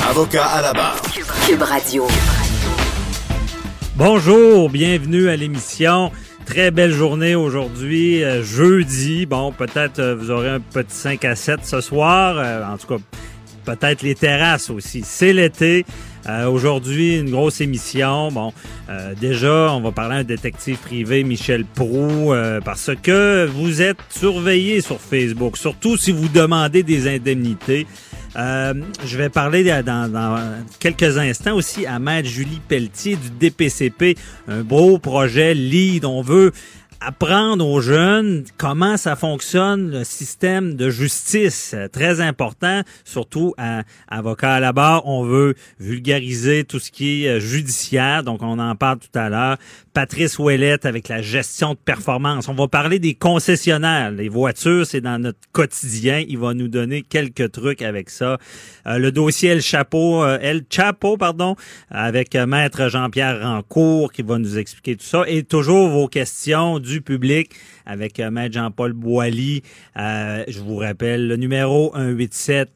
Avocat à la barre. Cube Radio. Bonjour, bienvenue à l'émission. Très belle journée aujourd'hui, euh, jeudi. Bon, peut-être euh, vous aurez un petit 5 à 7 ce soir. Euh, en tout cas, peut-être les terrasses aussi. C'est l'été. aujourd'hui, une grosse émission. Bon, déjà, on va parler à un détective privé, Michel Prou, parce que vous êtes surveillé sur Facebook, surtout si vous demandez des indemnités. Euh, je vais parler dans, dans, quelques instants aussi à Maître Julie Pelletier du DPCP, un beau projet lead. On veut apprendre aux jeunes comment ça fonctionne le système de justice. Très important, surtout à avocat à la barre. On veut vulgariser tout ce qui est euh, judiciaire, donc on en parle tout à l'heure. Patrice Ouellette avec la gestion de performance. On va parler des concessionnaires. Les voitures, c'est dans notre quotidien. Il va nous donner quelques trucs avec ça. Euh, le dossier El Chapeau, euh, El Chapeau, pardon, avec euh, Maître Jean-Pierre Rancourt qui va nous expliquer tout ça. Et toujours vos questions du public avec Maître Jean-Paul Boilly. je vous rappelle le numéro 187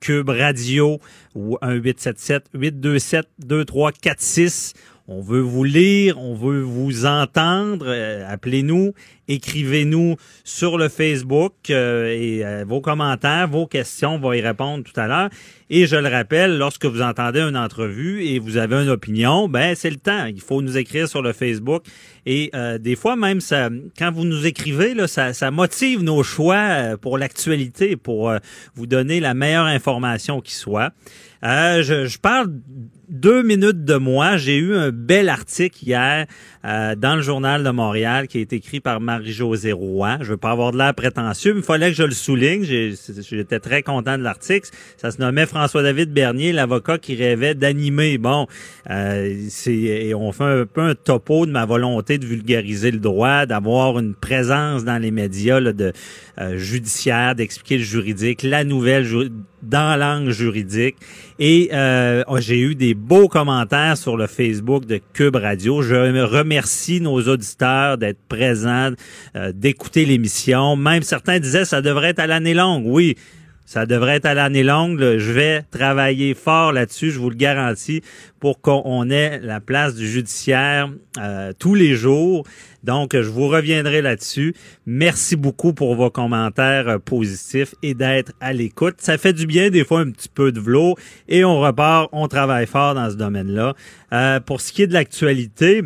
Cube Radio ou 1877 827 2346. On veut vous lire, on veut vous entendre. Euh, appelez-nous, écrivez-nous sur le Facebook euh, et euh, vos commentaires, vos questions, on va y répondre tout à l'heure. Et je le rappelle, lorsque vous entendez une entrevue et vous avez une opinion, ben c'est le temps. Il faut nous écrire sur le Facebook. Et des fois même, ça, quand vous nous écrivez, ça, motive nos choix pour l'actualité, pour vous donner la meilleure information qui soit. je parle deux minutes de moi. J'ai eu un bel article hier euh, dans le journal de Montréal qui a été écrit par Marie-Josée Roy. Je veux pas avoir de l'air prétentieux, mais il fallait que je le souligne. J'étais très content de l'article. Ça se nommait François-David Bernier, l'avocat qui rêvait d'animer. Bon, euh, c'est on fait un peu un topo de ma volonté de vulgariser le droit, d'avoir une présence dans les médias de euh, judiciaire, d'expliquer le juridique, la nouvelle dans langue juridique. Et euh, j'ai eu des beaux commentaires sur le Facebook de Cube Radio. Je remercie nos auditeurs d'être présents, euh, d'écouter l'émission. Même certains disaient ça devrait être à l'année longue. Oui, ça devrait être à l'année longue. Je vais travailler fort là-dessus, je vous le garantis, pour qu'on ait la place du judiciaire euh, tous les jours. Donc, je vous reviendrai là-dessus. Merci beaucoup pour vos commentaires euh, positifs et d'être à l'écoute. Ça fait du bien, des fois, un petit peu de vlog et on repart, on travaille fort dans ce domaine-là. Euh, pour ce qui est de l'actualité,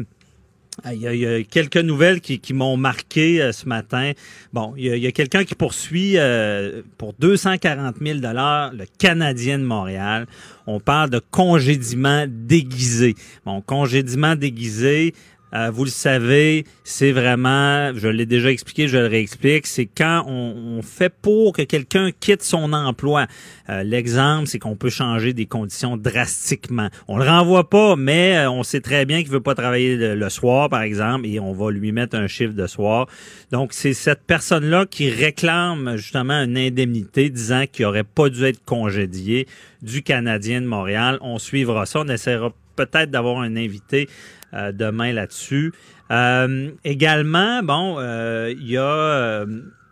ah, il y, a, quelques nouvelles qui, m'ont marqué euh, ce matin. Bon, il y a, quelqu'un qui poursuit euh, pour 240 000 dollars le Canadien de Montréal. On parle de congédiement déguisé. Bon, congédiement déguisé, euh, vous le savez, c'est vraiment, je l'ai déjà expliqué, je le réexplique, c'est quand on, fait pour que quelqu'un quitte son emploi. Euh, l'exemple, c'est qu'on peut changer des conditions drastiquement. On le renvoie pas, mais euh, on sait très bien qu'il veut pas travailler le, soir, par exemple, et on va lui mettre un chiffre de soir. Donc, c'est cette personne-là qui réclame justement une indemnité disant qu'il aurait pas dû être congédié du Canadien de Montréal. On suivra ça. On essaiera peut-être d'avoir un invité demain là-dessus. Euh, également, bon, euh, il y a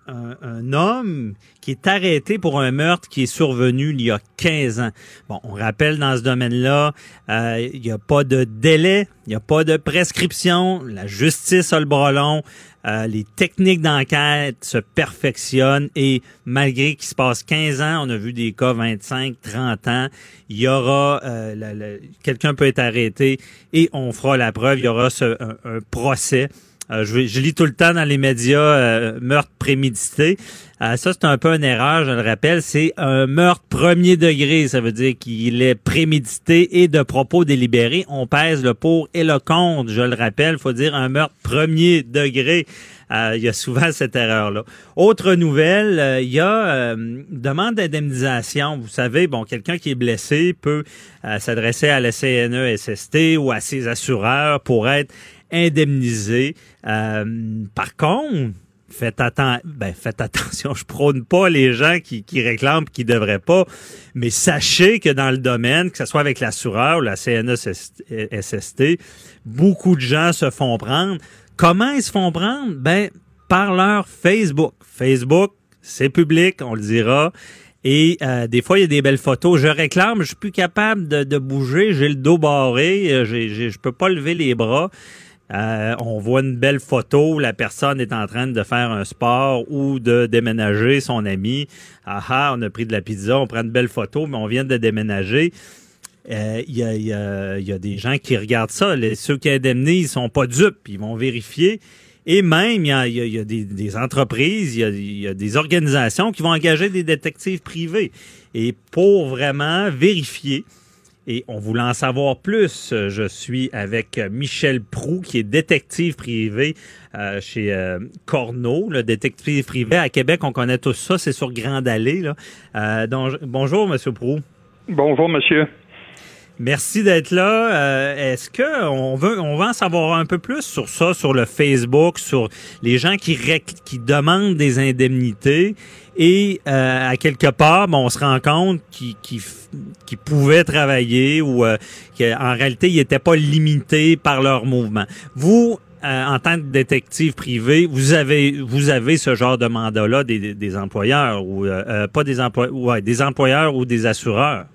un, homme qui est arrêté pour un meurtre qui est survenu il y a 15 ans. Bon, on rappelle dans ce domaine-là, euh, il n'y a pas de délai, il n'y a pas de prescription, la justice a le bras long, euh, les techniques d'enquête se perfectionnent et malgré qu'il se passe 15 ans, on a vu des cas 25, 30 ans, il y aura, euh, quelqu'un peut être arrêté et on fera la preuve, il y aura ce, un procès euh, je, lis tout le temps dans les médias euh, meurtre prémédité. Euh, ça, c'est un peu une erreur, je le rappelle. C'est un meurtre premier degré. Ça veut dire qu'il est prémédité et de propos délibérés. On pèse le pour et le contre. Je le rappelle, faut dire un meurtre premier degré. Il y a souvent cette erreur-là. Autre nouvelle, il y a demande d'indemnisation. Vous savez, bon, quelqu'un qui est blessé peut s'adresser à la CNESST ou à ses assureurs pour être indemnisé. Euh, par contre, faites, ben, faites attention, je prône pas les gens qui, qui réclament qui devraient pas, mais sachez que dans le domaine, que ce soit avec l'assureur ou la CNSST, beaucoup de gens se font prendre. Comment ils se font prendre? Ben, par leur Facebook. Facebook, c'est public, on le dira. Et euh, des fois, il y a des belles photos. Je réclame, je suis plus capable de, de bouger, j'ai le dos barré, euh, je peux pas lever les bras. Euh, on voit une belle photo, la personne est en train de faire un sport ou de déménager son ami. Ah, ah on a pris de la pizza, on prend une belle photo, mais on vient de déménager. Il euh, y, a, des gens qui regardent ça. Les, ceux qui indemnisent, ils sont pas dupes, ils vont vérifier. Et même, il y a, des, entreprises, il y a, des organisations qui vont engager des détectives privés. Et pour vraiment vérifier, et on voulait en savoir plus. Je suis avec Michel Prou, qui est détective privé euh, chez euh, Corneau, le détective privé. À Québec, on connaît tout ça, c'est sur Grande Allée. Là. Euh, donc, bonjour, Monsieur Prou. Bonjour, monsieur. Merci d'être là. Euh, est-ce que on veut on va en savoir un peu plus sur ça, sur le Facebook, sur les gens qui qui demandent des indemnités? Et euh, à quelque part, on se rend compte qu'ils qui, pouvaient travailler ou euh, qu'en réalité, ils n'étaient pas limités par leur mouvement. Vous, en tant que détective privé, vous avez vous avez ce genre de mandat-là des, des employeurs ou pas des employeurs, ouais, des employeurs ou des assureurs?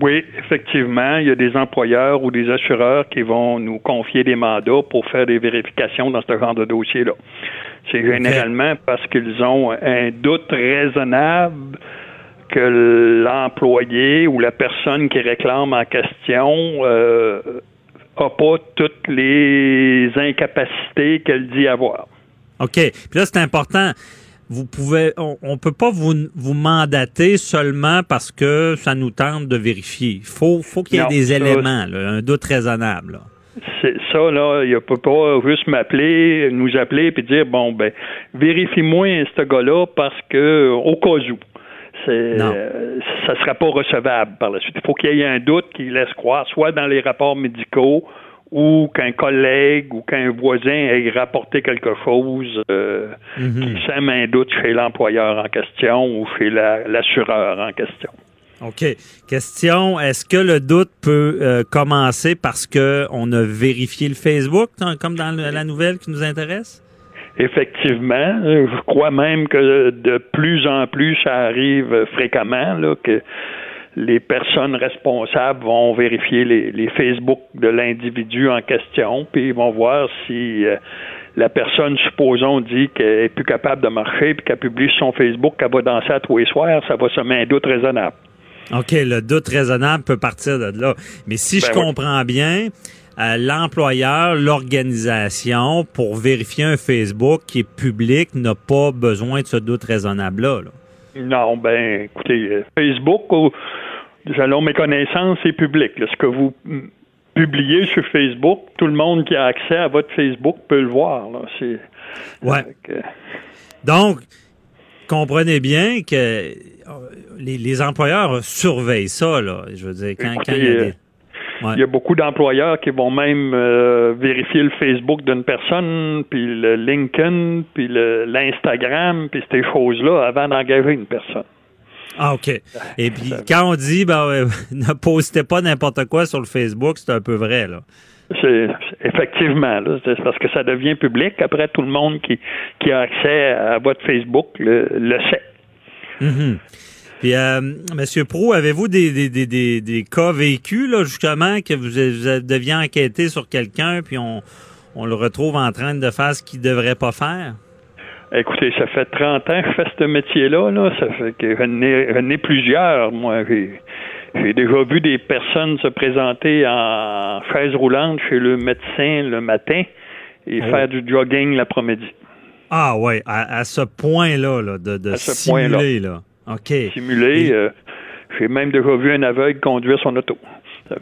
Oui, effectivement, il y a des employeurs ou des assureurs qui vont nous confier des mandats pour faire des vérifications dans ce genre de dossier-là. C'est généralement parce qu'ils ont un doute raisonnable que l'employé ou la personne qui réclame en question euh, a pas toutes les incapacités qu'elle dit avoir. OK. Puis là, c'est important vous pouvez, on, on peut pas vous, vous mandater seulement parce que ça nous tente de vérifier. Il faut, faut qu'il y ait des éléments, un doute raisonnable. C'est ça, là, il ne peut pas juste m'appeler, nous appeler et dire bon ben vérifie-moi ce gars-là parce que au cas où. C'est, ça ne sera pas recevable par la suite. Il faut qu'il y ait un doute qui laisse croire, soit dans les rapports médicaux ou qu'un collègue ou qu'un voisin ait rapporté quelque chose euh, mhm. qui sème un doute chez l'employeur en question ou chez l'assureur en question. OK. Question, est-ce que le doute peut euh, commencer parce qu'on a vérifié le Facebook, comme dans la nouvelle qui nous intéresse? Effectivement. Je crois même que de plus en plus, ça arrive fréquemment, là, que les personnes responsables vont vérifier les, Facebook de l'individu en question, puis ils vont voir si euh, la personne, supposons, dit qu'elle est plus capable de marcher, puis qu'elle publie sur son Facebook qu'elle va danser à tous les soirs, ça va semer un doute raisonnable. OK, le doute raisonnable peut partir de là. Mais si je ben comprends bien, euh, l'employeur, l'organisation, pour vérifier un Facebook qui est public, n'a pas besoin de ce doute raisonnable-là. là non, ben, écoutez, euh, Facebook, selon mes connaissances, c'est public. Ce que vous publiez sur Facebook, tout le monde qui a accès à votre Facebook peut le voir. C'est, ouais. Donc, comprenez bien que euh, les, employeurs surveillent ça. Là. Je veux dire, quand, il y a des... Il y a beaucoup d'employeurs qui vont même euh, vérifier le Facebook d'une personne, puis le LinkedIn, puis l'Instagram, puis ces choses-là avant d'engager une personne. Ah, OK. Et puis, quand on dit, ben, ne postez pas n'importe quoi sur le Facebook, c'est un peu vrai, là. C'est effectivement, là, c'est parce que ça devient public. Après, tout le monde qui, qui a accès à votre Facebook le, le sait. Mhm. Puis, euh, Monsieur Pro, avez-vous des, des, des, des, cas vécus, là, justement, que vous, vous deviez enquêter sur quelqu'un, puis on, on le retrouve en train de faire ce qu'il devrait pas faire? Écoutez, ça fait 30 ans que je fais ce métier-là. Là. Ça fait que j'en ai, plusieurs, moi. J'ai déjà vu des personnes se présenter en chaise roulante chez le médecin le matin et oh. faire du jogging l'après-midi. Ah ouais, à, ce point-là, là, de, de simuler, là. OK. Simuler. Euh, j'ai même déjà vu un aveugle conduire son auto.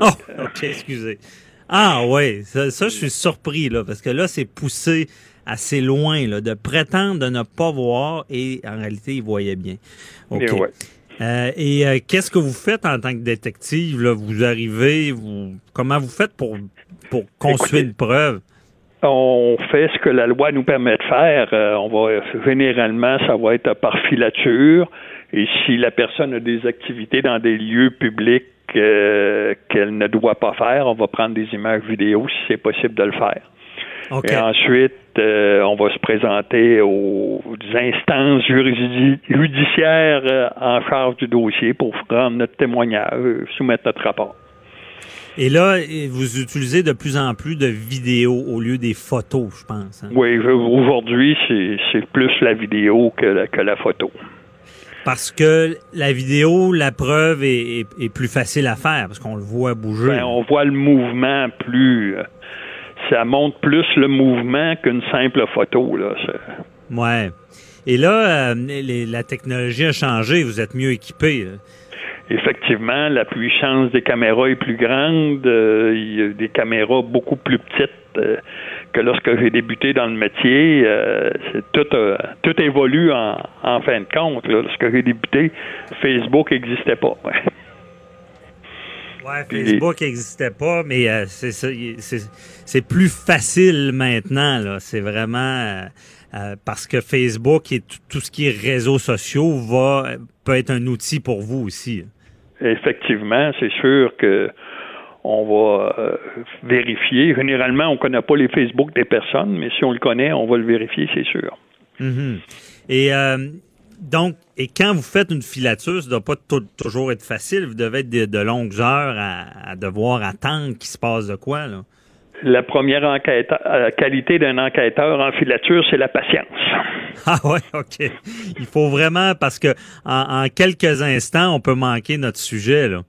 Oh, OK, excusez. Ah ouais, ça, ça, je suis surpris, là, parce que là, c'est poussé assez loin, là, de prétendre de ne pas voir et en réalité, il voyait bien. OK. Et, ouais. euh, et euh, qu'est-ce que vous faites en tant que détective? Là? Vous arrivez, vous comment vous faites pour, pour construire une preuve? On fait ce que la loi nous permet de faire. Euh, on va généralement, ça va être par filature. Et si la personne a des activités dans des lieux publics euh, qu'elle ne doit pas faire, on va prendre des images vidéo si c'est possible de le faire. Et ensuite, euh, on va se présenter aux instances judiciaires euh, en charge du dossier pour prendre notre témoignage, soumettre notre rapport. Et là, vous utilisez de plus en plus de vidéos au lieu des photos, je pense. Hein? Oui, aujourd'hui, c'est plus la vidéo que la, que la photo. Parce que la vidéo, la preuve est, plus facile à faire, parce qu'on le voit bouger. Ben, on voit le mouvement plus... Ça montre plus le mouvement qu'une simple photo. Là. Ouais. Et là, euh, la technologie a changé, vous êtes mieux équipé. Effectivement, la puissance des caméras est plus grande. Euh, il y a des caméras beaucoup plus petites euh, que lorsque j'ai débuté dans le métier. tout, tout évolue en, fin de compte. Lorsque j'ai débuté, Facebook n'existait pas. Ouais, Facebook n'existait pas, mais euh, c'est plus facile maintenant. Là. C'est vraiment euh, euh, parce que Facebook et tout ce qui est réseaux sociaux va peut être un outil pour vous aussi. Effectivement, c'est sûr que on va vérifier. Généralement, on ne connaît pas les Facebook des personnes, mais si on le connaît, on va le vérifier, c'est sûr. Mm-hmm. Et donc, et quand vous faites une filature, ça ne doit pas toujours être facile. Vous devez être de, longues heures à, devoir attendre qu'il se passe de quoi, là. La première enquête, euh, qualité d'un enquêteur en filature, c'est la patience. Ah ouais, OK. Il faut vraiment, parce que en, quelques instants, on peut manquer notre sujet, là.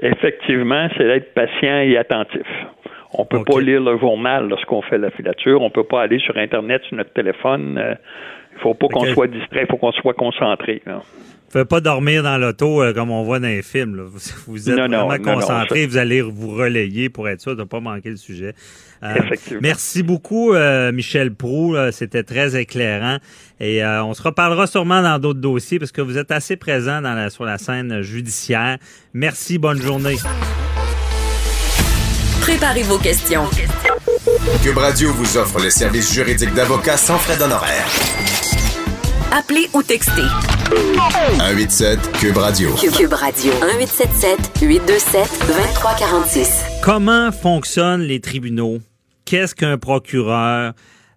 Effectivement, c'est d'être patient et attentif. On peut pas lire le journal lorsqu'on fait la filature. On peut pas aller sur Internet, sur notre téléphone. Euh, faut pas qu'on soit distrait, il faut qu'on soit concentré. Là. Faites pas dormir dans l'auto euh, comme on voit dans les films. Vous êtes vraiment concentré, vous allez vous relayer pour être sûr de ne pas manquer le sujet. Euh, merci beaucoup, euh, Michel Prou. C'était très éclairant. Et on se reparlera sûrement dans d'autres dossiers parce que vous êtes assez présent dans la, sur la scène judiciaire. Merci, bonne journée. Préparez vos questions. Cube Radio vous offre le service juridique d'avocat sans frais d'honoraires. Appelez ou textez. 187 Cube Radio. Cube, Radio. 1877 827 2346. Comment fonctionnent les tribunaux? Qu'est-ce qu'un procureur?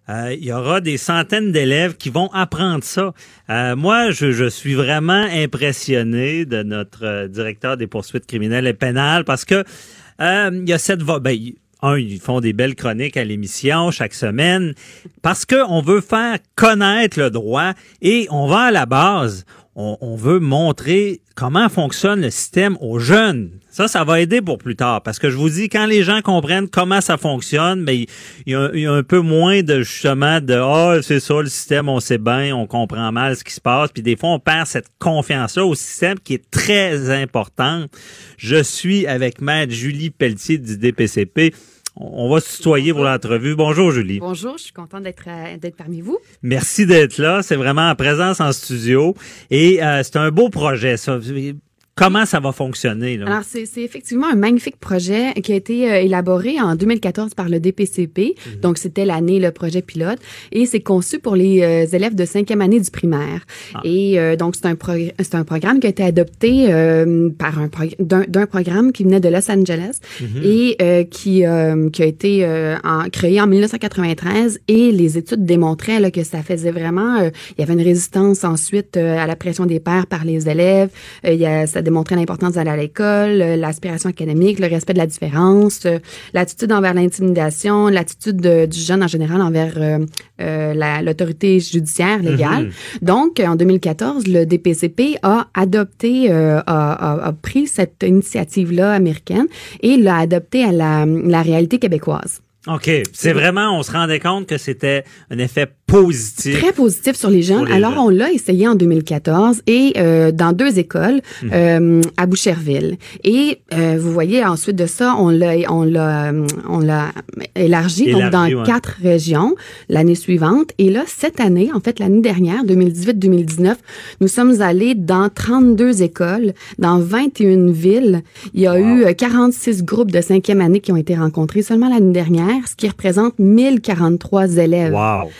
Euh, il y aura des centaines d'élèves qui vont apprendre ça. Euh, moi, je, je, suis vraiment impressionné de notre euh, directeur des poursuites criminelles et pénales parce que il y a cette ben, un, ils font des belles chroniques à l'émission chaque semaine parce qu'on veut faire connaître le droit et on va à la base. On, veut montrer comment fonctionne le système aux jeunes. Ça, ça va aider pour plus tard. Parce que je vous dis, quand les gens comprennent comment ça fonctionne, mais il y, a, un peu moins de justement de oh, c'est ça, le système, on sait bien, on comprend mal ce qui se passe. Puis des fois, on perd cette confiance-là au système qui est très importante. Je suis avec Maître Julie Pelletier du DPCP. On va se tutoyer pour l'entrevue. Bonjour, Julie. Bonjour, je suis contente d'être euh, d'être parmi vous. Merci d'être là. C'est vraiment en présence en studio. Et euh, c'est un beau projet, ça. Comment ça va fonctionner? Là? Alors, c'est c'est effectivement un magnifique projet qui a été euh, élaboré en 2014 par le DPCP. Mhm. Donc, c'était l'année, le projet pilote. Et c'est conçu pour les euh, élèves de cinquième année du primaire. Ah. Et euh, donc, c'est un, progr- c'est un programme qui a été adopté euh, par un d'un d'un programme qui venait de Los Angeles Mhm. et euh, qui, euh, qui a été euh, en- créé en 1993. Et les études démontraient là, que ça faisait vraiment... euh, il y avait une résistance ensuite euh, à la pression des pairs par les élèves. Euh, il y a, ça démontrait l'importance d'aller à l'école, euh, l'aspiration académique, le respect de la différence, euh, l'attitude envers l'intimidation, l'attitude de- du jeune en général envers euh, la- l'autorité judiciaire légale. Donc, en 2014, le DPCP a adopté, euh, a, a- a pris cette initiative-là américaine et l'a adoptée à la, la réalité québécoise. OK. C'est vraiment, on se rendait compte que c'était un effet positif. Très positif sur les jeunes. Les Alors, jeunes. on l'a essayé en 2014 et euh, dans deux écoles Mhm. euh, à Boucherville. Et euh, vous voyez, ensuite de ça, on l'a on l'a euh, on l'a élargi, donc dans ouais. quatre régions l'année suivante. Et là, cette année, en fait, l'année dernière, 2018-2019, nous sommes allés dans 32 écoles, dans 21 villes. Il y a eu euh, 46 groupes de cinquième année qui ont été rencontrés seulement l'année dernière, ce qui représente 1043 élèves. Wow.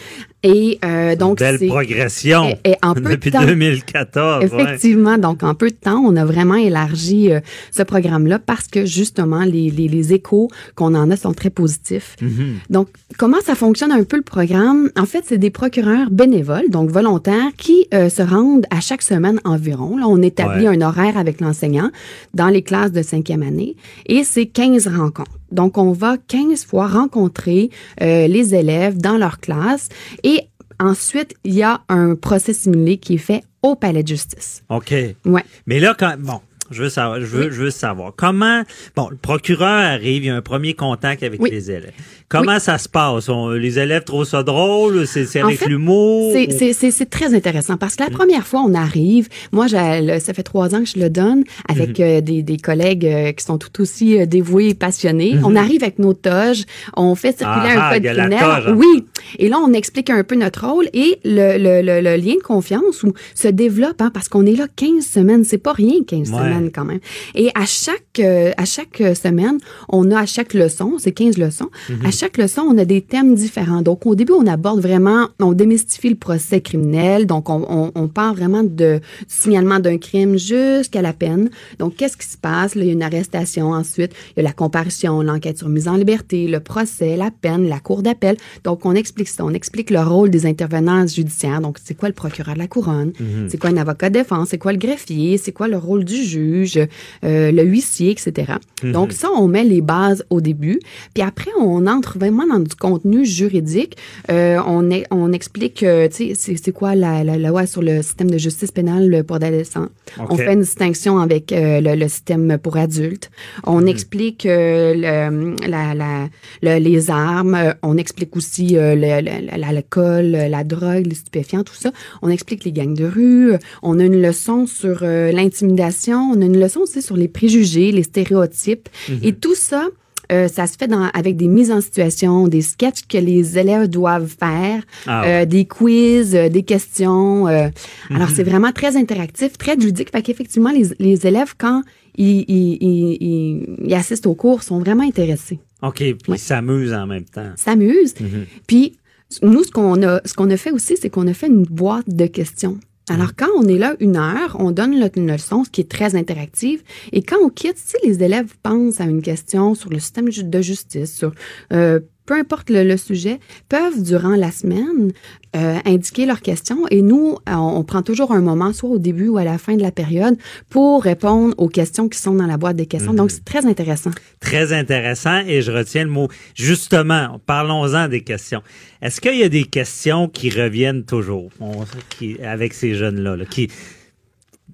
Et euh, donc, Belle c'est progression. et- et en peu de Depuis temps. 2014. ouais. Effectivement, donc en peu de temps, on a vraiment élargi euh, ce programme-là parce que justement, les, les, les échos qu'on en a sont très positifs. Mhm. Donc, comment ça fonctionne un peu le programme? En fait, c'est des procureurs bénévoles, donc volontaires, qui euh, se rendent à chaque semaine environ. Là, on établit Ouais. un horaire avec l'enseignant dans les classes de cinquième année et c'est 15 rencontres. Donc, on va 15 fois rencontrer euh, les élèves dans leur classe et ensuite, il y a un procès simulé qui est fait au palais de justice. OK. Ouais. Mais là, quand, bon, je veux savoir, je veux, je veux savoir comment, bon, le procureur arrive, il y a un premier contact avec Oui. les élèves. Comment ça se passe? On- les élèves trouvent ça drôle? C'est avec l'humour? C'est- très intéressant parce que la première fois, on arrive, moi, ça fait trois ans que je le donne avec euh, des, des collègues euh, qui sont tout aussi euh, dévoués et passionnés. On arrive avec nos toges, on fait circuler Ah, un code il y a la criminel. toge, hein. Oui. Et là, on explique un peu notre rôle et le, le, le, le lien de confiance où se développe hein, parce qu'on est là 15 semaines. C'est pas rien, 15 Ouais. semaines quand même. Et à chaque, à chaque semaine, on a à chaque leçon, c'est 15 leçons, Mhm. à chaque leçon, on a des thèmes différents. Donc, au début, on aborde vraiment, on démystifie le procès criminel. Donc, on, on, on part vraiment de, du signalement d'un crime jusqu'à la peine. Donc, qu'est-ce qui se passe? Là, il y a une arrestation. Ensuite, il y a la comparution, l'enquête sur mise en liberté, le procès, la peine, la cour d'appel. Donc, on explique ça. On explique le rôle des intervenants judiciaires. Donc, c'est quoi le procureur de la couronne? C'est quoi un avocat de défense? C'est quoi le greffier? C'est quoi le rôle du juge? Euh, le huissier, etc. Donc, ça, on met les bases au début. Puis après, on entre vraiment dans du contenu juridique. Euh, on, est, on explique, euh, tu sais, c'est- quoi la, la, la loi sur le système de justice pénale pour adolescents. On fait une distinction avec euh, le, le système pour adultes. On explique le, la, la, le- les armes. On explique aussi l'alcool, la drogue, les stupéfiants, tout ça. On explique les gangs de rue. On a une leçon sur l'intimidation. On a une leçon aussi sur les préjugés, les stéréotypes. Et tout ça, euh, ça se fait dans, avec des mises en situation, des sketchs que les élèves doivent faire, Ah ouais. euh, des quiz, euh, des questions. Alors, c'est vraiment très interactif, très ludique. Fait qu'effectivement, les, les élèves, quand ils, ils, ils, ils- ils assistent au cours, sont vraiment intéressés. OK, puis Ouais. ils s'amusent en même temps. S'amusent. Mhm. Puis, nous, ce qu'on a, ce qu'on a fait aussi, c'est qu'on a fait une boîte de questions. Alors, quand on est là une heure, on donne une leçon, ce qui est très interactive. Et quand on quitte, si les élèves pensent à une question sur le système de justice, sur euh, peu importe le sujet, peuvent, durant la semaine, euh, indiquer leurs questions. Et nous, on, on prend toujours un moment, soit au début ou à la fin de la période, pour répondre aux questions qui sont dans la boîte de questions. Donc, c'est très intéressant. Très intéressant et je retiens le mot. Justement, parlons-en des questions. Est-ce qu'il y a des questions qui reviennent toujours? On- qui, avec ces jeunes-là? là, qui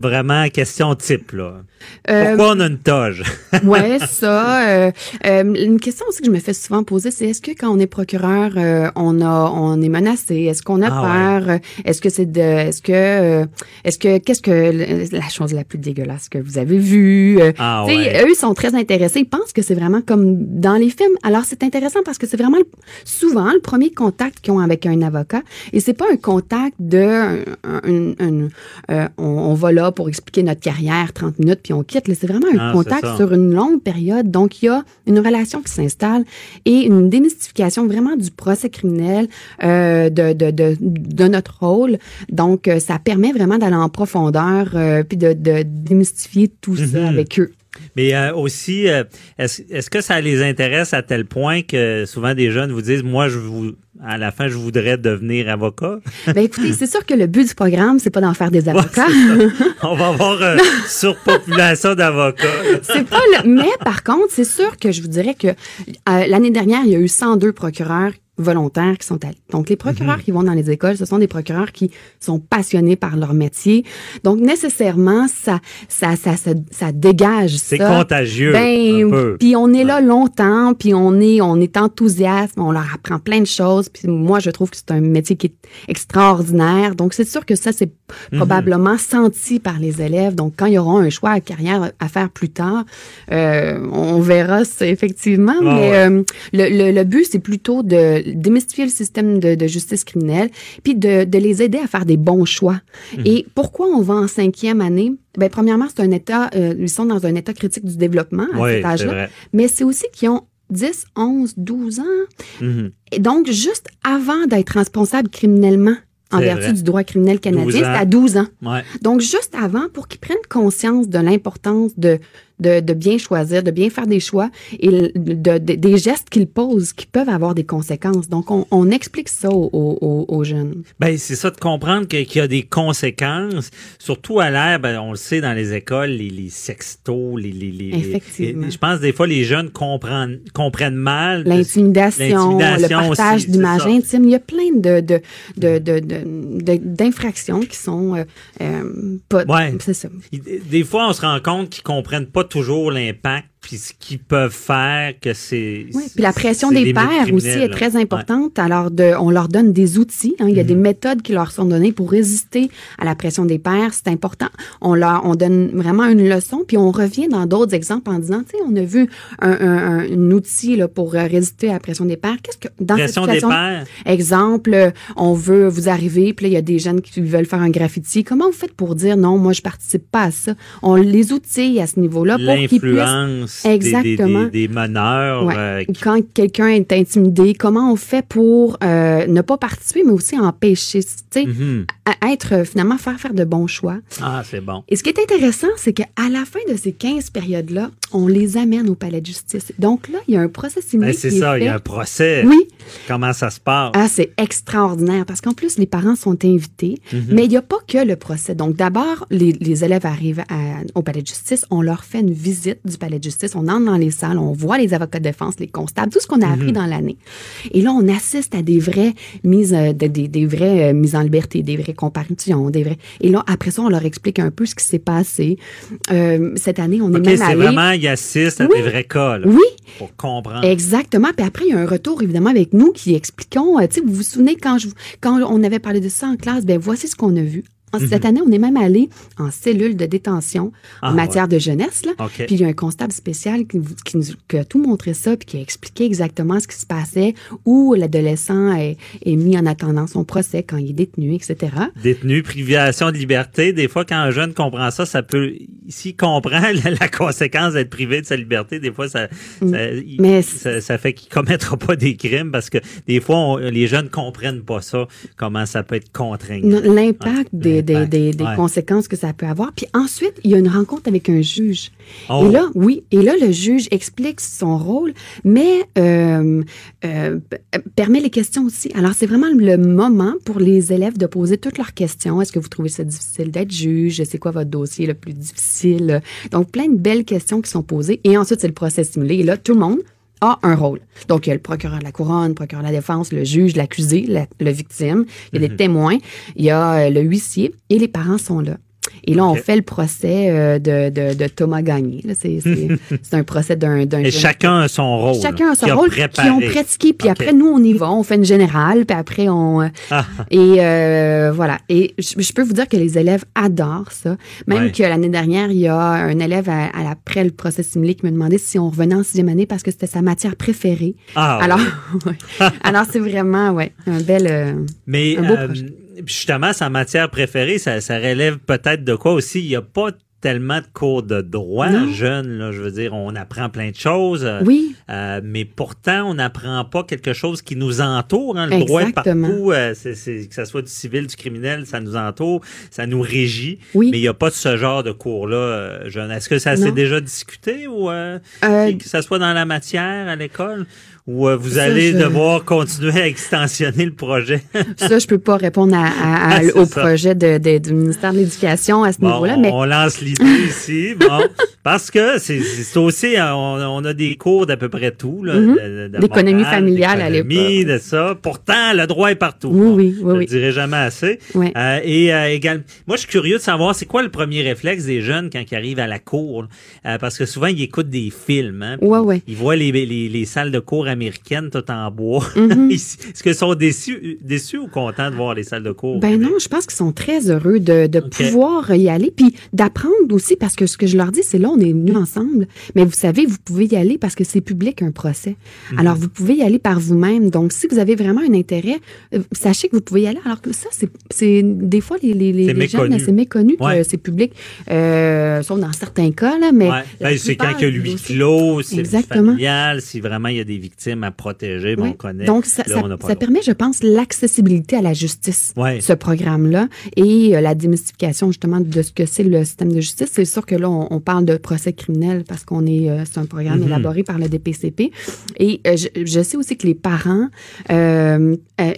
Vraiment, question type, là. Euh, Pourquoi on a une toge? Ouais, ça. euh, euh, une question aussi que je me fais souvent poser, c'est est-ce que quand on est procureur, euh, on a, on est menacé? Est-ce qu'on a Ah peur? Est-ce que c'est de, est-ce que, euh, est-ce que, qu'est-ce que la chose la plus dégueulasse que vous avez vue? Euh, Ah ouais. Eux sont très intéressés. Ils pensent que c'est vraiment comme dans les films. Alors c'est intéressant parce que c'est vraiment le- souvent le premier contact qu'ils ont avec un avocat et c'est pas un contact de, un- un- un- euh, on, on va là là pour expliquer notre carrière 30 minutes puis on quitte. C'est vraiment un Ah, contact sur une longue période. Donc, il y a une relation qui s'installe et une démystification vraiment du procès criminel, euh, de, de, de, de notre rôle. Donc, euh, ça permet vraiment d'aller en profondeur euh, puis de, de démystifier tout ça Mhm. avec eux. Mais euh, aussi, euh, est-ce que ça les intéresse à tel point que souvent des jeunes vous disent, moi, je vous, à la fin, je voudrais devenir avocat? Ben écoutez, c'est sûr que le but du programme, c'est pas d'en faire des avocats. On va avoir euh, surpopulation d'avocats. c'est pas le... Mais par contre, c'est sûr que je vous dirais que euh, l'année dernière, il y a eu 102 procureurs volontaires qui sont allés. Donc, les procureurs Mhm. qui vont dans les écoles, ce sont des procureurs qui sont passionnés par leur métier. Donc, nécessairement, ça, ça, ça, ça, ça dégage C'est contagieux. Ben, puis on est là longtemps, puis on est, on est enthousiaste, on leur apprend plein de choses. Puis moi, je trouve que c'est un métier qui est extraordinaire. Donc c'est sûr que ça c'est Mhm. probablement senti par les élèves. Donc quand ils auront un choix à carrière à faire plus tard, euh, on verra ça effectivement. Ah mais ouais. euh, le, le, le but c'est plutôt de démystifier le système de, de justice criminelle, puis de, de les aider à faire des bons choix. Mhm. Et pourquoi on va en cinquième année? Ben, premièrement, c'est un état, euh, ils sont dans un état critique du développement à Oui, cet âge-là mais c'est aussi qu'ils ont 10, 11, 12 ans. Mhm. Et donc, juste avant d'être responsable criminellement, en C'est vertu vrai. du droit criminel 12 canadien, c'est à 12 ans. Ouais. Donc, juste avant, pour qu'ils prennent conscience de l'importance de, de, de bien choisir, de bien faire des choix et de, de- des gestes qu'ils posent qui peuvent avoir des conséquences. Donc, on, on explique ça aux, aux- aux jeunes. Ben, c'est ça de comprendre qu'il y a des conséquences, surtout à l'ère, ben, on le sait dans les écoles, les, les sextos, les, les, les- Effectivement. les- je pense des fois les jeunes comprennent, comprennent mal. L'intimidation, le partage d'images intimes. Il y a plein de, de, de, de, de- d'infractions qui sont euh, euh, pas. Ouais. C'est ça. Des fois, on se rend compte qu'ils comprennent pas toujours l'impact puis ce qu'ils peuvent faire, que c'est. Oui, puis la pression des pères aussi est très Ouais. importante. Alors, de, on leur donne des outils. hein. il y a des Mhm. méthodes qui leur sont données pour résister à la pression des pères. C'est important. On leur, on donne vraiment une leçon, puis on revient dans d'autres exemples en disant, tu sais, on a vu un, un, un- un outil là, pour euh, résister à la pression des pères. Qu'est-ce que dans Pression cette des situation, pères. Exemple, euh, on veut vous arriver, puis là, il y a des jeunes qui veulent faire un graffiti. Comment vous faites pour dire non, moi, je participe pas à ça? On les outille à ce niveau-là pour qu'ils puissent L'influence des- des, Exactement. des, des. Ouais. euh, qui- Quand quelqu'un est intimidé, comment on fait pour euh, ne pas participer, mais aussi empêcher, tu sais, Mhm. à- être euh, finalement faire faire de bons choix. Ah, c'est bon. Et ce qui est intéressant, c'est qu'à la fin de ces 15 périodes-là, on les amène au palais de justice. Donc là, il y a un procès Ben, civique c'est ça, il y a un procès. Oui, Comment ça se passe? ah, c'est extraordinaire parce qu'en plus, les parents sont invités, Mhm. mais il n'y a pas que le procès. Donc, d'abord, les, les élèves arrivent à- au palais de justice, on leur fait une visite du palais de justice, on entre dans les salles, on voit les avocats de défense, les constables, tout ce qu'on a Mhm. appris dans l'année. Et là, on assiste à des vraies mises, euh, de- des, des vraies euh, mises en liberté, des vraies comparutions, des vrais. Et là, après ça, on leur explique un peu ce qui s'est passé. Euh, cette année, on est même c'est allé. vraiment, il assiste à des vrais cas, là, Oui, pour comprendre. Exactement. Puis après, il y a un retour, évidemment, avec nous qui expliquons. tu sais, vous vous souvenez quand, je, quand on avait parlé de ça en classe, ben voici ce qu'on a vu. En- Cette année, on est même allé en cellule de détention Mhm. Ah, en matière de jeunesse. Là. Puis il y a un constable spécial qui, nous, qui a tout montré ça, puis qui a expliqué exactement ce qui se passait, où l'adolescent est, est mis en attendant son procès quand il est détenu, etc. Détenu, privation de liberté. Des fois, quand un jeune comprend ça, ça peut, s'il comprend la, la conséquence d'être privé de sa liberté, des fois, ça, ça, Mm. Mais ça, ça fait qu'il commettra pas des crimes parce que des fois, on- les jeunes comprennent pas ça, comment ça peut être contraignant. L'impact des, des, l'impact, des, des ouais. conséquences que ça peut avoir. Puis ensuite, il y a une rencontre avec un juge. Oh. Et là, oui, et là, le juge explique son rôle, mais euh, euh, p- permet les questions aussi. Alors, c'est vraiment le moment pour les élèves de poser toutes leurs questions. Est-ce que vous trouvez ça difficile d'être juge? C'est quoi votre dossier le plus difficile? Donc, plein de belles questions qui sont posées. Et ensuite, c'est le procès simulé. Et là, tout le monde a un rôle. Donc, il y a le procureur de la couronne, le procureur de la défense, le juge, l'accusé, la, le victime, il y a des témoins, il y a euh, le huissier et les parents sont là. Et là, on fait le procès euh, de, de, de Thomas Gagné. C'est, un procès d'un, Et chacun a son rôle. Chacun a son qui rôle, qui ont pratiqué. Puis après, nous, on y va, on fait une générale, puis après, on... euh, Ah. Et euh, voilà. Et je, je peux vous dire que les élèves adorent ça. Même Ouais. que l'année dernière, il y a un élève à, à après le procès simulé qui me demandait si on revenait en sixième année parce que c'était sa matière préférée. Ah, Alors, ouais. alors c'est vraiment, ouais, un bel... euh, Mais Un beau euh, projet. Justement, sa matière préférée, ça, ça relève peut-être de quoi aussi? Il n'y a pas tellement de cours de droit jeune, là, je veux dire, on apprend plein de choses. euh, Oui. euh, mais pourtant, on n'apprend pas quelque chose qui nous entoure. Hein, le droit est Exactement. partout, euh, que ce soit du civil, du criminel, ça nous entoure, ça nous régit. Oui. Mais il n'y a pas de ce genre de cours-là euh, jeune. Est-ce que ça s'est déjà discuté ou euh, Euh, que ça soit dans la matière à l'école? Ou euh, vous Ça, allez je- devoir continuer à extensionner le projet? Ça, je peux pas répondre à, à- à- Ah, au ça. projet de, de- du ministère de l'Éducation à ce Bon, niveau-là, mais on lance l'idée ici, bon, parce que c'est c'est aussi, euh, on, on a des cours d'à peu près tout, là, Mhm. D'économie familiale à l'époque. de ça. Pourtant, le droit est partout. Oui, Bon, oui, oui, Je oui. le dirai jamais assez. Ouais. Euh, et euh, également, moi, je suis curieux de savoir, c'est quoi le premier réflexe des jeunes quand ils arrivent à la cour? Euh, parce que souvent, ils écoutent des films. Hein, Ouais, ouais. Ils voient les, les, les salles de cours américaines tout en bois. Mhm. Est-ce qu'ils sont déçus, déçus ou contents de voir les salles de cours? Ben non, je pense qu'ils sont très heureux de, pouvoir y aller, puis d'apprendre aussi, parce que ce que je leur dis, c'est là, on est venus ensemble, mais vous savez, vous pouvez y aller parce que c'est public un procès. Mhm. Alors, vous pouvez y aller par vous-même. Donc, si vous avez vraiment un intérêt, euh, sachez que vous pouvez y aller. Alors que ça, c'est- des fois, les, les, les, jeunes, c'est méconnu Ouais. que c'est public, euh, sauf dans certains cas, là, mais... Ouais. Ben, c'est quand plupart il y a des lui clos, c'est familial, si vraiment il y a des victimes à protéger, Oui. on connaît. Donc, ça, Là, permet, je pense, l'accessibilité à la justice, Ouais. ce programme-là, et euh, la démystification justement de ce que c'est le système de justice. C'est sûr que là, on, on parle de procès criminel parce qu'on est, euh, c'est un programme Mhm. élaboré par le DPCP. Et euh, je, je sais aussi que les parents,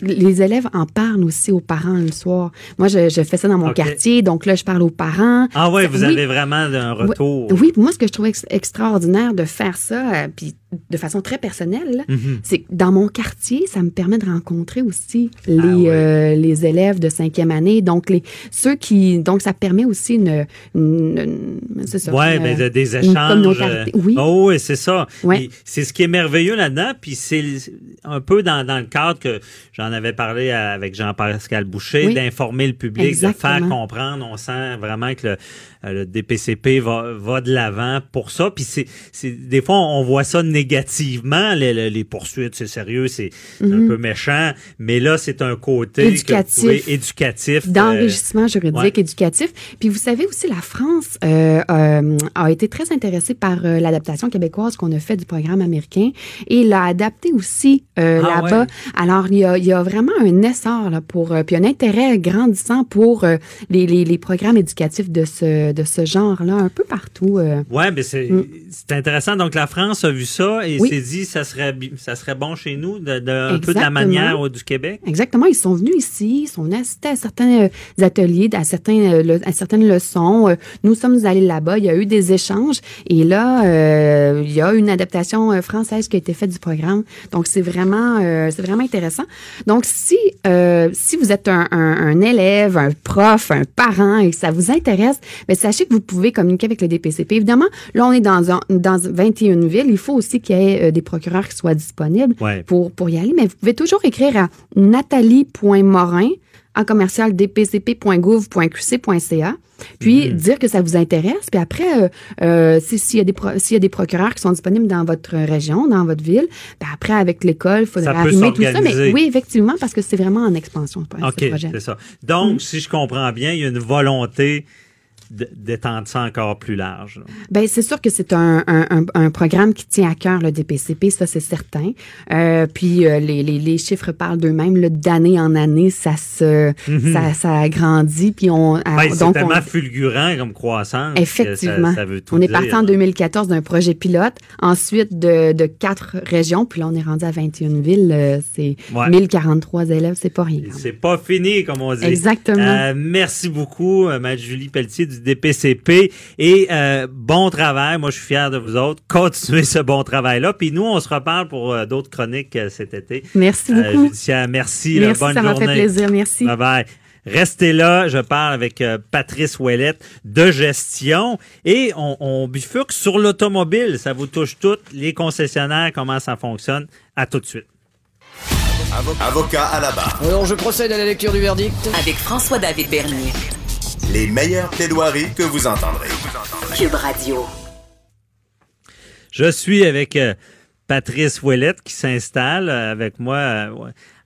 les élèves en parlent aussi aux parents le soir. Moi, je, je fais ça dans mon quartier, donc là, je parle aux parents. Ah ouais, vous oui. avez vraiment un retour. Oui, puis moi, ce que je trouve ex- extraordinaire de faire ça, puis de façon très personnelle, Mhm. c'est que dans mon quartier, ça me permet de rencontrer aussi les, Ah ouais. euh, les élèves de cinquième année. Donc, les, ceux qui, donc, ça permet aussi une, une- une- ça, Ouais, une- ben, de- des échanges. euh, Oui. Oh, oui, c'est ça. Ouais. C'est ce qui est merveilleux là-dedans, puis c'est un peu dans, dans le cadre que j'en avais parlé avec Jean-Pascal Boucher, Oui. d'informer le public, Exactement. de faire comprendre. On sent vraiment que le, euh, le DPCP va, va de l'avant pour ça. Puis c'est, c'est des fois on voit ça négativement, les, les- les poursuites, c'est sérieux, c'est un peu méchant, mais là c'est un côté que Mhm. Éducatif. pouvez- éducatif. euh, d'enrichissement juridique ouais. éducatif. Puis vous savez aussi, la France euh, euh, a été très intéressée par euh, l'adaptation québécoise qu'on a fait du programme américain et l'a adapté aussi euh, Ah là-bas. ouais. Alors, il y, a, il y a vraiment un essor là, pour, euh, puis un intérêt grandissant pour euh, les, programmes éducatifs de ce, de ce genre-là, un peu partout. euh. Ouais, mais c'est Mm. c'est intéressant. Donc la France a vu ça et Oui. s'est dit ça serait ça serait bon chez nous de, de- un peu de la manière euh, du Québec. Exactement, ils sont venus ici, ils sont venus assister à certains euh, ateliers, à, certains, euh, le- à certaines leçons. Nous sommes allés là-bas, il y a eu des échanges et là, euh, il y a une adaptation française qui a été faite du programme. Donc, c'est vraiment, c'est vraiment intéressant. Donc, si, si vous êtes un, un- un élève, un prof, un parent et que ça vous intéresse, ben, sachez que vous pouvez communiquer avec le DPCP. Évidemment, là, on est dans, un, dans 21 villes. Il faut aussi qu'il y ait euh, des procureurs qui soient disponibles Ouais. pour, pour y aller, mais vous pouvez toujours écrire à nathalie.morin en commercial dpcp.gouv.qc.ca, puis Mhm. dire que ça vous intéresse, puis après, euh, euh, si- s'il y, y a des procureurs qui sont disponibles dans votre région, dans votre ville, ben après, avec l'école, il peut arrimer tout ça. Mais oui, effectivement, parce que c'est vraiment en expansion, OK, ça. Donc, Mm. si je comprends bien, il y a une volonté d'étendre ça encore plus large. Ben c'est sûr que c'est un, un, un, un programme qui tient à cœur le DPCP, ça c'est certain. Euh, puis euh, les, les, les chiffres parlent d'eux-mêmes. là, D'année en année, ça se ça, ça grandit. Puis on Ben, ah, c'est tellement on, fulgurant comme croissance. effectivement, Ça, ça veut tout on est parti en 2014 d'un projet pilote, ensuite de, de quatre régions, puis là on est rendu à 21 villes. euh, c'est Ouais. 1043 élèves, c'est pas rien. C'est pas fini, comme on dit. Exactement. Euh, merci beaucoup, euh, Mme Julie Pelletier du DPCP. Et euh, bon travail. Moi, je suis fier de vous autres. Continuez ce bon travail-là. Puis nous, on se reparle pour euh, d'autres chroniques euh, cet été. Merci Euh, beaucoup. judiciaire. Merci. là, Merci, bonne ça m'a fait plaisir. Merci. Bye bye. Restez là, je parle avec euh, Patrice Ouellette de gestion et on, on bifurque sur l'automobile. Ça vous touche toutes, les concessionnaires, comment ça fonctionne? À tout de suite. Avocat à la barre. Alors je procède à la lecture du verdict. Avec François-David Bernier. Les meilleures plaidoiries que vous entendrez. Cube Radio. Je suis avec euh, Patrice Ouellette qui s'installe euh, avec moi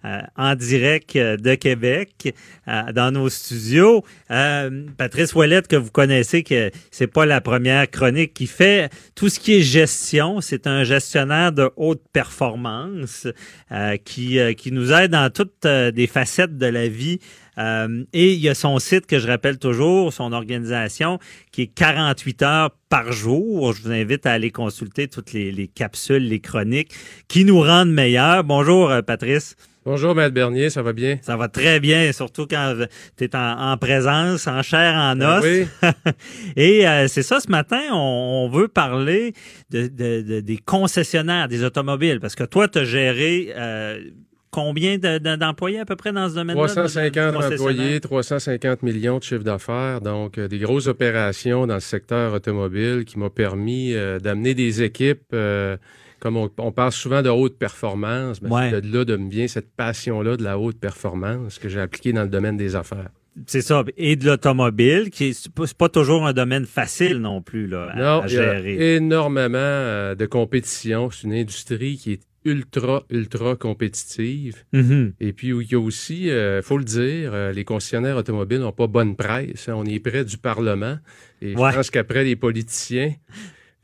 euh, en direct de Québec dans nos studios. Patrice Ouellette, que vous connaissez, que c'est pas la première chronique qui fait tout ce qui est gestion. C'est un gestionnaire de haute performance qui, qui nous aide dans toutes les facettes de la vie euh, et il y a son site que je rappelle toujours, son organisation, qui est 48 heures par jour. Je vous invite à aller consulter toutes les, capsules, les chroniques qui nous rendent meilleurs. Bonjour, euh, Patrice. Bonjour, Maître Bernier, ça va bien? Ça va très bien, surtout quand tu es en, présence, en chair, en ben os. oui. Et euh, c'est ça, ce matin, on, veut parler de, des concessionnaires des automobiles, parce que toi, tu as géré combien d'employés à peu près dans ce domaine-là? 350 employés, 350 millions de chiffre d'affaires. Donc, euh, des grosses opérations dans le secteur automobile qui m'ont permis euh, d'amener des équipes, euh, comme on, parle souvent de haute performance, mais c'est de là de me vient cette passion-là de la haute performance que j'ai appliquée dans le domaine des affaires. C'est ça. Et de l'automobile, qui n'est pas toujours un domaine facile non plus là, à, gérer. Il y a énormément de compétition. C'est une industrie qui est ultra, ultra compétitive. Mm-hmm. Et puis, il y a aussi, il euh, faut le dire, euh, les concessionnaires automobiles n'ont pas bonne presse. Hein. On est près du Parlement. Et je pense qu'après, les politiciens,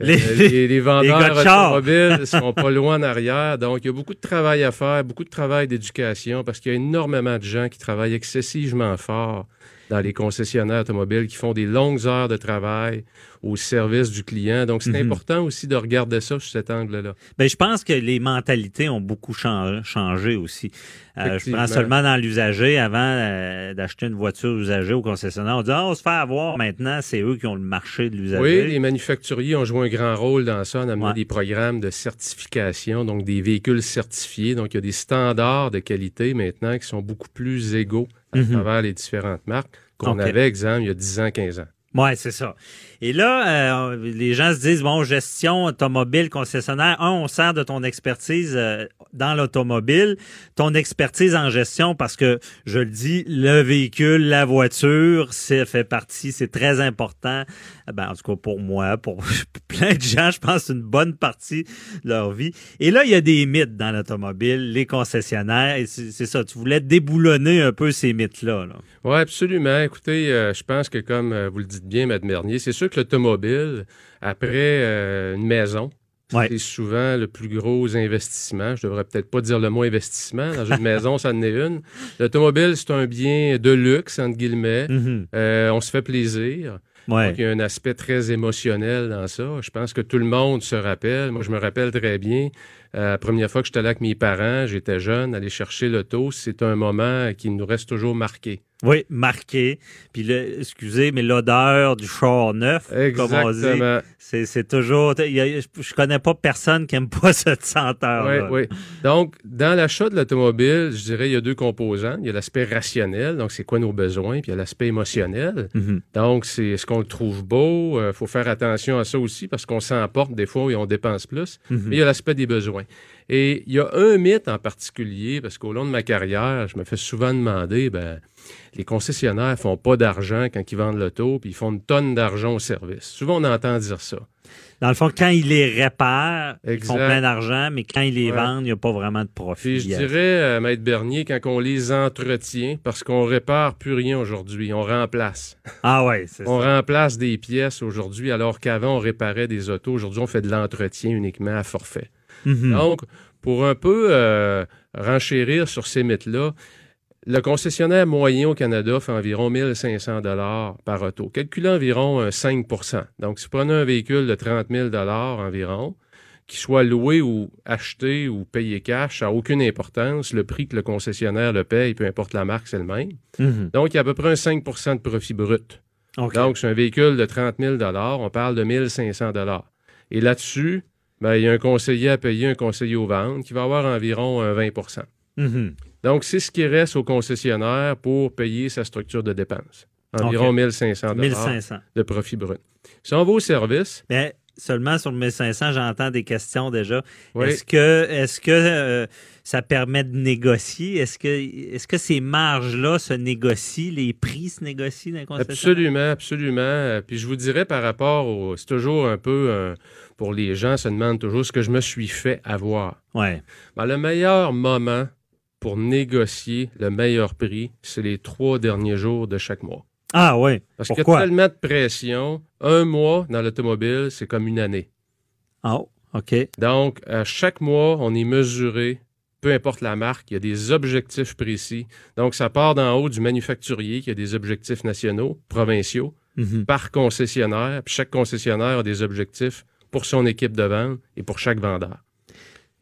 euh, les, les, vendeurs automobiles ne sont pas loin en arrière. Donc, il y a beaucoup de travail à faire, beaucoup de travail d'éducation, parce qu'il y a énormément de gens qui travaillent excessivement fort dans les concessionnaires automobiles qui font des longues heures de travail au service du client. Donc, c'est mhm. important aussi de regarder ça sous cet angle-là. Bien, je pense que les mentalités ont beaucoup changé aussi. Euh, je prends seulement dans l'usager. Avant euh, d'acheter une voiture usagée au concessionnaire, on dit ah, on se fait avoir. Maintenant, c'est eux qui ont le marché de l'usager. Oui, les manufacturiers ont joué un grand rôle dans ça en amenant des programmes de certification, donc des véhicules certifiés. Donc, il y a des standards de qualité maintenant qui sont beaucoup plus égaux à mhm. travers les différentes marques qu'on avait, exemple, il y a 10 ans, 15 ans. Oui, c'est ça. Et là, euh, les gens se disent, bon, gestion automobile, concessionnaire, un, on sert de ton expertise euh, dans l'automobile, ton expertise en gestion, parce que, je le dis, le véhicule, la voiture, c'est fait partie, c'est très important. Ben, en tout cas, pour moi, pour plein de gens, je pense une bonne partie de leur vie. Et là, il y a des mythes dans l'automobile, les concessionnaires, et c'est ça, tu voulais déboulonner un peu ces mythes-là. Là. Oui, absolument. Écoutez, euh, je pense que comme vous le dites bien, Mme Bernier, c'est sûr que l'automobile, après euh, une maison, c'est souvent le plus gros investissement. Je devrais peut-être pas dire le mot investissement. Dans une maison, ça en est une. L'automobile, c'est un bien de luxe, entre guillemets. Mm-hmm. Euh, on se fait plaisir. Donc, il y a un aspect très émotionnel dans ça. Je pense que tout le monde se rappelle. Moi, je me rappelle très bien. Euh, la première fois que j'étais là avec mes parents, j'étais jeune, aller chercher l'auto, c'est un moment qui nous reste toujours marqué. Oui, marqué. Puis, le, excusez, mais l'odeur du char neuf, comme on dit, c'est toujours... je connais pas personne qui aime pas cette senteur Oui, oui. Donc, dans l'achat de l'automobile, je dirais, il y a deux composants. Il y a l'aspect rationnel, donc c'est quoi nos besoins, puis il y a l'aspect émotionnel. Mm-hmm. Donc, c'est est-ce qu'on le trouve beau? Il euh, faut faire attention à ça aussi, parce qu'on s'emporte des fois et on dépense plus. Mm-hmm. Mais il y a l'aspect des besoins. Et il y a un mythe en particulier, parce qu'au long de ma carrière, je me fais souvent demander, ben, les concessionnaires font pas d'argent quand ils vendent l'auto, puis ils font une tonne d'argent au service. Souvent, on entend dire ça. Dans le fond, quand ils les réparent, ils font plein d'argent, mais quand ils les vendent, il n'y a pas vraiment de profit. je dirais, euh, Maître Bernier, quand on les entretient, parce qu'on répare plus rien aujourd'hui, on remplace. Ah ouais, c'est ça. On remplace des pièces aujourd'hui, alors qu'avant, on réparait des autos. Aujourd'hui, on fait de l'entretien uniquement à forfait. Mhm. Donc, pour un peu euh, renchérir sur ces mythes-là, le concessionnaire moyen au Canada fait environ 1500 dollars par auto, calculant environ 5% Donc, si vous prenez un véhicule de 30 000 dollars environ, qui soit loué ou acheté ou payé cash, ça n'a aucune importance. Le prix que le concessionnaire le paye, peu importe la marque, c'est le même. Mhm. Donc, il y a à peu près un 5% de profit brut. Donc, c'est un véhicule de 30 000 on parle de 1500 Et là-dessus, ben, il y a un conseiller à payer, un conseiller aux ventes, qui va avoir environ un 20 mhm. Donc, c'est ce qui reste au concessionnaire pour payer sa structure de dépenses. Environ 1500 1500 de profit brut. Si on va au service... Mais seulement sur le 1500, j'entends des questions déjà. Est-ce que, est-ce que euh, ça permet de négocier? Est-ce que, est-ce que ces marges-là se négocient? Les prix se négocient dans le concessionnaire? Absolument, absolument. Puis je vous dirais par rapport au... C'est toujours un peu... Euh, pour les gens se demandent toujours ce que je me suis fait avoir. Ouais. Ben, le meilleur moment pour négocier le meilleur prix, c'est les trois derniers jours de chaque mois. Ah oui. Parce qu'il y a tellement de pression. Un mois dans l'automobile, c'est comme une année. Ah, OK. Donc, à chaque mois, on est mesuré, peu importe la marque, il y a des objectifs précis. Donc, ça part d'en haut du manufacturier qui a des objectifs nationaux, provinciaux, Mhm. par concessionnaire. Puis chaque concessionnaire a des objectifs pour son équipe de vente et pour chaque vendeur.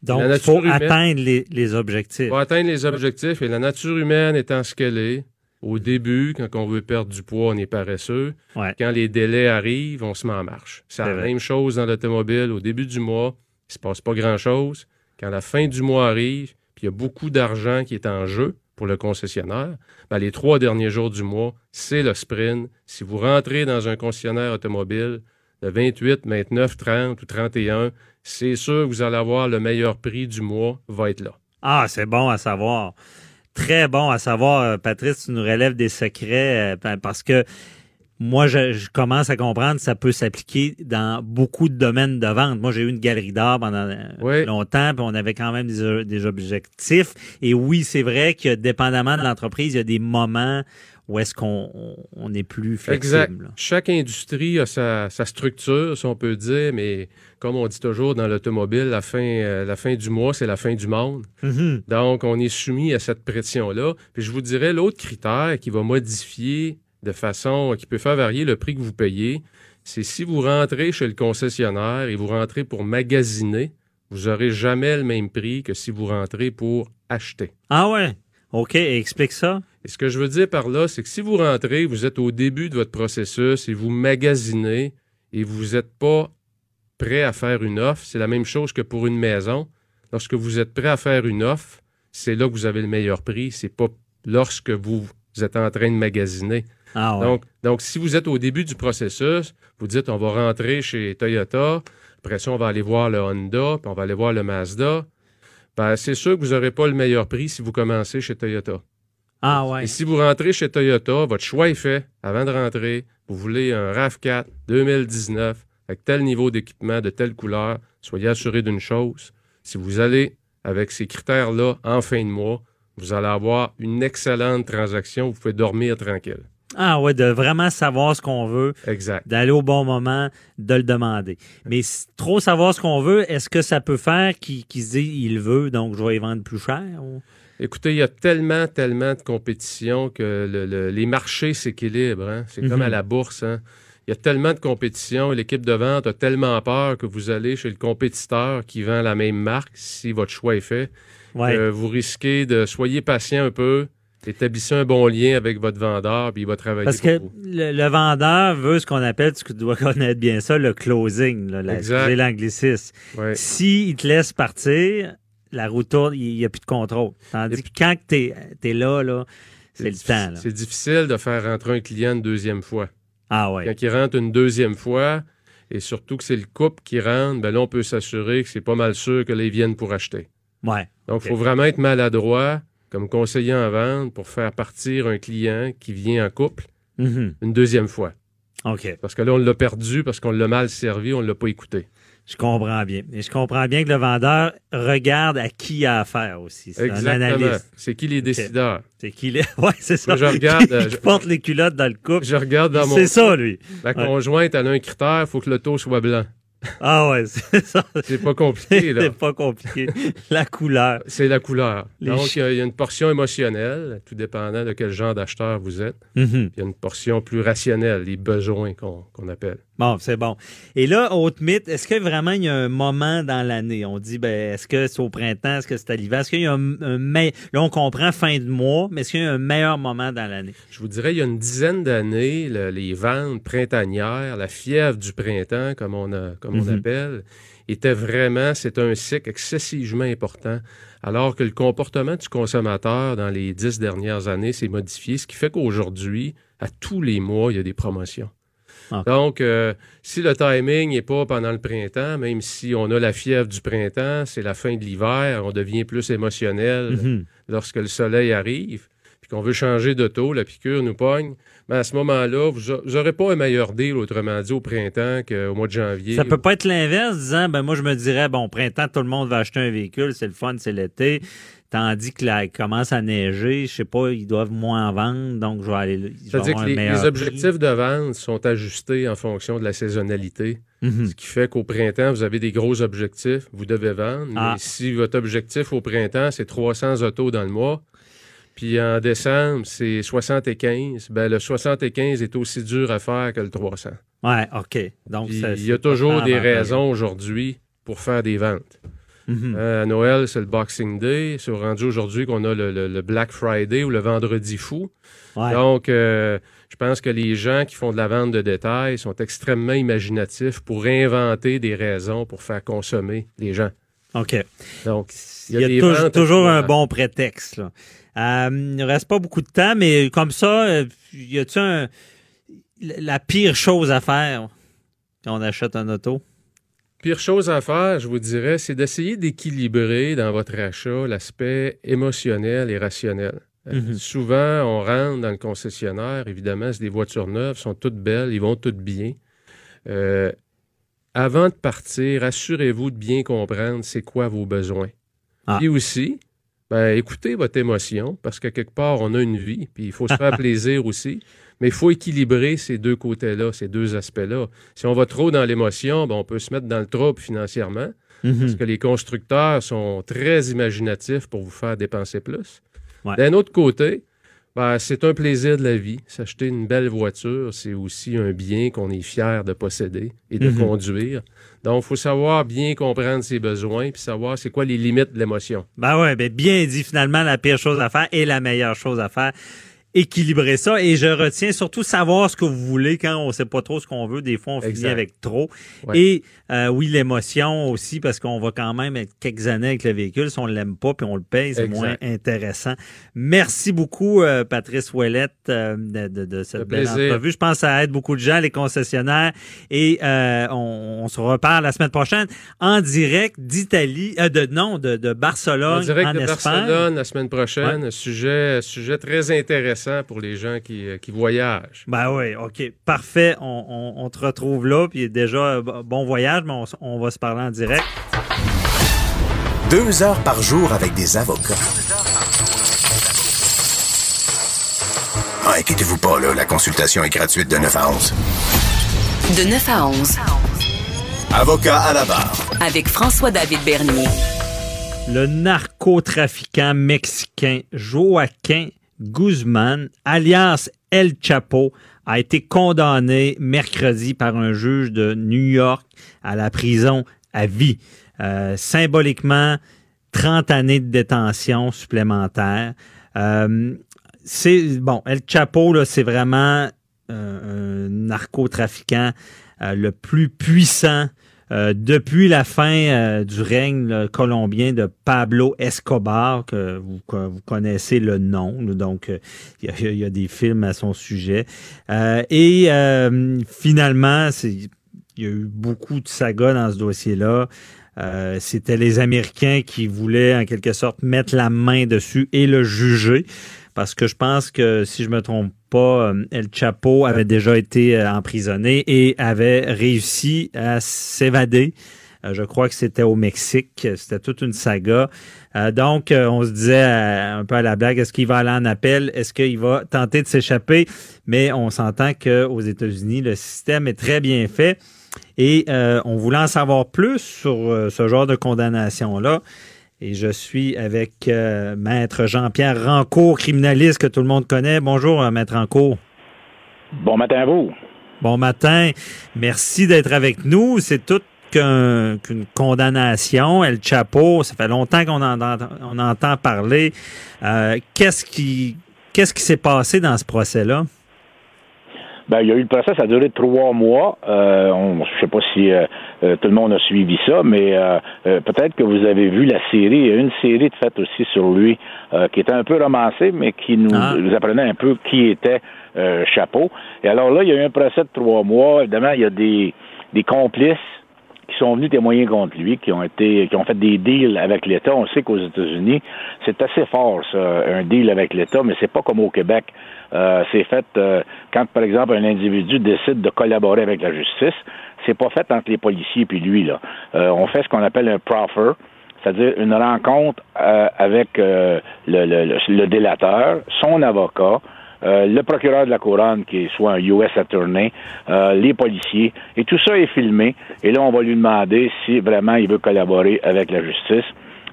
Donc, il faut humaine- atteindre les, les objectifs. Pour atteindre les objectifs, et la nature humaine étant ce qu'elle est, au début, quand on veut perdre du poids, on est paresseux. Ouais. Quand les délais arrivent, on se met en marche. C'est la vrai. même chose dans l'automobile. Au début du mois, il se passe pas grand-chose. Quand la fin du mois arrive, puis il y a beaucoup d'argent qui est en jeu pour le concessionnaire, ben, les trois derniers jours du mois, c'est le sprint. Si vous rentrez dans un concessionnaire automobile le 28, 29, 30 ou 31, c'est sûr que vous allez avoir le meilleur prix du mois, va être là. Ah, c'est bon à savoir. Très bon à savoir, euh, Patrice, tu nous relèves des secrets euh, pa- parce que moi, je, je commence à comprendre que ça peut s'appliquer dans beaucoup de domaines de vente. Moi, j'ai eu une galerie d'art pendant euh, Oui. longtemps, puis on avait quand même des, des objectifs. Et oui, c'est vrai que dépendamment de l'entreprise, il y a des moments où est-ce qu'on on- on est plus flexible. Exact. Chaque industrie a sa, sa structure, si on peut dire, mais comme on dit toujours dans l'automobile, la fin, euh, la fin du mois, c'est la fin du monde. Mhm. Donc, on est soumis à cette pression-là. Puis je vous dirais, l'autre critère qui va modifier de façon, qui peut faire varier le prix que vous payez, c'est si vous rentrez chez le concessionnaire et vous rentrez pour magasiner, vous n'aurez jamais le même prix que si vous rentrez pour acheter. Ah ouais. OK, explique ça. Et ce que je veux dire par là, c'est que si vous rentrez, vous êtes au début de votre processus et vous magasinez et vous n'êtes pas prêt à faire une offre, c'est la même chose que pour une maison. Lorsque vous êtes prêt à faire une offre, c'est là que vous avez le meilleur prix. C'est pas lorsque vous êtes en train de magasiner. Ah ouais. Donc, donc, si vous êtes au début du processus, vous dites on va rentrer chez Toyota, après ça, on va aller voir le Honda, puis on va aller voir le Mazda. Ben, c'est sûr que vous n'aurez pas le meilleur prix si vous commencez chez Toyota. Ah ouais. Et si vous rentrez chez Toyota, votre choix est fait avant de rentrer. Vous voulez un RAV4 2019 avec tel niveau d'équipement, de telle couleur. Soyez assuré d'une chose. Si vous allez avec ces critères-là en fin de mois, vous allez avoir une excellente transaction. Vous pouvez dormir tranquille. Ah ouais, de vraiment savoir ce qu'on veut. Exact. d'aller au bon moment, de le demander. Mais trop savoir ce qu'on veut, est-ce que ça peut faire qu'il se dit il veut, donc je vais y vendre plus cher? ou- Écoutez, il y a tellement, tellement de compétition que le- le- les marchés s'équilibrent. hein. C'est comme Mhm. à la bourse. hein. Il y a tellement de compétition et l'équipe de vente a tellement peur que vous allez chez le compétiteur qui vend la même marque, si votre choix est fait, Ouais. que vous risquez de... Soyez patient un peu, établissez un bon lien avec votre vendeur, puis il va travailler Parce pour que vous. le, le vendeur veut ce qu'on appelle, tu dois connaître bien ça, le closing, l'anglicisme. Ouais. S'il te laisse partir, la roue tourne, il n'y a plus de contrôle. Tandis que quand tu es, là, là c'est le temps. C'est difficile de faire rentrer un client une deuxième fois. Ah ouais. Quand il rentre une deuxième fois, et surtout que c'est le couple qui rentre, ben là, on peut s'assurer que c'est pas mal sûr que là, ils viennent pour acheter. Ouais. Donc, il faut vraiment être maladroit comme conseiller en vente pour faire partir un client qui vient en couple Mhm. une deuxième fois. OK. Parce que là, on l'a perdu parce qu'on l'a mal servi, on ne l'a pas écouté. Je comprends bien. Et je comprends bien que le vendeur regarde à qui il a affaire aussi. C'est un analyste. C'est qui les décideurs? C'est qui les... Ouais, c'est ça. Moi, je regarde, Qui, je- porte les culottes dans le couple. Je regarde dans mon... C'est ça, lui. Ouais. conjointe, elle a un critère, il faut que le taux soit blanc. Ah ouais, c'est ça. C'est pas compliqué, là. C'est pas compliqué. La couleur. C'est la couleur. Les Donc, il y, a- une portion émotionnelle, tout dépendant de quel genre d'acheteur vous êtes. Mhm. Il y a une portion plus rationnelle, les besoins qu'on qu'on appelle. Bon, c'est bon. Et là, autre mythe, est-ce que vraiment il y a un moment dans l'année? On dit, ben, est-ce que c'est au printemps, est-ce que c'est à l'hiver? Est-ce qu'il y a un, un me- Là, on comprend fin de mois, mais est-ce qu'il y a un meilleur moment dans l'année? Je vous dirais, il y a une dizaine d'années, le- les ventes printanières, la fièvre du printemps, comme on, a- comme on Mhm. appelle, était vraiment, c'est un cycle excessivement important, alors que le comportement du consommateur dans les dix dernières années s'est modifié, ce qui fait qu'aujourd'hui, à tous les mois, il y a des promotions. Ah. Donc, euh, si le timing n'est pas pendant le printemps, même si on a la fièvre du printemps, c'est la fin de l'hiver, on devient plus émotionnel Mhm. lorsque le soleil arrive, puis qu'on veut changer d'auto, la piqûre nous pogne, mais à ce moment-là, vous n'aurez pas un meilleur deal, autrement dit, au printemps qu'au mois de janvier. Ça peut pas être l'inverse, disant, ben, moi, je me dirais, bon, au printemps, tout le monde va acheter un véhicule, c'est le fun, c'est l'été. Tandis que là, il commence à neiger, je sais pas, ils doivent moins en vendre, donc je vais aller. C'est-à-dire que les, objectifs de vente sont ajustés en fonction de la saisonnalité. Mhm. Ce qui fait qu'au printemps, vous avez des gros objectifs, vous devez vendre. Mais ah. si votre objectif au printemps, c'est 300 autos dans le mois, puis en décembre, c'est 75, ben le 75 est aussi dur à faire que le 300. Ouais, OK. Donc, il y a toujours des raisons aujourd'hui pour faire des ventes. Mhm. Euh, à Noël, c'est le Boxing Day. C'est rendu aujourd'hui qu'on a le, Black Friday ou le Vendredi fou. Donc, euh, je pense que les gens qui font de la vente de détail sont extrêmement imaginatifs pour inventer des raisons pour faire consommer les gens. OK. Donc, il y a, toujours, un bon prétexte. Euh, il ne reste pas beaucoup de temps, mais comme ça, y a-t-il la pire chose à faire quand on achète un auto? Pire chose à faire, je vous dirais, c'est d'essayer d'équilibrer dans votre achat l'aspect émotionnel et rationnel. Euh, mhm. Souvent, on rentre dans le concessionnaire, évidemment, c'est des voitures neuves, sont toutes belles, ils vont toutes bien. Euh, avant de partir, assurez-vous de bien comprendre c'est quoi vos besoins. Ah. Et aussi, ben, écoutez votre émotion, parce que quelque part, on a une vie, puis il faut se faire plaisir aussi. Mais il faut équilibrer ces deux côtés-là, ces deux aspects-là. Si on va trop dans l'émotion, ben, on peut se mettre dans le trouble financièrement, mhm. parce que les constructeurs sont très imaginatifs pour vous faire dépenser plus. D'un autre côté, ben, c'est un plaisir de la vie. S'acheter une belle voiture, c'est aussi un bien qu'on est fier de posséder et de mhm. conduire. Donc, il faut savoir bien comprendre ses besoins puis savoir c'est quoi les limites de l'émotion. Ben ouais, ben bien dit finalement la pire chose à faire et la meilleure chose à faire équilibrer ça. Et je retiens surtout savoir ce que vous voulez quand on sait pas trop ce qu'on veut. Des fois on finit avec trop. Et euh, oui l'émotion aussi parce qu'on va quand même être quelques années avec le véhicule. Si on l'aime pas puis on le paye c'est moins intéressant. Merci beaucoup euh, Patrice Ouellette euh, de, de, cette belle entrevue. Je pense que ça aide beaucoup de gens les concessionnaires. Et on, se reparle la semaine prochaine en direct d'Italie de non de, de Barcelone en direct de Barcelone la semaine prochaine. Sujet sujet très intéressant pour les gens qui, euh, qui voyagent. Ben oui, OK. Parfait. On, te retrouve là. Puis déjà, bon voyage, mais on, va se parler en direct. Deux heures par jour avec des avocats. Ah, inquiétez-vous pas, là, la consultation est gratuite de 9 à 11. De 9 à 11. Avocat à la barre. Avec François-David Bernier. Le narcotrafiquant mexicain Joaquin Guzman, alias El Chapo, a été condamné mercredi par un juge de New York à la prison à vie. Euh, symboliquement, 30 années de détention supplémentaire. Euh, bon, El Chapo, c'est vraiment euh, un narcotrafiquant le plus puissant euh, depuis la fin euh, du règne colombien de Pablo Escobar, que vous, connaissez le nom, donc euh, il y, a des films à son sujet. et finalement, il y a eu beaucoup de sagas dans ce dossier-là. C'était les Américains qui voulaient en quelque sorte mettre la main dessus et le juger parce que je pense que si je me trompe pas, euh, El Chapo avait déjà été euh, emprisonné et avait réussi à s'évader. Euh, je crois que c'était au Mexique. C'était toute une saga. donc, on se disait un peu à la blague, est-ce qu'il va aller en appel? Est-ce qu'il va tenter de s'échapper? Mais on s'entend qu'aux États-Unis, le système est très bien fait. Et on voulait en savoir plus sur ce genre de condamnation-là. Et je suis avec euh, Maître Jean-Pierre Rancourt, criminaliste que tout le monde connaît. Bonjour, euh, Maître Rancourt. Bon matin à vous. Bon matin. Merci d'être avec nous. C'est tout qu'une condamnation. El Chapo, ça fait longtemps qu'on en, on entend parler. Euh, qu'est-ce qui qu'est-ce qui s'est passé dans ce procès-là? Ben, il y a eu le procès, ça a duré trois mois. Euh, on, je ne sais pas si euh, euh, tout le monde a suivi ça, mais peut-être que vous avez vu la série. Il y a une série de faite aussi sur lui qui était un peu romancée, mais qui nous, ah. nous apprenait un peu qui était Chapeau. Et alors là, il y a eu un procès de trois mois. Évidemment, il y a des, des complices qui sont venus témoigner contre lui, qui ont été, qui ont fait des deals avec l'État. On sait qu'aux États-Unis, c'est assez fort, ça, un deal avec l'État, mais c'est pas comme au Québec. Euh, c'est fait euh, quand, par exemple, un individu décide de collaborer avec la justice. C'est pas fait entre les policiers puis lui là. Euh, on fait ce qu'on appelle un proffer, c'est-à-dire une rencontre euh, avec euh, le, le, le, délateur, son avocat, euh, le procureur de la couronne, qui est soit un US attorney, les policiers, et tout ça est filmé. Et là, on va lui demander si vraiment il veut collaborer avec la justice.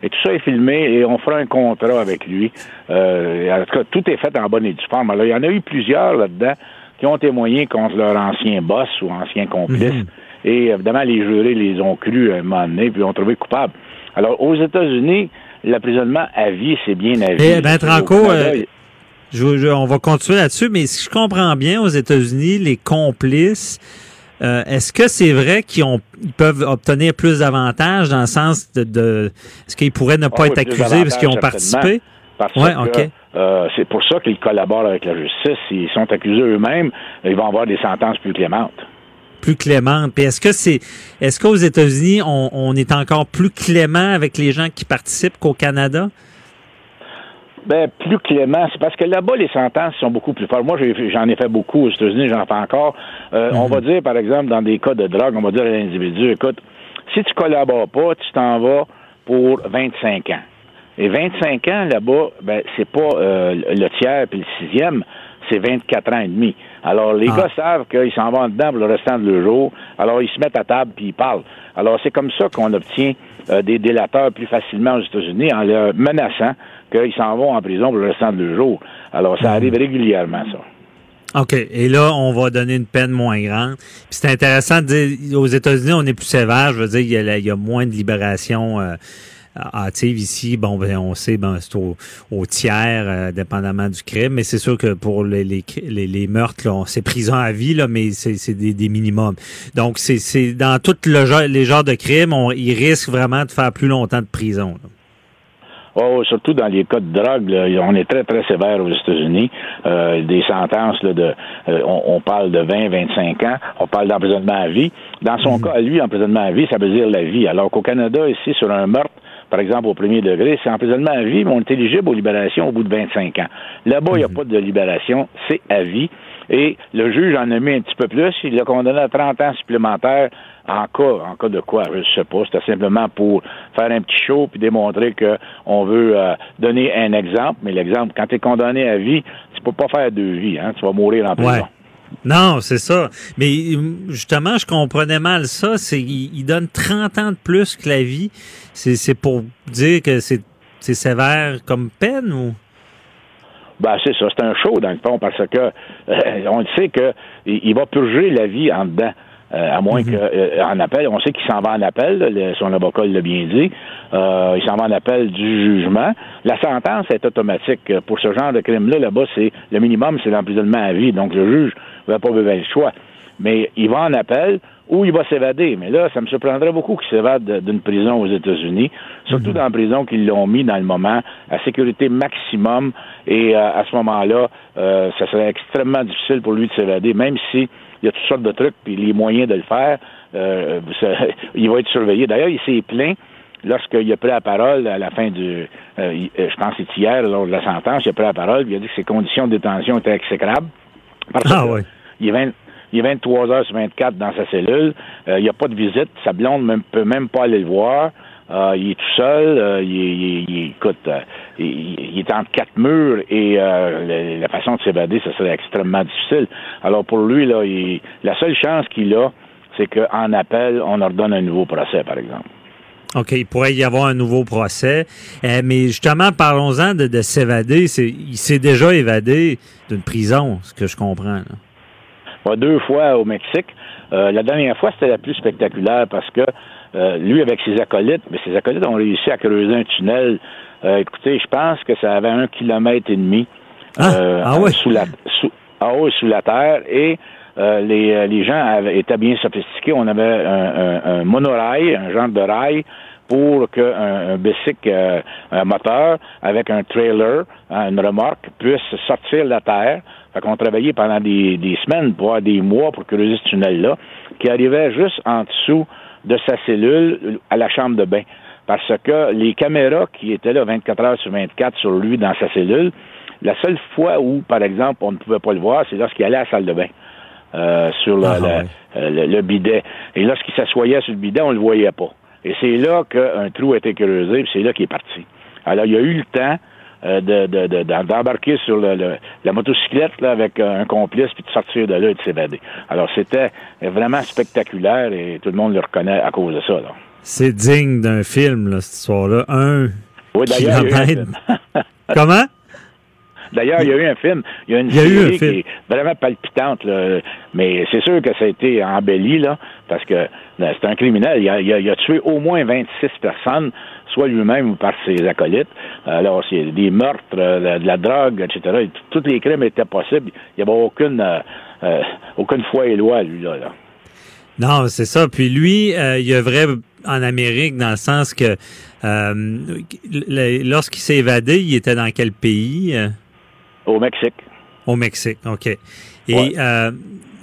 Et tout ça est filmé et on fera un contrat avec lui. en tout cas, tout est fait en bonne et due forme. Alors, il y en a eu plusieurs là-dedans qui ont témoigné contre leur ancien boss ou ancien complice. Mhm. Et évidemment, les jurés les ont cru à un moment donné, puis ont trouvé coupables. Alors, aux États-Unis, l'emprisonnement à vie, c'est bien à vie. Eh ben, Tranco, euh, on va continuer là-dessus, mais si je comprends bien, aux États-Unis, les complices, euh, est-ce que c'est vrai qu'ils peuvent obtenir plus d'avantages dans le sens de, est-ce qu'ils pourraient ne pas ah être accusés parce qu'ils ont participé? Parce que euh, c'est pour ça qu'ils collaborent avec la justice. S'ils sont accusés eux-mêmes, ils vont avoir des sentences plus clémentes plus clémente. Puis est-ce que c'est est-ce qu'aux États-Unis on, est encore plus clément avec les gens qui participent qu'au Canada? Ben, plus clément, c'est parce que là-bas, les sentences sont beaucoup plus fortes. Moi, j'en ai, fait beaucoup aux États-Unis, j'en fais encore. Euh, on mhm. va dire, par exemple, dans des cas de drogue, on va dire à l'individu, écoute, si tu collabores pas, tu t'en vas pour 25 ans. Et 25 ans, là-bas, ben, c'est pas euh, le tiers puis le sixième, c'est 24 ans et demi. Alors, les ah. gars savent qu'ils s'en vont dedans pour le restant de leur jour. Alors, ils se mettent à table puis ils parlent. Alors, c'est comme ça qu'on obtient euh, des délateurs plus facilement aux États-Unis en leur menaçant qu'ils s'en vont en prison pour le restant de leur jour. Alors, ça arrive mhm. régulièrement, ça. OK. Et là, on va donner une peine moins grande. Puis c'est intéressant de dire, aux États-Unis, on est plus sévère. Je veux dire, il y a, moins de libération. Euh, hâtive ici, bon, ben, on sait, ben, c'est au, tiers, euh, dépendamment du crime, mais c'est sûr que pour les, les, les, meurtres, c'est prison à vie, là, mais c'est des, des minimums. Donc, c'est dans tous le les genres de crimes, on, ils risquent vraiment de faire plus longtemps de prison. Oh, surtout dans les cas de drogue, on est très, très sévère aux États-Unis. Euh, des sentences là, de euh, on, parle de 20, 25 ans, on parle d'emprisonnement à vie. Dans son mhm. cas, lui, emprisonnement à vie, ça veut dire la vie. Alors qu'au Canada, ici, sur un meurtre, par exemple, au premier degré, c'est emprisonnement à vie, mais on est éligible aux libérations au bout de 25 ans. Là-bas, il n'y a mhm. pas de libération, c'est à vie. Et le juge en a mis un petit peu plus. Il l'a condamné à 30 ans supplémentaires en cas, en cas de quoi, je ne sais pas. C'était simplement pour faire un petit show puis démontrer qu'on veut euh, donner un exemple. Mais l'exemple, quand tu es condamné à vie, tu peux pas faire deux vies. Hein? Tu vas mourir en prison. Non, c'est ça. Mais justement, je comprenais mal ça. C'est il, donne 30 ans de plus que la vie. C'est pour dire que c'est sévère comme peine ou? Ben, c'est ça, c'est un show dans le fond, parce que euh, on sait que il va purger la vie en dedans. Euh, à moins mm-hmm. que en appel, on sait qu'il s'en va en appel, son avocat l'a bien dit, euh, il s'en va en appel du jugement. La sentence est automatique. Pour ce genre de crime-là, là-bas, c'est le minimum, c'est l'emprisonnement à vie. Donc le juge ne va pas besoin le choix. Mais il va en appel ou il va s'évader. Mais là, ça me surprendrait beaucoup qu'il s'évade d'une prison aux États-Unis, surtout mhm. dans la prison qu'ils l'ont mis dans le moment, à sécurité maximum. Et euh, à ce moment-là, euh, ça serait extrêmement difficile pour lui de s'évader, même si il y a toutes sortes de trucs puis les moyens de le faire. Euh, il va être surveillé. D'ailleurs, il s'est plaint lorsqu'il a pris la parole à la fin du, je pense que c'est hier, lors de la sentence, il a pris la parole, il a dit que ses conditions de détention étaient exécrables. ah oui. Il est, il est 23 heures sur 24 dans sa cellule. Euh, il n'y a pas de visite. Sa blonde ne peut même pas aller le voir. Euh, il est tout seul. Euh, il, écoute, il, est entre quatre murs et la, façon de s'évader, ça serait extrêmement difficile. Alors pour lui, là, la seule chance qu'il a, c'est qu'en appel, on ordonne un nouveau procès, par exemple. OK, il pourrait y avoir un nouveau procès. mais justement, parlons-en de, de s'évader. Il s'est déjà évadé d'une prison, ce que je comprends. Là deux fois au Mexique. Euh, la dernière fois, c'était la plus spectaculaire parce que euh, lui, avec ses acolytes, mais ses acolytes ont réussi à creuser un tunnel. Euh, écoutez, je pense que ça avait un kilomètre et demi ah, ah sous la sous, ah sous la terre et les, les gens étaient bien sophistiqués. On avait un, un, monorail, un genre de rail pour qu'un un bicycle, un moteur avec un trailer, hein, une remorque, puisse sortir de la terre, fait qu'on travaillait pendant des, des semaines, voire des mois pour creuser ce tunnel-là, qui arrivait juste en dessous de sa cellule à la chambre de bain. Parce que les caméras qui étaient là 24 heures sur 24 sur lui dans sa cellule, la seule fois où, par exemple, on ne pouvait pas le voir, c'est lorsqu'il allait à la salle de bain. Euh, sur ah, euh, le, le, bidet. Et lorsqu'il s'assoyait sur le bidet, on le voyait pas. Et c'est là qu'un trou a été creusé, puis c'est là qu'il est parti. Alors, il y a eu le temps euh, de, d'embarquer sur le, la motocyclette là, avec un complice, puis de sortir de là et de s'évader. Alors, c'était vraiment spectaculaire et tout le monde le reconnaît à cause de ça. Là. C'est digne d'un film, là, cette histoire-là. Un oui, d'ailleurs, Comment? D'ailleurs, il y a eu un film, il y a une série qui est vraiment palpitante, là, mais c'est sûr que ça a été embelli, là, parce que ben, c'est un criminel. Il a, il, a, tué au moins 26 personnes, soit lui-même ou par ses acolytes. Alors, c'est des meurtres, euh, de la drogue, etc. tous les crimes étaient possibles. Il n'y avait aucune, euh, euh, aucune foi et loi, lui, là. Non, c'est ça. Puis lui, il y a vrai en Amérique dans le sens que lorsqu'il s'est évadé, il était dans quel pays? Au Mexique. Au Mexique, OK. Et euh,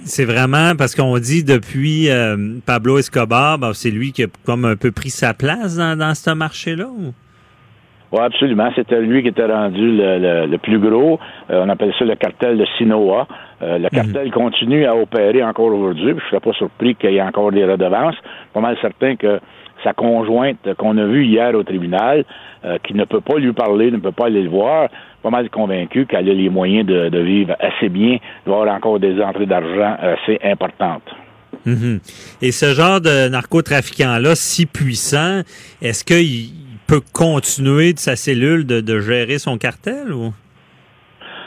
c'est vraiment parce qu'on dit depuis euh, Pablo Escobar, ben, c'est lui qui a comme un peu pris sa place dans, ce marché-là? Oui, absolument. C'était lui qui était rendu le, plus gros. Euh, on appelle ça le cartel de Sinoa. le mhm. cartel continue à opérer encore aujourd'hui. Je ne serais pas surpris qu'il y ait encore des redevances. Pas mal certain que sa conjointe qu'on a vue hier au tribunal, qui ne peut pas lui parler, ne peut pas aller le voir, pas mal convaincu qu'elle a les moyens de, vivre assez bien, d'avoir encore des entrées d'argent assez importantes. Mhm. Et ce genre de narcotrafiquant-là, si puissant, est-ce qu'il peut continuer de sa cellule de, gérer son cartel ou?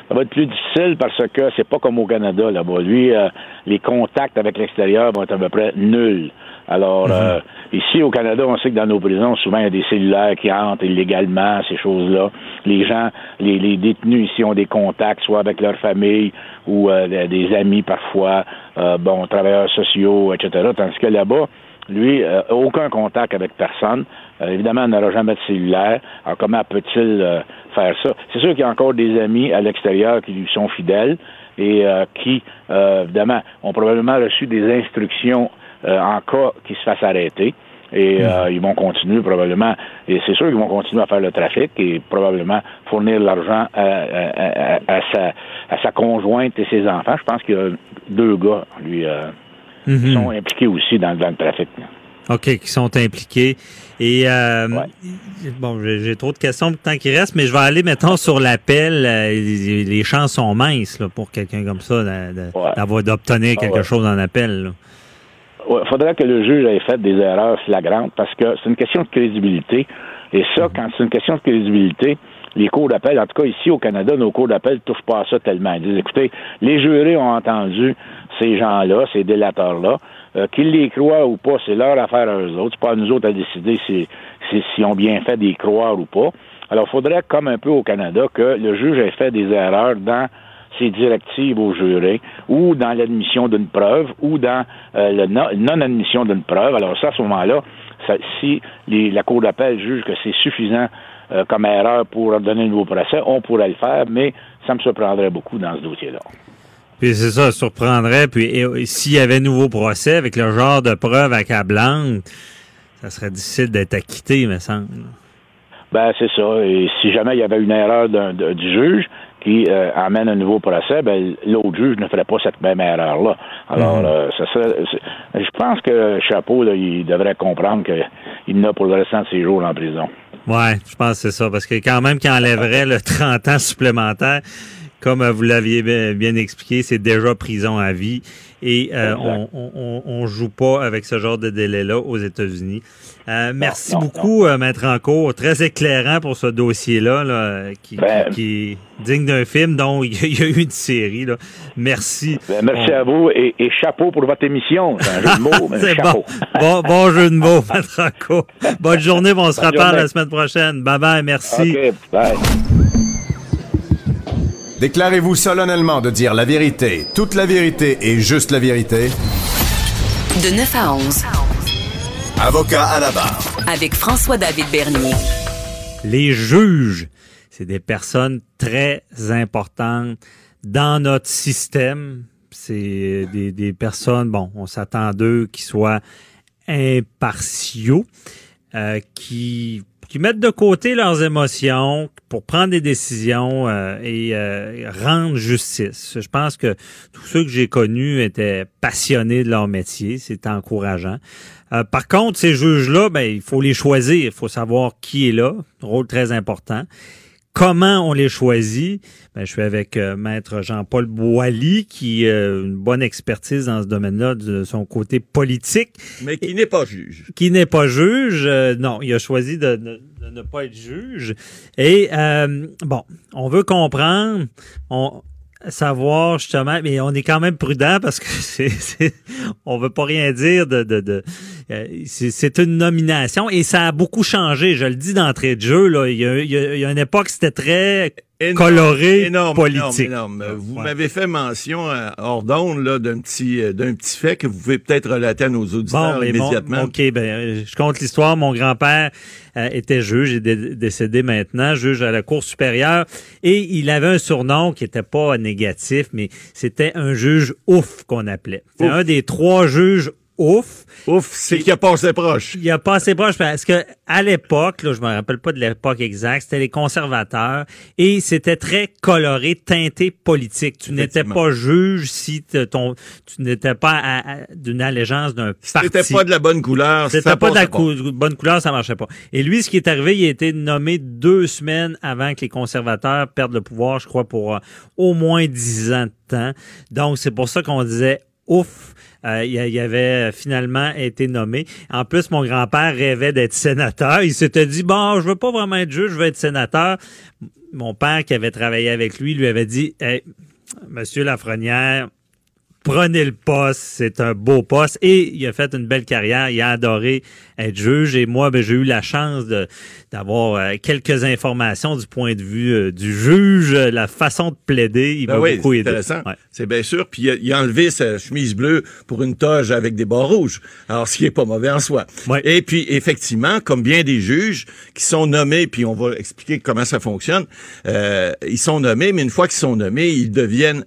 Ça va être plus difficile parce que c'est pas comme au Canada là-bas. Lui, euh, les contacts avec l'extérieur vont être à peu près nuls. Alors, mhm. euh, ici au Canada, on sait que dans nos prisons, souvent, il y a des cellulaires qui entrent illégalement, ces choses-là. Les gens, les, détenus ici ont des contacts, soit avec leur famille ou euh, des amis parfois, euh, bon, travailleurs sociaux, etc. Tandis que là-bas, lui, aucun contact avec personne. évidemment, il n'aura jamais de cellulaire. Alors, comment peut-il faire ça? C'est sûr qu'il y a encore des amis à l'extérieur qui lui sont fidèles et qui, évidemment, ont probablement reçu des instructions euh, en cas qu'ils se fassent arrêter. Et hmm. euh, ils vont continuer probablement, et c'est sûr qu'ils vont continuer à faire le trafic et probablement fournir l'argent à, sa, à sa conjointe et ses enfants. Je pense qu'il y a deux gars, lui, euh, qui hmm. sont impliqués aussi dans, le trafic. OK, qui sont impliqués. Et bon, j'ai trop de questions pour le temps qui reste, mais je vais aller maintenant sur l'appel. les, chances sont minces là, pour quelqu'un comme ça d'obtenir ah quelque chose en appel. Il faudrait que le juge ait fait des erreurs flagrantes parce que c'est une question de crédibilité. Et ça, quand c'est une question de crédibilité, les cours d'appel, en tout cas ici au Canada, nos cours d'appel ne touchent pas à ça tellement. Ils disent, écoutez, les jurés ont entendu ces gens-là, ces délateurs-là, euh, qu'ils les croient ou pas, c'est leur affaire à eux autres. C'est pas à nous autres à décider si, si, ont bien fait d'y croire ou pas. Alors, il faudrait, comme un peu au Canada, que le juge ait fait des erreurs dans ses directives aux jurés, ou dans l'admission d'une preuve, ou dans euh, la non-admission d'une preuve. Alors ça, à ce moment-là, si la Cour d'appel juge que c'est suffisant euh, comme erreur pour donner un nouveau procès, on pourrait le faire, mais ça me surprendrait beaucoup dans ce dossier-là. Puis c'est ça, surprendrait. Puis s'il y avait un nouveau procès avec le genre de preuve accablante, ça serait difficile d'être acquitté, me semble. Ben c'est ça. Et si jamais il y avait une erreur du juge, qui euh, amène un nouveau procès, ben, l'autre juge ne ferait pas cette même erreur-là. Alors, mhm. euh, ça je pense que Chapeau, là, il devrait comprendre qu'il n'a pour le restant de ses jours en prison. Ouais, je pense que c'est ça, parce que quand même qu'il enlèverait le 30 ans supplémentaire, comme vous l'aviez bien expliqué, c'est déjà prison à vie et euh, on, on, on, joue pas avec ce genre de délai-là aux États-Unis. Euh, merci beaucoup, euh, Maître Encourt. Très éclairant pour ce dossier-là, là, qui, ben, qui, est digne d'un film dont il y a eu une série. Là. Merci. Ben, merci à vous et, chapeau pour votre émission. C'est un jeu de mots, mais chapeau. Bon. bon. jeu de mots, Maître Encourt. Bonne journée, on se reparle la semaine prochaine. Bye bye, merci. Bye. Déclarez-vous solennellement de dire la vérité, toute la vérité et juste la vérité. De 9 à 11. Avocat à la barre. Avec François-David Bernier. Les juges, c'est des personnes très importantes dans notre système. C'est des, des personnes, bon, on s'attend d'eux qui soient impartiaux, euh, qui qui mettent de côté leurs émotions pour prendre des décisions euh, et euh, rendre justice. Je pense que tous ceux que j'ai connus étaient passionnés de leur métier. C'est encourageant. Euh, par contre, ces juges-là, ben, il faut les choisir. Il faut savoir qui est là. Rôle très important. Comment on les choisit? Ben, je suis avec euh, maître Jean-Paul Boilly, qui a une bonne expertise dans ce domaine-là de son côté politique. Mais qui n'est pas juge. Qui n'est pas juge. Euh, non, il a choisi de, de, ne pas être juge. Et bon, on veut comprendre. On, savoir justement, mais on est quand même prudent parce que c'est, on veut pas rien dire de, de, de euh, c'est, une nomination et ça a beaucoup changé. Je le dis d'entrée de jeu là, il y a, il y a une époque c'était très coloré énorme, politique. Énorme, Vous m'avez fait mention euh, hors d'onde là d'un petit euh, d'un petit fait que vous pouvez peut-être relater à nos auditeurs bon, immédiatement. OK, ben je compte l'histoire. Mon grand-père était juge, il est décédé maintenant, juge à la Cour supérieure et il avait un surnom qui était pas négatif mais c'était un juge ouf qu'on appelait. Un des trois juges ouf. Ouf, c'est qu'il a passé proche. Il a passé proche parce que à l'époque, là, je me rappelle pas de l'époque exacte, c'était les conservateurs et c'était très coloré, teinté politique. Tu n'étais pas juge si ton, tu n'étais pas d'une allégeance d'un parti. C'était pas de la bonne couleur. C'était pas de la bonne couleur, ça marchait pas. Et lui, ce qui est arrivé, il a été nommé deux semaines avant que les conservateurs perdent le pouvoir, je crois, pour euh, au moins dix ans de temps. Donc, c'est pour ça qu'on disait ouf, euh, il, avait finalement été nommé. En plus, mon grand-père rêvait d'être sénateur. Il s'était dit, bon, je veux pas vraiment être juge, je veux être sénateur. Mon père, qui avait travaillé avec lui, lui avait dit, hey, Monsieur Lafrenière, prenez le poste, c'est un beau poste. Et il a fait une belle carrière, il a adoré être juge. Et moi, ben, j'ai eu la chance d'avoir euh, quelques informations du point de vue euh, du juge, la façon de plaider. Il ben m'a beaucoup aidé. Intéressant. C'est bien sûr. Puis il a, enlevé sa chemise bleue pour une toge avec des bords rouges. Alors, ce qui est pas mauvais en soi. Et puis, effectivement, comme bien des juges qui sont nommés, puis on va expliquer comment ça fonctionne, euh, ils sont nommés, mais une fois qu'ils sont nommés, ils deviennent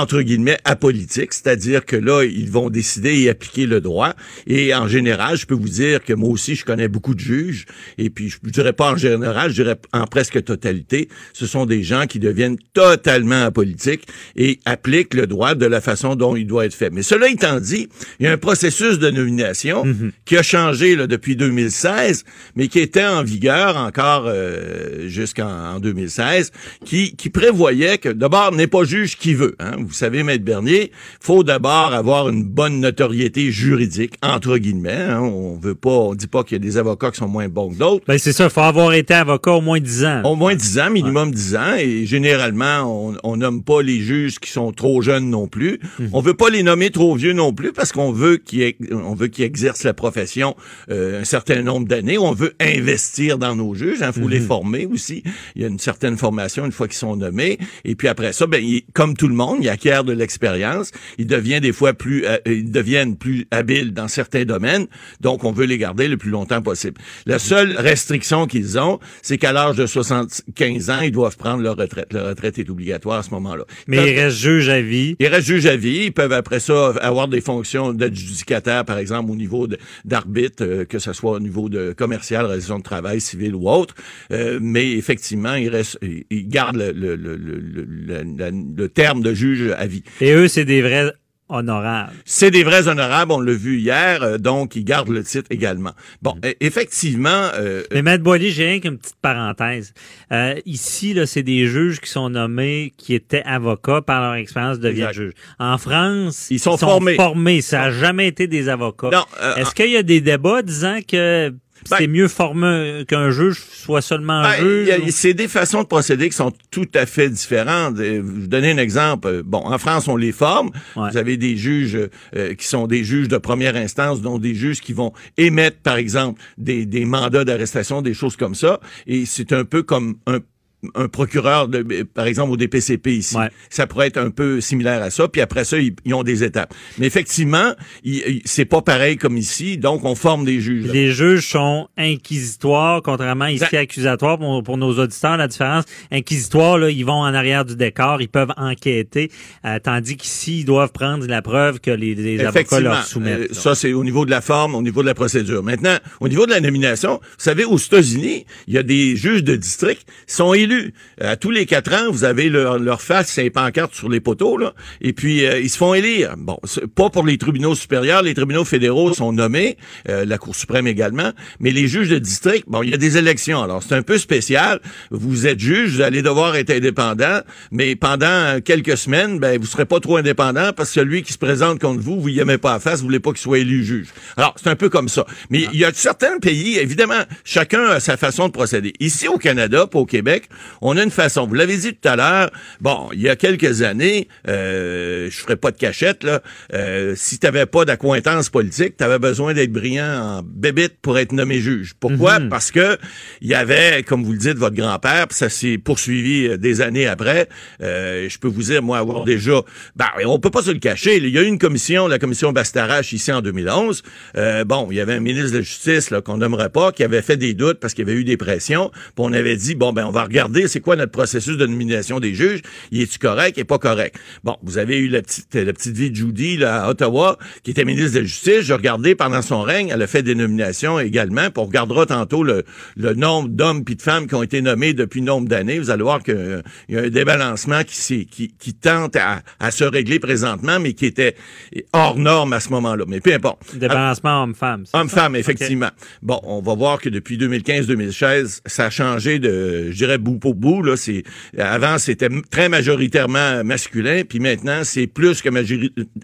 entre guillemets apolitique, c'est-à-dire que là ils vont décider et appliquer le droit et en général, je peux vous dire que moi aussi je connais beaucoup de juges et puis je, dirais pas en général, je dirais en presque totalité, ce sont des gens qui deviennent totalement apolitiques et appliquent le droit de la façon dont il doit être fait. Mais cela étant dit, il y a un processus de nomination mhm. qui a changé là, depuis 2016, mais qui était en vigueur encore euh, jusqu'en 2016, qui, qui prévoyait que d'abord n'est pas juge qui veut. Hein, vous savez, Maître Bernier, faut d'abord avoir une bonne notoriété juridique, entre guillemets. Hein. On veut pas, on dit pas qu'il y a des avocats qui sont moins bons que d'autres. Ben c'est ça, faut avoir été avocat au moins 10 ans. Au moins 10 ans, minimum 10 ans. Et généralement, on, on nomme pas les juges qui sont trop jeunes non plus. Mhm. On veut pas les nommer trop vieux non plus parce qu'on veut qu'ils on veut qu'ils exercent la profession euh, un certain nombre d'années. On veut investir dans nos juges. Il hein, faut les mhm. former aussi. Il y a une certaine formation une fois qu'ils sont nommés. Et puis après ça, ben, comme tout le monde, il acquiert de l'expérience, il devient des fois plus, euh, ils deviennent plus habiles dans certains domaines, donc on veut les garder le plus longtemps possible. La seule restriction qu'ils ont, c'est qu'à l'âge de 75 ans, ils doivent prendre leur retraite. Leur retraite est obligatoire à ce moment-là. Mais ils restent juges à vie. Ils restent juges à vie. Ils peuvent après ça avoir des fonctions d'adjudicataire, par exemple, au niveau d'arbitre, euh, que ce soit au niveau de commercial, résolution de travail, civil ou autre. Euh, mais effectivement, ils, restent, ils gardent le, le, le, le, le terme de juge à vie. Et eux, c'est des vrais honorables. C'est des vrais honorables, on l'a vu hier, euh, donc ils gardent le titre également. Bon, mm. e, effectivement... Euh, Mais Maître Boily, j'ai rien qu'une petite parenthèse. Euh, ici, là, c'est des juges qui sont nommés, qui étaient avocats par leur expérience de deviennent juges. En France, ils sont, formés. formés. Ça n'a jamais été des avocats. Est-ce qu'il y a des débats disant que ben, c'est mieux formé qu'un juge soit seulement un ben, juge. C'est des façons de procéder qui sont tout à fait différentes. Je vais vous donner un exemple. Bon, en France, on les forme. Vous avez des juges euh, qui sont des juges de première instance, dont des juges qui vont émettre, par exemple, des, des mandats d'arrestation, des choses comme ça. Et c'est un peu comme un un procureur, de, par exemple, au DPCP ici. Ça pourrait être un peu similaire à ça. Puis après ça, ils, ont des étapes. Mais effectivement, c'est pas pareil comme ici. Donc, on forme des juges. Les juges sont inquisitoires, contrairement ici accusatoire pour, nos auditeurs. La différence, inquisitoire, là, ils vont en arrière du décor, ils peuvent enquêter, euh, tandis qu'ici, ils doivent prendre la preuve que les, les avocats leur soumettent. Euh, ça, c'est au niveau de la forme, au niveau de la procédure. Maintenant, au niveau de la nomination, vous savez, aux États-Unis, il y a des juges de district qui sont élus. Euh, à tous les quatre ans, vous avez leur, leur face, c'est pancarte sur les poteaux, là, et puis ils se font élire. Bon, pas pour les tribunaux supérieurs, les tribunaux fédéraux sont nommés, la Cour suprême également, mais les juges de district, bon, il y a des élections. Alors, c'est un peu spécial. Vous êtes juge, vous allez devoir être indépendant, mais pendant quelques semaines, ben, vous serez pas trop indépendant parce que celui qui se présente contre vous, vous y aimez pas à face, vous voulez pas qu'il soit élu juge. Alors, c'est un peu comme ça. Mais il y a certains pays, évidemment, chacun a sa façon de procéder. Ici, au Canada, pas au Québec, on a une façon. Vous l'avez dit tout à l'heure, bon, il y a quelques années, euh, je ferai pas de cachette, là, euh, si t'avais pas d'accointance politique, tu avais besoin d'être brillant en bébite pour être nommé juge. Pourquoi? Mhm. Parce que il y avait, comme vous le dites, votre grand-père, puis ça s'est poursuivi euh, des années après. Euh, je peux vous dire, moi, avoir déjà... Ben, on peut pas se le cacher. Il y a eu une commission, la commission Bastarache, ici en 2011. Euh, bon, il y avait un ministre de la Justice qu'on n'aimerait pas, qui avait fait des doutes parce qu'il y avait eu des pressions. Puis on avait dit, bon, ben on va regarder c'est quoi notre processus de nomination des juges? Il est-tu correct? Et pas correct? Bon, vous avez eu la petite, la petite vie de Judy là, à Ottawa, qui était ministre de la Justice. Je regardais pendant son règne, elle a fait des nominations également. Puis on regardera tantôt le, le nombre d'hommes puis de femmes qui ont été nommés depuis nombre d'années. Vous allez voir qu'il y a un débalancement qui, qui, qui tente à, à, se régler présentement, mais qui était hors norme à ce moment-là. Mais peu importe. Débalancement homme-femme. Homme-femme, effectivement. Bon, on va voir que depuis 2015-2016, ça a changé de, je dirais, bout pour bout. Là, c'est, avant, c'était très majoritairement masculin, puis maintenant, c'est plus que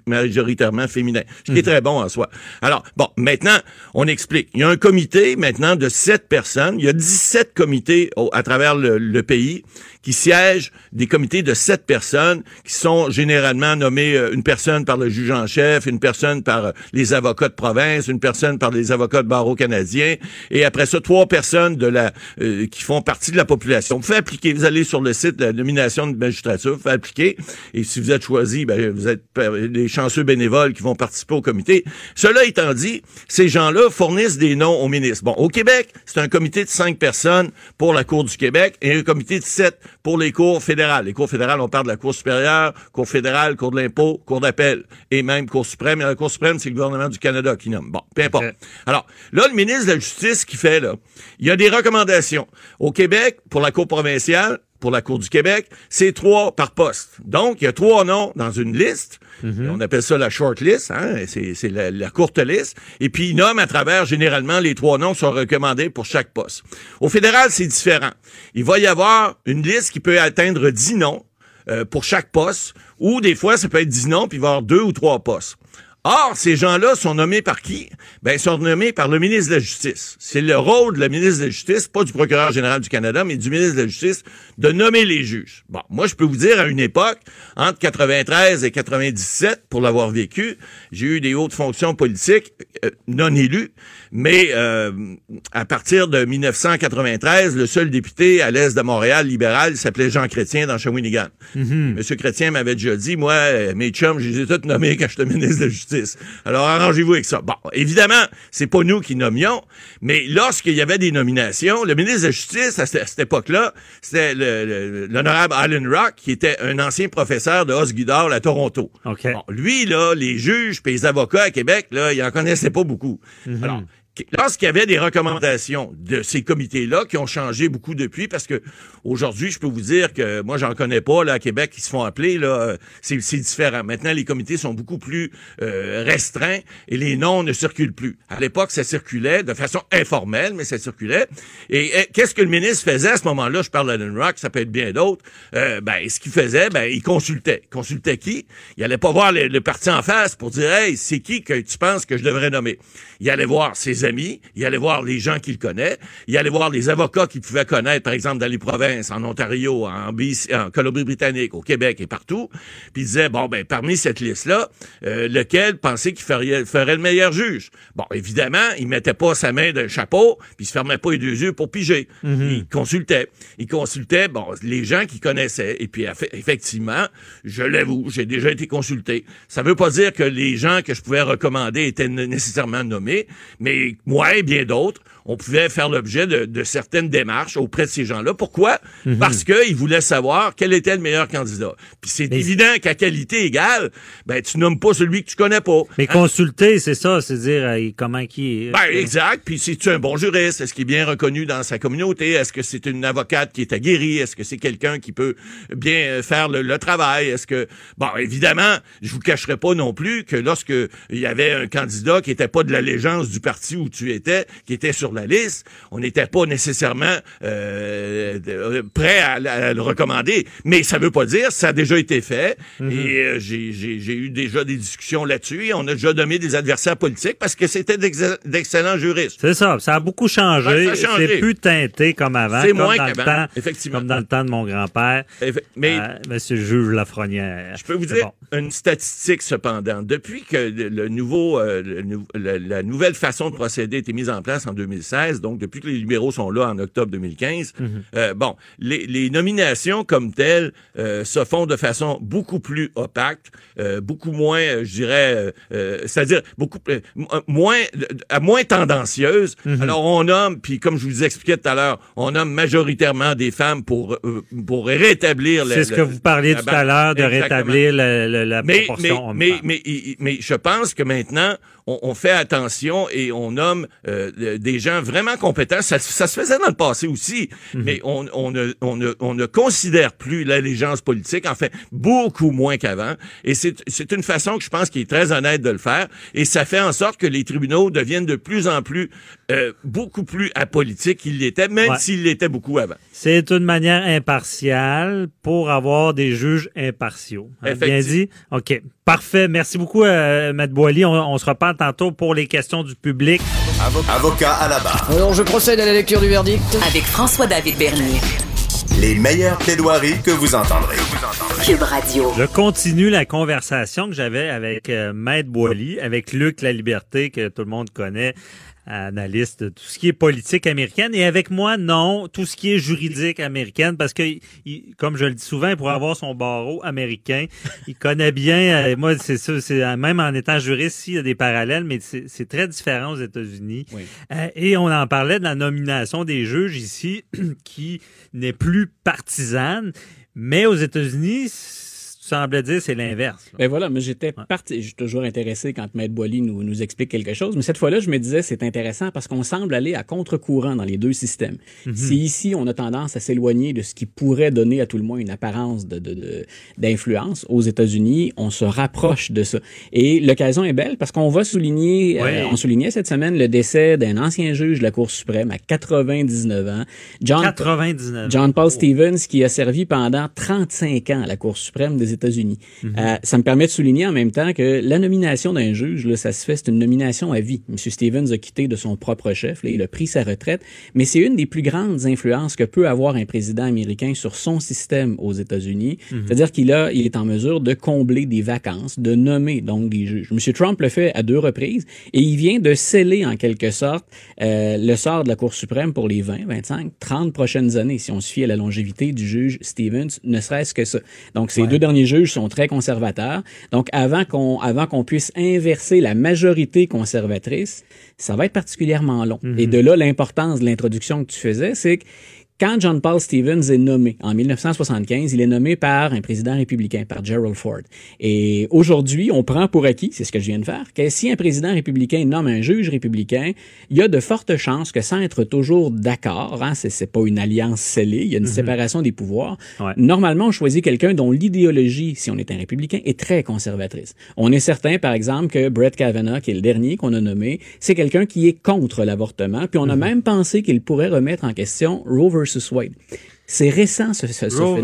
majoritairement féminin. Ce qui est mhm. très bon en soi. Alors, bon, maintenant, on explique. Il y a un comité maintenant de sept personnes. Il y a 17 comités à travers le, pays qui siègent des comités de sept personnes qui sont généralement nommés euh, une personne par le juge en chef, une personne par euh, les avocats de province, une personne par les avocats de barreau canadien et après ça trois personnes de la euh, qui font partie de la population. Vous faites appliquer, vous allez sur le site de la nomination de magistrature, vous faites appliquer et si vous êtes choisi, ben, vous êtes les chanceux bénévoles qui vont participer au comité. Cela étant dit, ces gens-là fournissent des noms au ministre. Bon, au Québec, c'est un comité de cinq personnes pour la Cour du Québec et un comité de sept pour les cours fédérales. Les cours fédérales, on parle de la Cour supérieure, Cour fédérale, Cour de l'impôt, Cour d'appel et même Cour suprême. Et la Cour suprême, c'est le gouvernement du Canada qui nomme. Bon, peu importe. Alors, là, le ministre de la Justice qui fait, là, il y a des recommandations. Au Québec, pour la Cour provinciale, pour la Cour du Québec, c'est trois par poste. Donc, il y a trois noms dans une liste. Mhm. On appelle ça la short list, hein? c'est la, courte liste. Et puis, il nomme à travers, généralement, les trois noms sont recommandés pour chaque poste. Au fédéral, c'est différent. Il va y avoir une liste qui peut atteindre dix noms euh, pour chaque poste, ou des fois, ça peut être dix noms, puis il va y avoir deux ou trois postes. Or, ces gens-là sont nommés par qui? Ben, ils sont nommés par le ministre de la Justice. C'est le rôle de la ministre de la Justice, pas du procureur général du Canada, mais du ministre de la Justice, de nommer les juges. Bon, moi, je peux vous dire, à une époque, entre 93 et 97, pour l'avoir vécu, j'ai eu des hautes fonctions politiques euh, non élues, mais euh, à partir de 1993, le seul député à l'est de Montréal libéral s'appelait Jean Chrétien dans Shawinigan. Mm Monsieur Chrétien m'avait déjà dit, moi, euh, mes chums, je les ai tous nommés quand j'étais ministre de la Justice. Alors, arrangez-vous avec ça. Bon, évidemment, c'est pas nous qui nommions, mais lorsqu'il y avait des nominations, le ministre de la Justice, à cette, époque-là, c'était l'honorable Alan Rock, qui était un ancien professeur de Osgidor à Toronto. Bon, lui, là, les juges et les avocats à Québec, là, il en connaissait pas beaucoup. Mhm. Alors, lorsqu'il y avait des recommandations de ces comités-là qui ont changé beaucoup depuis, parce que aujourd'hui, je peux vous dire que moi, j'en connais pas là à Québec qui se font appeler là, c'est différent. Maintenant, les comités sont beaucoup plus euh, restreints et les noms ne circulent plus. À l'époque, ça circulait de façon informelle, mais ça circulait. Et, qu'est-ce que le ministre faisait à ce moment-là? Je parle d'Alan Rock, ça peut être bien d'autres. Euh, ben, ce qu'il faisait, ben, il consultait. Il consultait qui? Il allait pas voir le, parti en face pour dire, hey, c'est qui que tu penses que je devrais nommer? Il allait voir ses amis, il allait voir les gens qu'il connaît, il allait voir les avocats qu'il pouvait connaître, par exemple, dans les provinces, en Ontario, en, BC, en Colombie-Britannique, au Québec et partout. Puis il disait, bon, ben, parmi cette liste-là, euh, lequel pensait qu'il ferait, ferait le meilleur juge? Bon, évidemment, il mettait pas sa main d'un chapeau, puis il se fermait pas les deux yeux pour piger. Mhm. Il consultait. Il consultait, bon, les gens qu'il connaissait. Et puis, effe- effectivement, je l'avoue, j'ai déjà été consulté. Ça veut pas dire que les gens que je pouvais recommander étaient nécessairement nommés, mais moi et bien d'autres, on pouvait faire l'objet de, de certaines démarches auprès de ces gens-là. Pourquoi? Mhm. Parce qu'ils voulaient savoir quel était le meilleur candidat. Puis c'est évident qu'à qualité égale, ben, tu nommes pas celui que tu connais pas. Mais Hein? consulter, c'est ça, c'est dire euh, comment qui est. Ben, exact. Puis, c'est-tu un bon juriste? Est-ce qu'il est bien reconnu dans sa communauté? Est-ce que c'est une avocate qui est aguerrie? Est-ce que c'est quelqu'un qui peut bien euh, faire le, le travail? Est-ce que, bon, évidemment, je vous cacherai pas non plus que lorsque il y avait un candidat qui était pas de l'allégeance du parti où tu étais, qui était sur la on n'était pas nécessairement euh, de- euh, prêt à, à le recommander. Mais ça veut pas dire, ça a déjà été fait. Mhm. Et euh, j'ai- eu déjà des discussions là-dessus. Et on a déjà nommé des adversaires politiques parce que c'était d'ex- d'excellents juristes. C'est ça, ça a beaucoup changé. Ben, ça a changé. c'est plus teinté comme avant. C'est comme moins dans le qu'avant, temps, effectivement. Comme dans le temps de mon grand-père. Mais euh, Monsieur le juge Lafrenière. Je peux vous dire bon. une statistique cependant. Depuis que le, nouveau, le la, nouvelle façon de procéder a été mise en place en 2016, donc depuis que les libéraux sont là en octobre 2015, Mhm. euh, bon, les, les nominations comme telles euh, se font de façon beaucoup plus opaque, euh, beaucoup moins, je dirais, c'est-à-dire beaucoup moins, moins tendancieuse. Mhm. Alors on nomme, puis comme je vous expliquais tout à l'heure, on nomme majoritairement des femmes pour pour rétablir. C'est ce que vous parliez tout à l'heure de Exactement. rétablir la mais, proportion. mais, mais, mais, mais je pense que maintenant, on, on fait attention et on nomme euh, des gens vraiment compétents. Ça, ça se faisait dans le passé aussi, Mhm. mais on, on, ne, on, ne, on ne considère plus l'allégeance politique, en fait, beaucoup moins qu'avant. Et c'est c'est une façon que je pense qui est très honnête de le faire. Et ça fait en sorte que les tribunaux deviennent de plus en plus, euh, beaucoup plus apolitiques qu'ils l'étaient, même Ouais. s'ils l'étaient beaucoup avant. C'est une manière impartiale pour avoir des juges impartiaux. Hein, Bien dit? OK. Parfait. Merci beaucoup, euh, Matt Boily. On, on se reparle tantôt pour les questions du public. Avocat à la barre. Alors je procède à la lecture du verdict. Avec François-David Bernier. Les meilleures plaidoiries que vous entendrez. Cube Radio. Je continue la conversation que j'avais avec euh, Maître Boily, avec Luc La Liberté, que tout le monde connaît, analyste de tout ce qui est politique américaine, et avec moi, non, tout ce qui est juridique américaine, parce que, il- comme je le dis souvent, pour avoir son barreau américain, il connaît bien, euh, moi, c'est ça, c'est euh, même en étant juriste, il y a des parallèles, mais c'est très différent aux États-Unis. Euh, et on en parlait de la nomination des juges ici, qui n'est plus partisane, mais aux États-Unis, semblais dire c'est l'inverse. Ben voilà, mais j'étais parti, je suis toujours intéressé quand Maître Boily nous, nous explique quelque chose, mais cette fois-là, je me disais, c'est intéressant parce qu'on semble aller à contre-courant dans les deux systèmes. Mhm. Si ici, on a tendance à s'éloigner de ce qui pourrait donner à tout le moins une apparence de, de- de- d'influence, aux États-Unis, on se rapproche de ça. Et l'occasion est belle parce qu'on va souligner, euh, on soulignait cette semaine le décès d'un ancien juge de la Cour suprême à 99 ans. John, 99. John Paul Stevens, qui a servi pendant 35 ans à la Cour suprême des États-Unis. Mhm. Euh, ça me permet de souligner en même temps que la nomination d'un juge, là, ça se fait, c'est une nomination à vie. M. Stevens a quitté de son propre chef, là, il a pris sa retraite, mais c'est une des plus grandes influences que peut avoir un président américain sur son système aux États-Unis. Mhm. C'est-à-dire qu'il a, il est en mesure de combler des vacances, de nommer donc des juges. M. Trump le fait à deux reprises et il vient de sceller en quelque sorte euh, le sort de la Cour suprême pour les 20, 25, 30 prochaines années, si on se fie à la longévité du juge Stevens, ne serait-ce que ça. Donc, ces deux derniers juges sont très conservateurs. Donc, avant qu'on avant qu'on puisse inverser la majorité conservatrice, ça va être particulièrement long. Et de là, l'importance de l'introduction que tu faisais, c'est que quand John Paul Stevens est nommé en 1975, il est nommé par un président républicain, par Gerald Ford. Et aujourd'hui, on prend pour acquis, c'est ce que je viens de faire, que si un président républicain nomme un juge républicain, il y a de fortes chances que sans être toujours d'accord, hein, c'est, pas une alliance scellée, il y a une Mhm. séparation des pouvoirs. Ouais. Normalement, on choisit quelqu'un dont l'idéologie, si on est un républicain, est très conservatrice. On est certain, par exemple, que Brett Kavanaugh, qui est le dernier qu'on a nommé, c'est quelqu'un qui est contre l'avortement. Puis on a même pensé qu'il pourrait remettre en question Roe versus Wade. C'est récent, ce, ce, Rover-.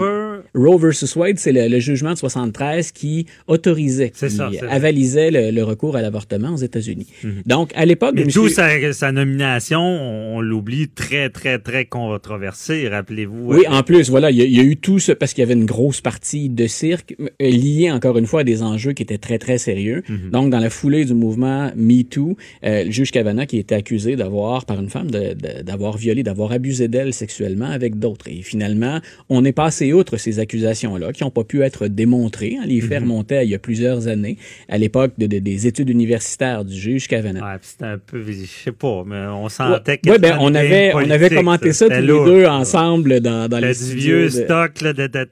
Roe versus Wade, c'est le, jugement de 73 qui autorisait, qui ça, avalisait le, recours à l'avortement aux États-Unis. Mhm. Donc, à l'époque... Mais d'où sa, nomination, on, l'oublie, très, très, très controversée, rappelez-vous. Oui, en plus, voilà, il y, a eu tout ça parce qu'il y avait une grosse partie de cirque euh, liée, encore une fois, à des enjeux qui étaient très, très sérieux. Mhm. Donc, dans la foulée du mouvement MeToo, euh, le juge Kavanaugh qui était accusé d'avoir, par une femme, d'avoir violé, d'avoir abusé d'elle sexuellement avec d'autres. Et finalement, on est passé outre ces accusations-là qui n'ont pas pu être démontrées. Hein. Les faits mhm. remontaient il y a plusieurs années, à l'époque de, des études universitaires du juge Kavanaugh. Ouais, c'était un peu, je sais pas, mais on sentait que. Oui, ben, on avait, on avait commenté ça, tous les deux ensemble dans, dans les vieux stock là, de, de,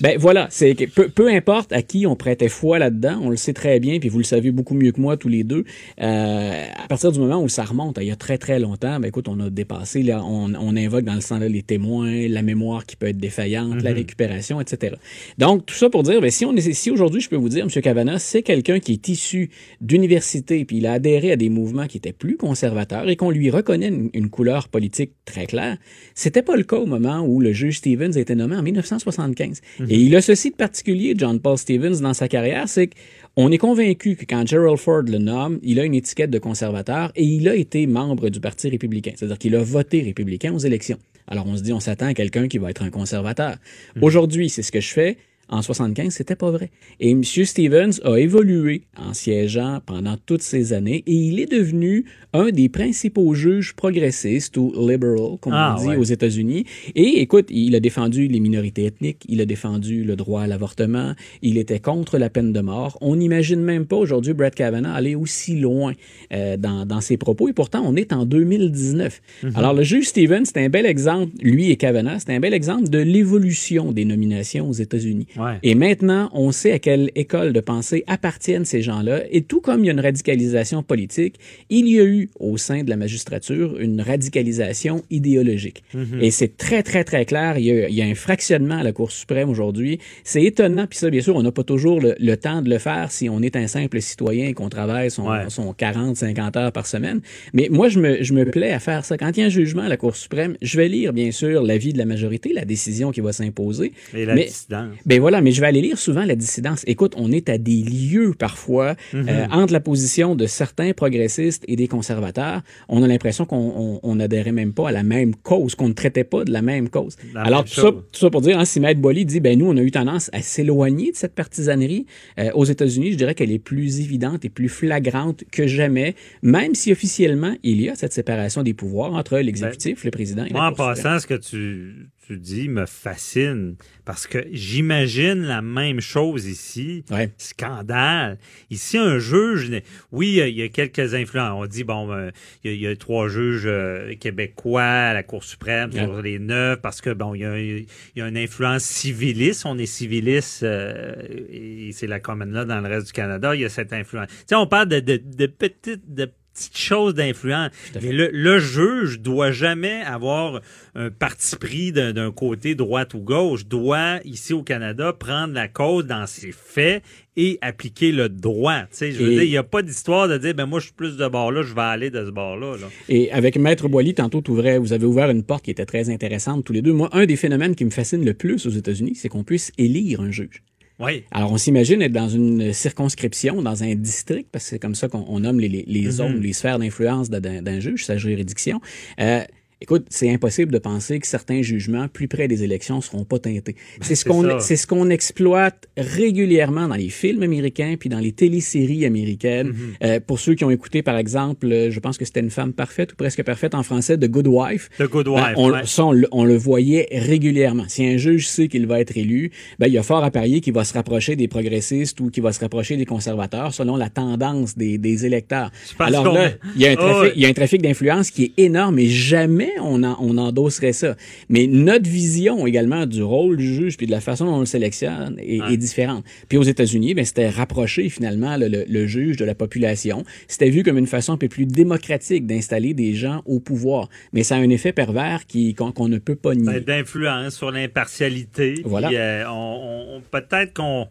Ben voilà, c'est peu, peu importe à qui on prêtait foi là-dedans, on le sait très bien, puis vous le savez beaucoup mieux que moi tous les deux. Euh, à partir du moment où ça remonte, il y a très très longtemps, ben écoute, on a dépassé, là, on, on invoque dans le sens là les témoins, la mémoire qui peut être défaillante, la mhm. Récupération, etc. Donc tout ça pour dire, ben, si on est, si aujourd'hui je peux vous dire, M. Cavana, c'est quelqu'un qui est issu d'université, puis il a adhéré à des mouvements qui étaient plus conservateurs et qu'on lui reconnaît une, couleur politique très claire. C'était pas le cas au moment où le juge Stevens a été nommé en 1975. Mhm. Et il a ceci de particulier, John Paul Stevens, dans sa carrière, c'est qu'on est convaincu que quand Gerald Ford le nomme, il a une étiquette de conservateur et il a été membre du Parti républicain. C'est-à-dire qu'il a voté républicain aux élections. Alors on se dit, on s'attend à quelqu'un qui va être un conservateur. Mhm. Aujourd'hui, c'est ce que je fais en 75, c'était pas vrai. Et M. Stevens a évolué en siégeant pendant toutes ces années et il est devenu un des principaux juges progressistes ou liberal, comme ah, on dit aux États-Unis. Et écoute, il a défendu les minorités ethniques, il a défendu le droit à l'avortement, il était contre la peine de mort. On n'imagine même pas aujourd'hui Brett Kavanaugh aller aussi loin euh, dans, dans, ses propos et pourtant on est en 2019. Mhm. Alors le juge Stevens, c'est un bel exemple, lui et Kavanaugh, c'est un bel exemple de l'évolution des nominations aux États-Unis. Et maintenant, on sait à quelle école de pensée appartiennent ces gens-là. Et tout comme il y a une radicalisation politique, il y a eu au sein de la magistrature une radicalisation idéologique. Mhm. Et c'est très, très, très clair. Il y, a, un fractionnement à la Cour suprême aujourd'hui. C'est étonnant. Puis ça, bien sûr, on n'a pas toujours le, temps de le faire si on est un simple citoyen et qu'on travaille son, son 40, 50 heures par semaine. Mais moi, je me, je me plais à faire ça. Quand il y a un jugement à la Cour suprême, je vais lire, bien sûr, l'avis de la majorité, la décision qui va s'imposer. Et la mais, dissidence. Ben voilà, mais je vais aller lire souvent la dissidence. Écoute, on est à des lieux parfois mhm. euh, entre la position de certains progressistes et des conservateurs. On a l'impression qu'on n'adhérait même pas à la même cause, qu'on ne traitait pas de la même cause. Alors, tout ça, tout ça, pour dire, hein, si Maître Bolly dit, ben nous, on a eu tendance à s'éloigner de cette partisanerie. Euh, aux États-Unis, je dirais qu'elle est plus évidente et plus flagrante que jamais, même si officiellement, il y a cette séparation des pouvoirs entre l'exécutif, ben, le président et moi, en passant, ce que tu, tu dis me fascine parce que j'imagine la même chose ici. Scandale. Ici, un juge, oui, il y a quelques influences. On dit, bon, euh, il y, a, trois juges euh, québécois à la Cour suprême sur les neuf parce que, bon, il y a, une influence civiliste. On est civiliste euh, et c'est la commune là dans le reste du Canada. Il y a cette influence. Tu sais, on parle de, de, de petites... De petite chose d'influence. Mais le, le, juge doit jamais avoir un parti pris d'un côté droite ou gauche. Doit ici au Canada prendre la cause dans ses faits et appliquer le droit. Tu sais, je veux dire, il n'y a pas d'histoire de dire ben moi je suis plus de bord là, je vais aller de ce bord là. Et avec Maître Boily, tantôt vous avez ouvert une porte qui était très intéressante tous les deux. Moi, un des phénomènes qui me fascine le plus aux États-Unis, c'est qu'on puisse élire un juge. Oui. Alors, on s'imagine être dans une circonscription, dans un district, parce que c'est comme ça qu'on nomme les, les, les mm-hmm. zones, les sphères d'influence d'un juge, sa juridiction. Euh, Écoute, c'est impossible de penser que certains jugements plus près des élections seront pas teintés. Ben, c'est ce qu'on c'est ce qu'on exploite régulièrement dans les films américains puis dans les téléséries américaines. Mm-hmm. euh, pour ceux qui ont écouté par exemple, euh, je pense que c'était une femme parfaite ou presque parfaite en français de Good Wife. The Good ben, Wife. on, ça, on, le voyait régulièrement. Si un juge sait qu'il va être élu, ben il y a fort à parier qu'il va se rapprocher des progressistes ou qu'il va se rapprocher des conservateurs selon la tendance des, des électeurs. Alors là, il y a un trafic, il y a un trafic d'influence qui est énorme et jamais on, on endosserait ça. Mais notre vision également du rôle du juge puis de la façon dont on le sélectionne est, différente. Puis aux États-Unis, ben, c'était rapprocher finalement le, juge de la population. C'était vu comme une façon un peu plus démocratique d'installer des gens au pouvoir. Mais ça a un effet pervers qui qu'on ne peut pas nier. Ben, d'influence sur l'impartialité. Voilà. Euh, on, peut-être qu'on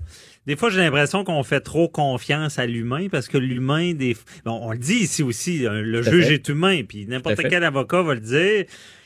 des fois, j'ai l'impression qu'on fait trop confiance à l'humain parce que l'humain, des... Bon, on le dit ici aussi, hein, le juge est humain, puis n'importe quel avocat va le dire.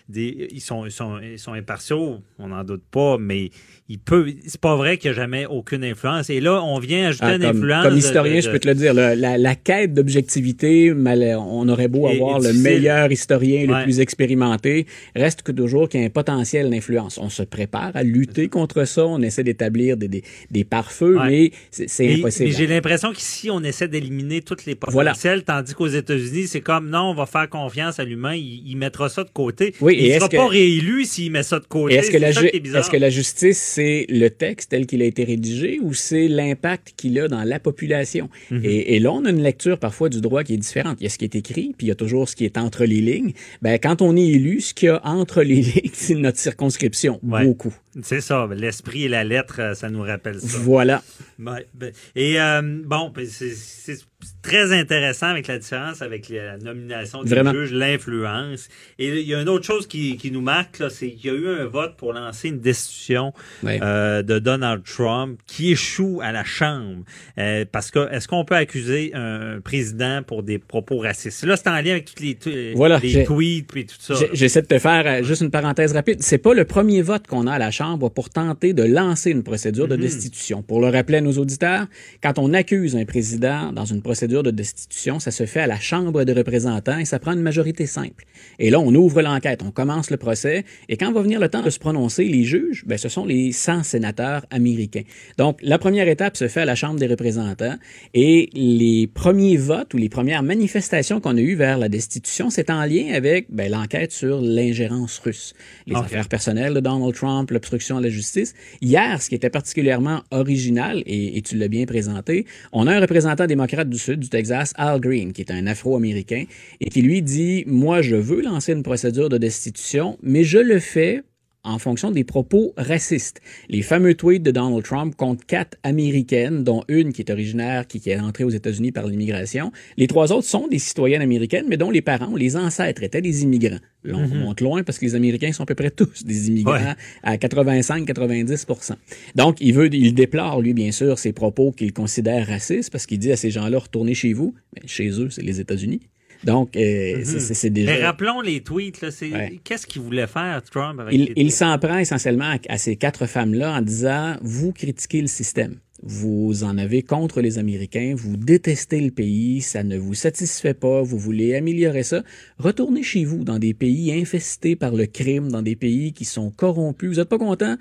Des, ils sont, ils sont, ils sont impartiaux, on n'en doute pas, mais il peut, c'est pas vrai qu'il n'y a jamais aucune influence. Et là, on vient ajouter Ah, une influence. comme de- historien, de- je peux te le dire, la, la- la quête d'objectivité, on aurait beau avoir le meilleur historien, le plus expérimenté, reste que toujours qu'il y a un potentiel d'influence. On se prépare à lutter contre ça, on essaie d'établir des, des, des pare-feux, Ouais. mais c'est impossible. Mais j'ai l'impression qu'ici, on essaie d'éliminer toutes les Voilà. potentiels, tandis qu'aux États-Unis, c'est comme non, on va faire confiance à l'humain, il, il mettra ça de côté. Oui, il ne sera que- pas réélu s'il met ça de côté. Est-ce que, la ju- est que justice, c'est le texte tel qu'il a été rédigé ou c'est l'impact qu'il a dans la population? Mhm. et, et là, on a une lecture parfois du droit qui est différente. Il y a ce qui est écrit, puis il y a toujours ce qui est entre les lignes. Ben, quand on est élu, ce qu'il y a entre les lignes, c'est notre circonscription. Ouais. Beaucoup. C'est ça, l'esprit et la lettre, euh, ça nous rappelle ça. Voilà. Ouais, ben, et euh, bon, ben, c'est très intéressant avec la différence avec la nomination Vraiment. juges, l'influence. Et il y a une autre chose qui, qui nous marque, c'est qu'il y a eu un vote pour lancer une destitution euh, de Donald Trump qui échoue à la Chambre. Euh, parce que est-ce qu'on peut accuser un président pour des propos racistes? Là, c'est en lien avec tous les, Voilà, tweets et tout ça. J'essaie de te faire euh, juste une parenthèse rapide. C'est pas le premier vote qu'on a à la Chambre pour tenter de lancer une procédure de Mhm. destitution. Pour le rappeler à nos auditeurs, quand on accuse un président dans une procédure de destitution, ça se fait à la Chambre des représentants et ça prend une majorité simple. Et là, on ouvre l'enquête, on commence le procès et quand va venir le temps de se prononcer, les juges, ben, ce sont les 100 sénateurs américains. Donc, la première étape se fait à la Chambre des représentants et les premiers votes ou les premières manifestations qu'on a eues vers la destitution, c'est en lien avec ben, l'enquête sur l'ingérence russe, les Ok. affaires personnelles de Donald Trump, l'obstruction à la justice. Hier, ce qui était particulièrement original, et, et tu l'as bien présenté, on a un représentant démocrate du Du Texas, Al Green, qui est un Afro-Américain, et qui lui dit, moi, je veux lancer une procédure de destitution, mais je le fais en fonction des propos racistes. Les fameux tweets de Donald Trump contre quatre Américaines, dont une qui est originaire, qui, qui est entrée aux États-Unis par l'immigration. Les trois autres sont des citoyennes américaines, mais dont les parents, les ancêtres étaient des immigrants. Là, on Mhm. monte loin parce que les Américains sont à peu près tous des immigrants Ouais. à 85-90% Donc, il veut, il déplore, lui, bien sûr, ces propos qu'il considère racistes parce qu'il dit à ces gens-là, retournez chez vous. Mais chez eux, c'est les États-Unis. Donc, euh, Mhm. c'est- déjà... Mais rappelons les tweets. Ouais. Qu'est-ce qu'il voulait faire, Trump? Avec Il, s'en prend essentiellement à, à ces quatre femmes-là en disant vous critiquez le système. Vous en avez contre les Américains, vous détestez le pays, ça ne vous satisfait pas, vous voulez améliorer ça. Retournez chez vous dans des pays infestés par le crime, dans des pays qui sont corrompus. Vous n'êtes pas content?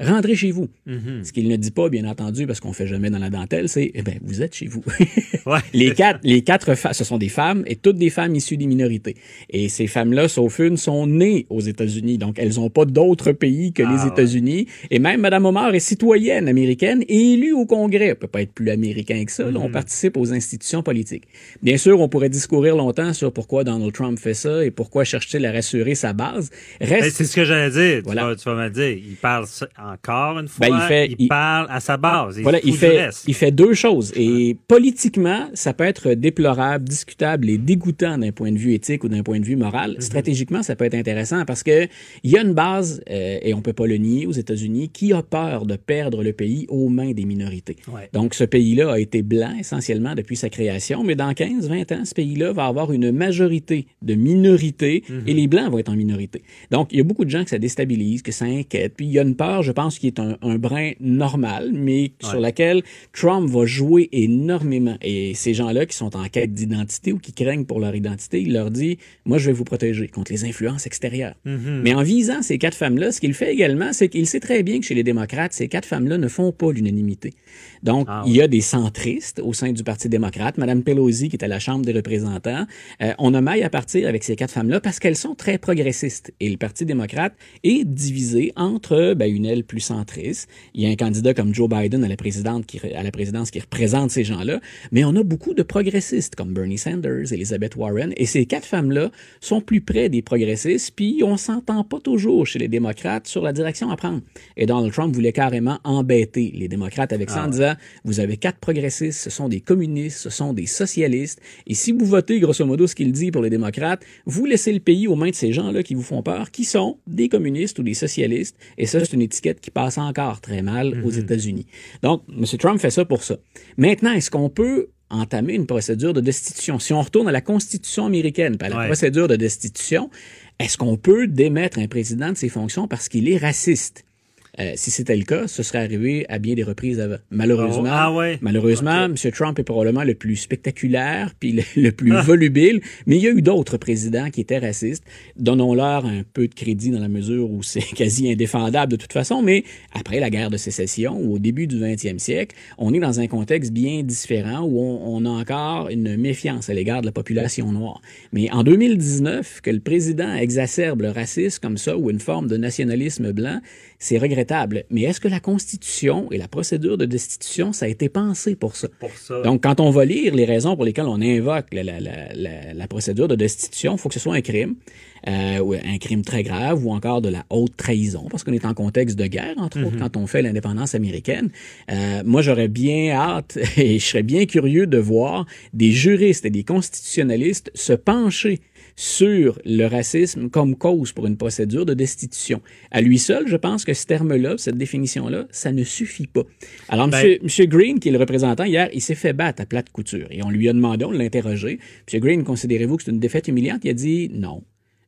Rentrez chez vous. Mhm. Ce qu'il ne dit pas, bien entendu, parce qu'on fait jamais dans la dentelle, c'est eh ben vous êtes chez vous. Ouais. les quatre, les quatre ce sont des femmes et toutes des femmes issues des minorités. Et ces femmes-là, sauf une, sont nées aux États-Unis, donc elles n'ont pas d'autre pays que Ah, les ouais. États-Unis. Et même Madame Omar est citoyenne américaine et élue au Congrès. Elle peut pas être plus américain que ça. là. on Mhm. participe aux institutions politiques. Bien sûr, on pourrait discourir longtemps sur pourquoi Donald Trump fait ça et pourquoi cherche-t-il à rassurer sa base. Ben, Reste c'est ce que j'allais dire. Voilà. Tu, vas, tu vas me dire. Il parle encore une fois. Ben, il fait- il- parle à sa base. Voilà, fout il fait, il fait deux choses. Et politiquement, ça peut être déplorable, discutable et dégoûtant d'un point de vue éthique ou d'un point de vue moral. Stratégiquement, ça peut être intéressant parce que il y a une base, euh, et on peut pas le nier aux États-Unis, qui a peur de perdre le pays aux mains des minorités. Ouais. Donc, ce pays-là a été blanc essentiellement depuis sa création, mais dans 15, 20 ans, ce pays-là va avoir une majorité de minorités et les blancs vont être en minorité. Donc, il y a beaucoup de gens que ça déstabilise, que ça inquiète. Puis, il y a une peur, je pense, qui est un, un brin normal, mais sur laquelle Trump va jouer énormément. Et ces gens-là qui sont en quête d'identité ou qui craignent pour leur identité, il leur dit, moi, je vais vous protéger contre les influences extérieures. Mais en visant ces quatre femmes-là, ce qu'il fait également, c'est qu'il sait très bien que chez les démocrates, ces quatre femmes-là ne font pas l'unanimité. Donc, Ah il y a des centristes au sein du Parti démocrate. Madame Pelosi, qui est à la Chambre des représentants, euh, on a maille à partir avec ces quatre femmes-là parce qu'elles sont très progressistes. Et le Parti démocrate est divisé entre ben, une aile plus centriste. Il y a un candidat comme Joe Biden à la, présidente qui, à la présidence qui représente ces gens-là. Mais on a beaucoup de progressistes comme Bernie Sanders, Elizabeth Warren. Et ces quatre femmes-là sont plus près des progressistes. Puis on s'entend pas toujours chez les démocrates sur la direction à prendre. Et Donald Trump voulait carrément embêter les démocrates avec ça en disant, vous avez quatre progressistes, ce sont des communistes, ce sont des socialistes. Et si vous votez, grosso modo, ce qu'il dit pour les démocrates, vous laissez le pays aux mains de ces gens-là qui vous font peur, qui sont des communistes ou des socialistes. Et ça, c'est une étiquette qui passe encore très mal aux États-Unis. Donc, M. Trump fait ça pour ça. Maintenant, est-ce qu'on peut entamer une procédure de destitution? Si on retourne à la Constitution américaine, à la Ouais. procédure de destitution, Est-ce qu'on peut démettre un président de ses fonctions parce qu'il est raciste? Euh, si c'était le cas, ce serait arrivé à bien des reprises avant. Malheureusement, Oh, ah ouais? malheureusement, M. Trump est probablement le plus spectaculaire puis le, le plus volubile, mais il y a eu d'autres présidents qui étaient racistes. Donnons-leur un peu de crédit dans la mesure où c'est quasi indéfendable de toute façon, mais après la guerre de sécession ou au début du 20e siècle, on est dans un contexte bien différent où on, on a encore une méfiance à l'égard de la population noire. Mais en 2019, que le président exacerbe le racisme comme ça ou une forme de nationalisme blanc, c'est regrettable. Mais est-ce que la Constitution et la procédure de destitution, ça a été pensé pour ça? Pour ça. Donc, quand on va lire les raisons pour lesquelles on invoque la, la, la, la, la procédure de destitution, il faut que ce soit un crime, euh, ou un crime très grave, ou encore de la haute trahison, parce qu'on est en contexte de guerre, entre autres, quand on fait l'indépendance américaine. Euh, moi, j'aurais bien hâte et je serais bien curieux de voir des juristes et des constitutionnalistes se pencher sur le racisme comme cause pour une procédure de destitution. À lui seul, je pense que ce terme-là, cette définition-là, ça ne suffit pas. Alors, Ben- monsieur, monsieur Green, qui est le représentant hier, il s'est fait battre à plate couture et on lui a demandé, on l'a interrogé. Monsieur Green, considérez-vous que c'est une défaite humiliante? Il a dit non.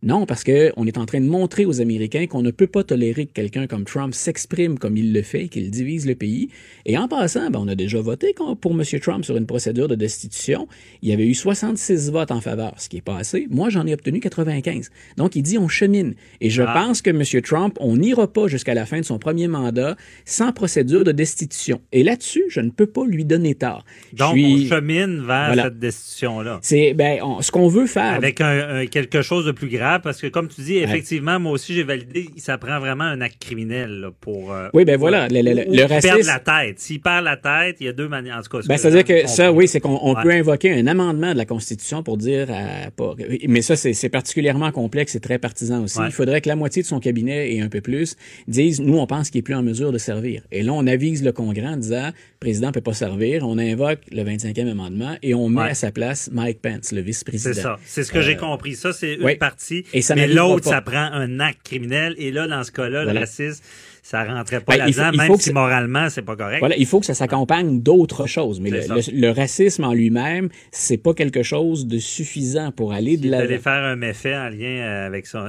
Non, parce que on est en train de montrer aux Américains qu'on ne peut pas tolérer que quelqu'un comme Trump s'exprime comme il le fait, qu'il divise le pays. Et en passant, ben, on a déjà voté pour M. Trump sur une procédure de destitution. Il y avait eu 66 votes en faveur, ce qui est pas assez. Moi, j'en ai obtenu 95. Donc, il dit on chemine. Et je Ah. pense que M. Trump, on n'ira pas jusqu'à la fin de son premier mandat sans procédure de destitution. Et là-dessus, je ne peux pas lui donner tort. Donc, suis- on chemine vers Voilà. cette destitution-là. C'est ben, on- ce qu'on veut faire. Avec un, un- quelque chose de plus grave, parce que comme tu dis, effectivement, moi aussi j'ai validé, ça prend vraiment un acte criminel là, pour. euh, Oui, ben voilà, le- le- le racisme- perde la tête. S'il perd la tête, il y a deux manières. En tout cas, Ben, c'est-à-dire que ça, oui, c'est qu'on on Ouais. peut invoquer un amendement de la Constitution pour dire, à, pas- mais ça, c'est particulièrement complexe et très partisan aussi. Ouais. Il faudrait que la moitié de son cabinet et un peu plus disent, nous, on pense qu'il est plus en mesure de servir. Et là, on avise le Congrès en disant, le président peut pas servir. On invoque le 25e amendement et on met Ouais. à sa place Mike Pence, le vice-président. C'est ça. C'est ce que j'ai compris. Ça, c'est une oui. partie. Et ça mais l'autre, ça prend un acte criminel. Et là, dans ce cas-là, le racisme, ça rentrait pas Ben, là-dedans, même faut que si ça- moralement, c'est pas correct. Voilà, il faut que ça s'accompagne d'autres choses. Mais le, racisme en lui-même, c'est pas quelque chose de suffisant pour aller de la. Faire un méfait en lien avec son.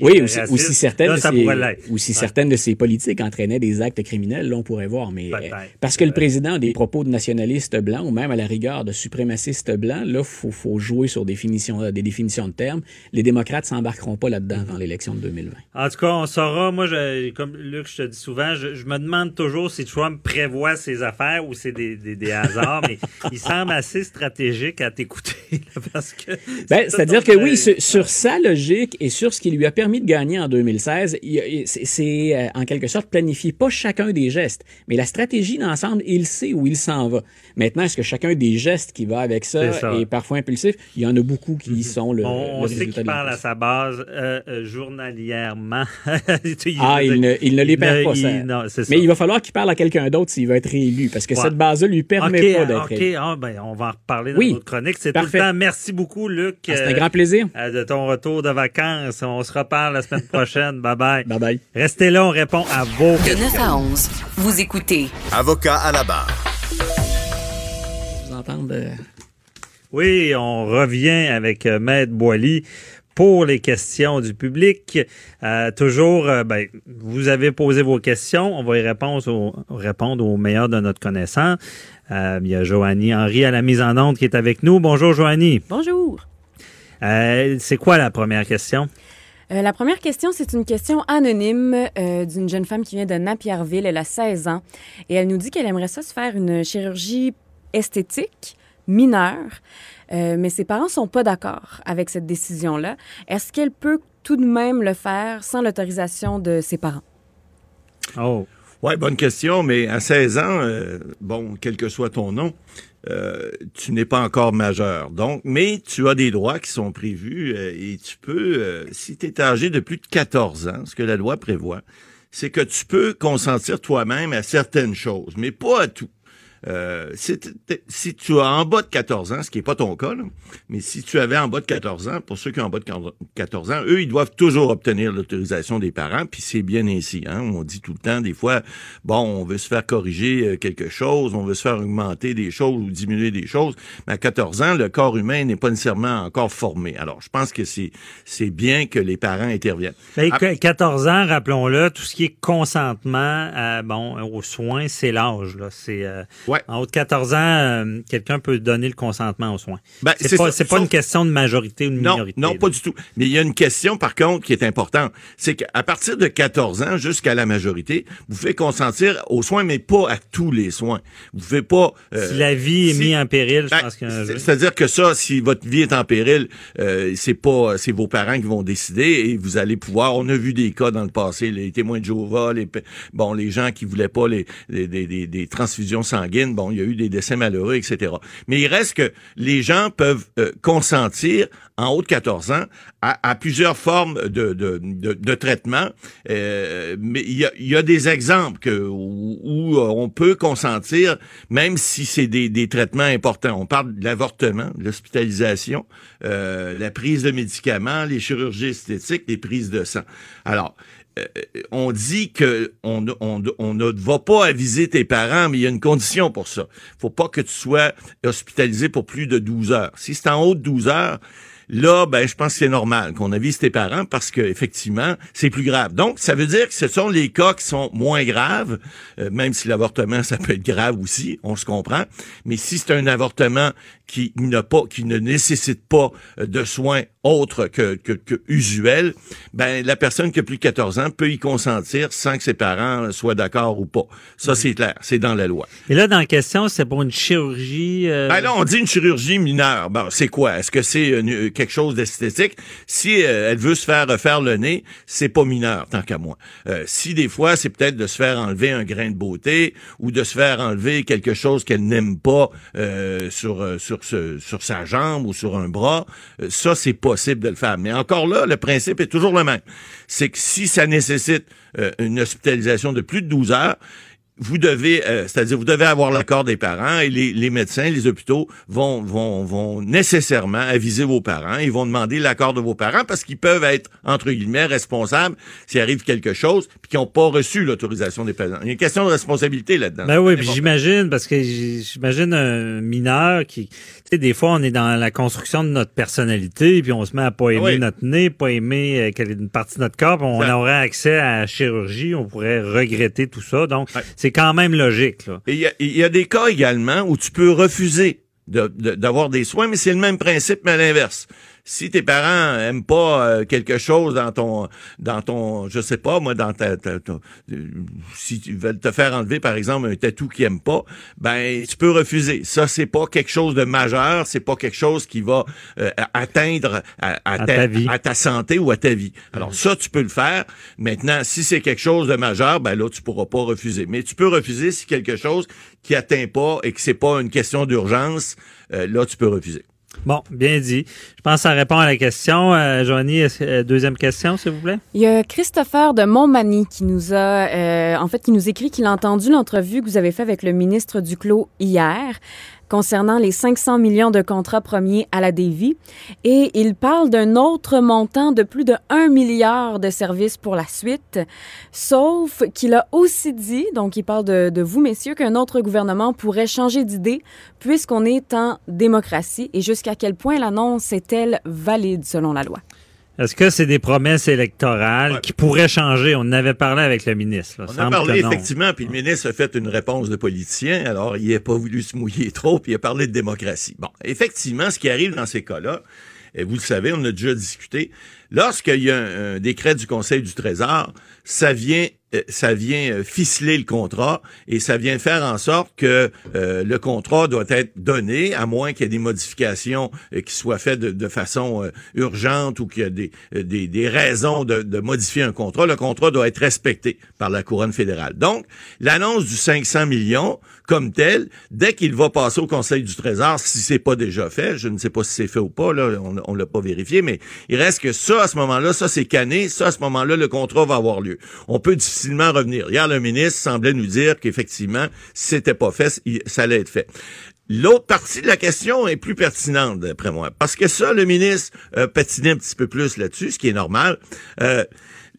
Oui, ou si, ou raciste. si certaines, Là, de ses, ou si Ouais. certaines de ses politiques entraînaient des actes criminels, là, on pourrait voir. Mais euh, parce que le président a des propos de nationalistes blancs ou même à la rigueur de suprémacistes blancs, là, faut, faut jouer sur des définitions, euh, des définitions de termes. Les démocrates s'embarqueront pas là-dedans dans l'élection de 2020. En tout cas, on saura. Moi, je, comme Luc, je te dis souvent, je, je me demande toujours si Trump prévoit ses affaires ou c'est des, des, des hasards, mais il semble assez stratégique à t'écouter. Parce que. Ben, c'est c'est-à-dire que oui, sur, sur sa logique et sur ce qui lui a permis de gagner en 2016, il y a- il- c'est- euh, en quelque sorte planifier pas chacun des gestes, mais la stratégie d'ensemble, il sait où il s'en va. Maintenant, est-ce que chacun des gestes qui va avec ça, est parfois impulsif? Il y en a beaucoup qui sont le, On, le on sait qu'il parle à sa base euh, euh, journalièrement. Ah, il ne, il ne les perd pas, il- ça. non, c'est ça. Mais il va falloir qu'il parle à quelqu'un d'autre s'il veut être réélu, parce que Ouais. cette base-là lui permet pas d'être OK, réélu. ah, ben, on va en reparler dans Oui. notre chronique. C'est tout Parfait. le temps. Merci beaucoup, Luc. Ah, c'est un euh, grand plaisir. euh, de ton retour de vacances. On se reparle la semaine prochaine. bye bye. Bye bye. Restez là, on répond à vos De questions. 9 à 11, vous écoutez Avocat à la barre. Vous entendez? euh, Oui, on revient avec Maître Boily pour les questions du public. Euh, toujours, euh, ben, vous avez posé vos questions. On va y répondre au, répondre au meilleur de notre connaissance. Euh, il y a Joanie Henry à la mise en onde qui est avec nous. Bonjour, Joanie. Bonjour. C'est quoi la première question? Euh, la première question, c'est une question anonyme euh, d'une jeune femme qui vient de Napierville. Elle a 16 ans et elle nous dit qu'elle aimerait ça se faire une chirurgie esthétique mineure, euh, mais ses parents sont pas d'accord avec cette décision-là. Est-ce qu'elle peut tout de même le faire sans l'autorisation de ses parents? Oh. Ouais, bonne question, mais à 16 ans, euh, bon, quel que soit ton nom, euh, tu n'es pas encore majeur. Donc, mais tu as des droits qui sont prévus euh, et tu peux, euh, si tu es âgé de plus de 14 ans, ce que la loi prévoit, c'est que tu peux consentir toi-même à certaines choses, mais pas à tout. Euh, si tu as en bas de 14 ans, ce qui n'est pas ton cas, là, mais si tu avais en bas de 14 ans, pour ceux qui ont en bas de 14 ans, eux, ils doivent toujours obtenir l'autorisation des parents, puis c'est bien ainsi. Hein? On dit tout le temps, des fois, bon, on veut se faire corriger euh, quelque chose, on veut se faire augmenter des choses ou diminuer des choses, mais à 14 ans, le corps humain n'est pas nécessairement encore formé. Alors, je pense que c'est c'est bien que les parents interviennent. Et 14 ans, rappelons-le, tout ce qui est consentement, euh, bon, aux soins, c'est l'âge. Là, c'est euh, en haut de 14 ans, euh, quelqu'un peut donner le consentement aux soins. Ben, c'est pas, pas une question de majorité ou de minorité. Non, pas du tout. Mais il y a une question, par contre, qui est importante. C'est qu'à partir de 14 ans jusqu'à la majorité, vous pouvez consentir aux soins, mais pas à tous les soins. Vous pouvez pas... Euh, si la vie est mise en péril, je ben, pense que... C'est-à-dire que ça, si votre vie est en péril, euh, c'est pas... C'est vos parents qui vont décider et vous allez pouvoir... On a vu des cas dans le passé, les témoins de Jéhovah, les, bon, les gens qui voulaient pas les, des, des, des transfusions sanguines, bon, il y a eu des décès malheureux, etc. Mais il reste que les gens peuvent euh, consentir en haut de 14 ans à, plusieurs formes de, de, traitement. Euh, mais il y a, des exemples où, on peut consentir, même si c'est des, traitements importants. On parle de l'avortement, l'hospitalisation, euh, la prise de médicaments, les chirurgies esthétiques, les prises de sang. Alors, euh, on dit que on, ne va pas aviser tes parents, mais il y a une condition pour ça. faut pas que tu sois hospitalisé pour plus de 12 heures. Si c'est en haut de 12 heures, Là, ben, je pense que c'est normal qu'on avise tes parents parce que effectivement, c'est plus grave. Donc, ça veut dire que ce sont les cas qui sont moins graves, euh, même si l'avortement, ça peut être grave aussi, on se comprend. Mais si c'est un avortement qui pas, qui ne nécessite pas euh, de soins autres que, que, que usuels, ben la personne qui a plus de 14 ans peut y consentir sans que ses parents soient d'accord ou pas. Ça, c'est clair, c'est dans la loi. Et là, dans la question, c'est pour une chirurgie. Euh... Ben là, on dit une chirurgie mineure. Bon, c'est quoi? Est-ce que c'est quelque chose d'esthétique? Si euh, elle veut se faire refaire le nez, c'est pas mineur tant qu'à moi. Euh, si des fois, c'est peut-être de se faire enlever un grain de beauté ou de se faire enlever quelque chose qu'elle n'aime pas sur sur sur, sa jambe ou sur un bras, euh, ça, c'est Mais encore là, le principe est toujours le même. C'est que si ça nécessite euh, une hospitalisation de plus de 12 heures, vous devez, euh, c'est-à-dire vous devez avoir l'accord des parents et les, les, médecins, les hôpitaux vont, vont, vont nécessairement aviser vos parents. Ils vont demander l'accord de vos parents parce qu'ils peuvent être, entre guillemets, responsables s'il arrive quelque chose puis qu'ils n'ont pas reçu l'autorisation des parents. Il y a une question de responsabilité là-dedans. Ben oui, puis j'imagine, parce que j'imagine un mineur qui, tu sais, des fois, on est dans la construction de notre personnalité puis on se met à pas aimer notre nez, pas aimer euh, quelle est une partie de notre corps, on aurait accès à la chirurgie, on pourrait regretter tout ça. Donc, c'est quand même logique. Il y, a des cas également où tu peux refuser d'avoir des soins, mais c'est le même principe, mais à l'inverse si tes parents aiment pas euh, quelque chose dans ton dans ton je sais pas moi dans ta, ta, si tu veulent te faire enlever par exemple un tatou qu'ils aiment pas ben tu peux refuser. Ça c'est pas quelque chose de majeur c'est pas quelque chose qui va euh, atteindre à, ta, vie. à ta santé ou à ta vie. Alors ça tu peux le faire. Maintenant si c'est quelque chose de majeur ben là tu pourras pas refuser. Mais tu peux refuser si quelque chose qui atteint pas et que c'est pas une question d'urgence euh, là tu peux refuser Bon, bien dit. Je pense que ça répond à la question. Euh, Joanie, euh, deuxième question, s'il vous plaît? Il y a Christopher de Montmagny qui nous a, euh, en fait, qui nous écrit qu'il a entendu l'entrevue que vous avez faite avec le ministre Duclos hier concernant les 500 millions de contrats premiers à la Davy et il parle d'un autre montant de plus de 1 milliard de services pour la suite, sauf qu'il a aussi dit, donc il parle de, de vous messieurs, qu'un autre gouvernement pourrait changer d'idée puisqu'on est en démocratie et jusqu'à quel point l'annonce est-elle valide selon la loi? Est-ce que c'est des promesses électorales qui pourraient changer? On en avait parlé avec le ministre. On a parlé effectivement, puis le ministre a fait une réponse de politicien, alors il n'a pas voulu se mouiller trop, puis il a parlé de démocratie. Bon, effectivement, ce qui arrive dans ces cas-là, et vous le savez, on a déjà discuté, lorsqu'il y a un, décret du Conseil du Trésor, ça vient ça vient euh, ficeler le contrat et ça vient faire en sorte que euh, le contrat doit être donné, à moins qu'il y ait des modifications qui soient faites de, façon urgente ou qu'il y ait des, des, des raisons de, de, modifier un contrat. Le contrat doit être respecté par la couronne fédérale. Donc, l'annonce du 500 millions, comme tel, dès qu'il va passer au Conseil du Trésor, si c'est pas déjà fait, je ne sais pas si c'est fait ou pas, là, on, on l'a pas vérifié, mais il reste que ça, à ce moment-là, ça c'est cané, ça, à ce moment-là, le contrat va avoir lieu. On peut difficilement revenir. Hier, le ministre semblait nous dire qu'effectivement, si c'était pas fait, ça allait être fait. L'autre partie de la question est plus pertinente, d'après moi, parce que ça, le ministre euh, patinait un petit peu plus là-dessus, ce qui est normal. Euh,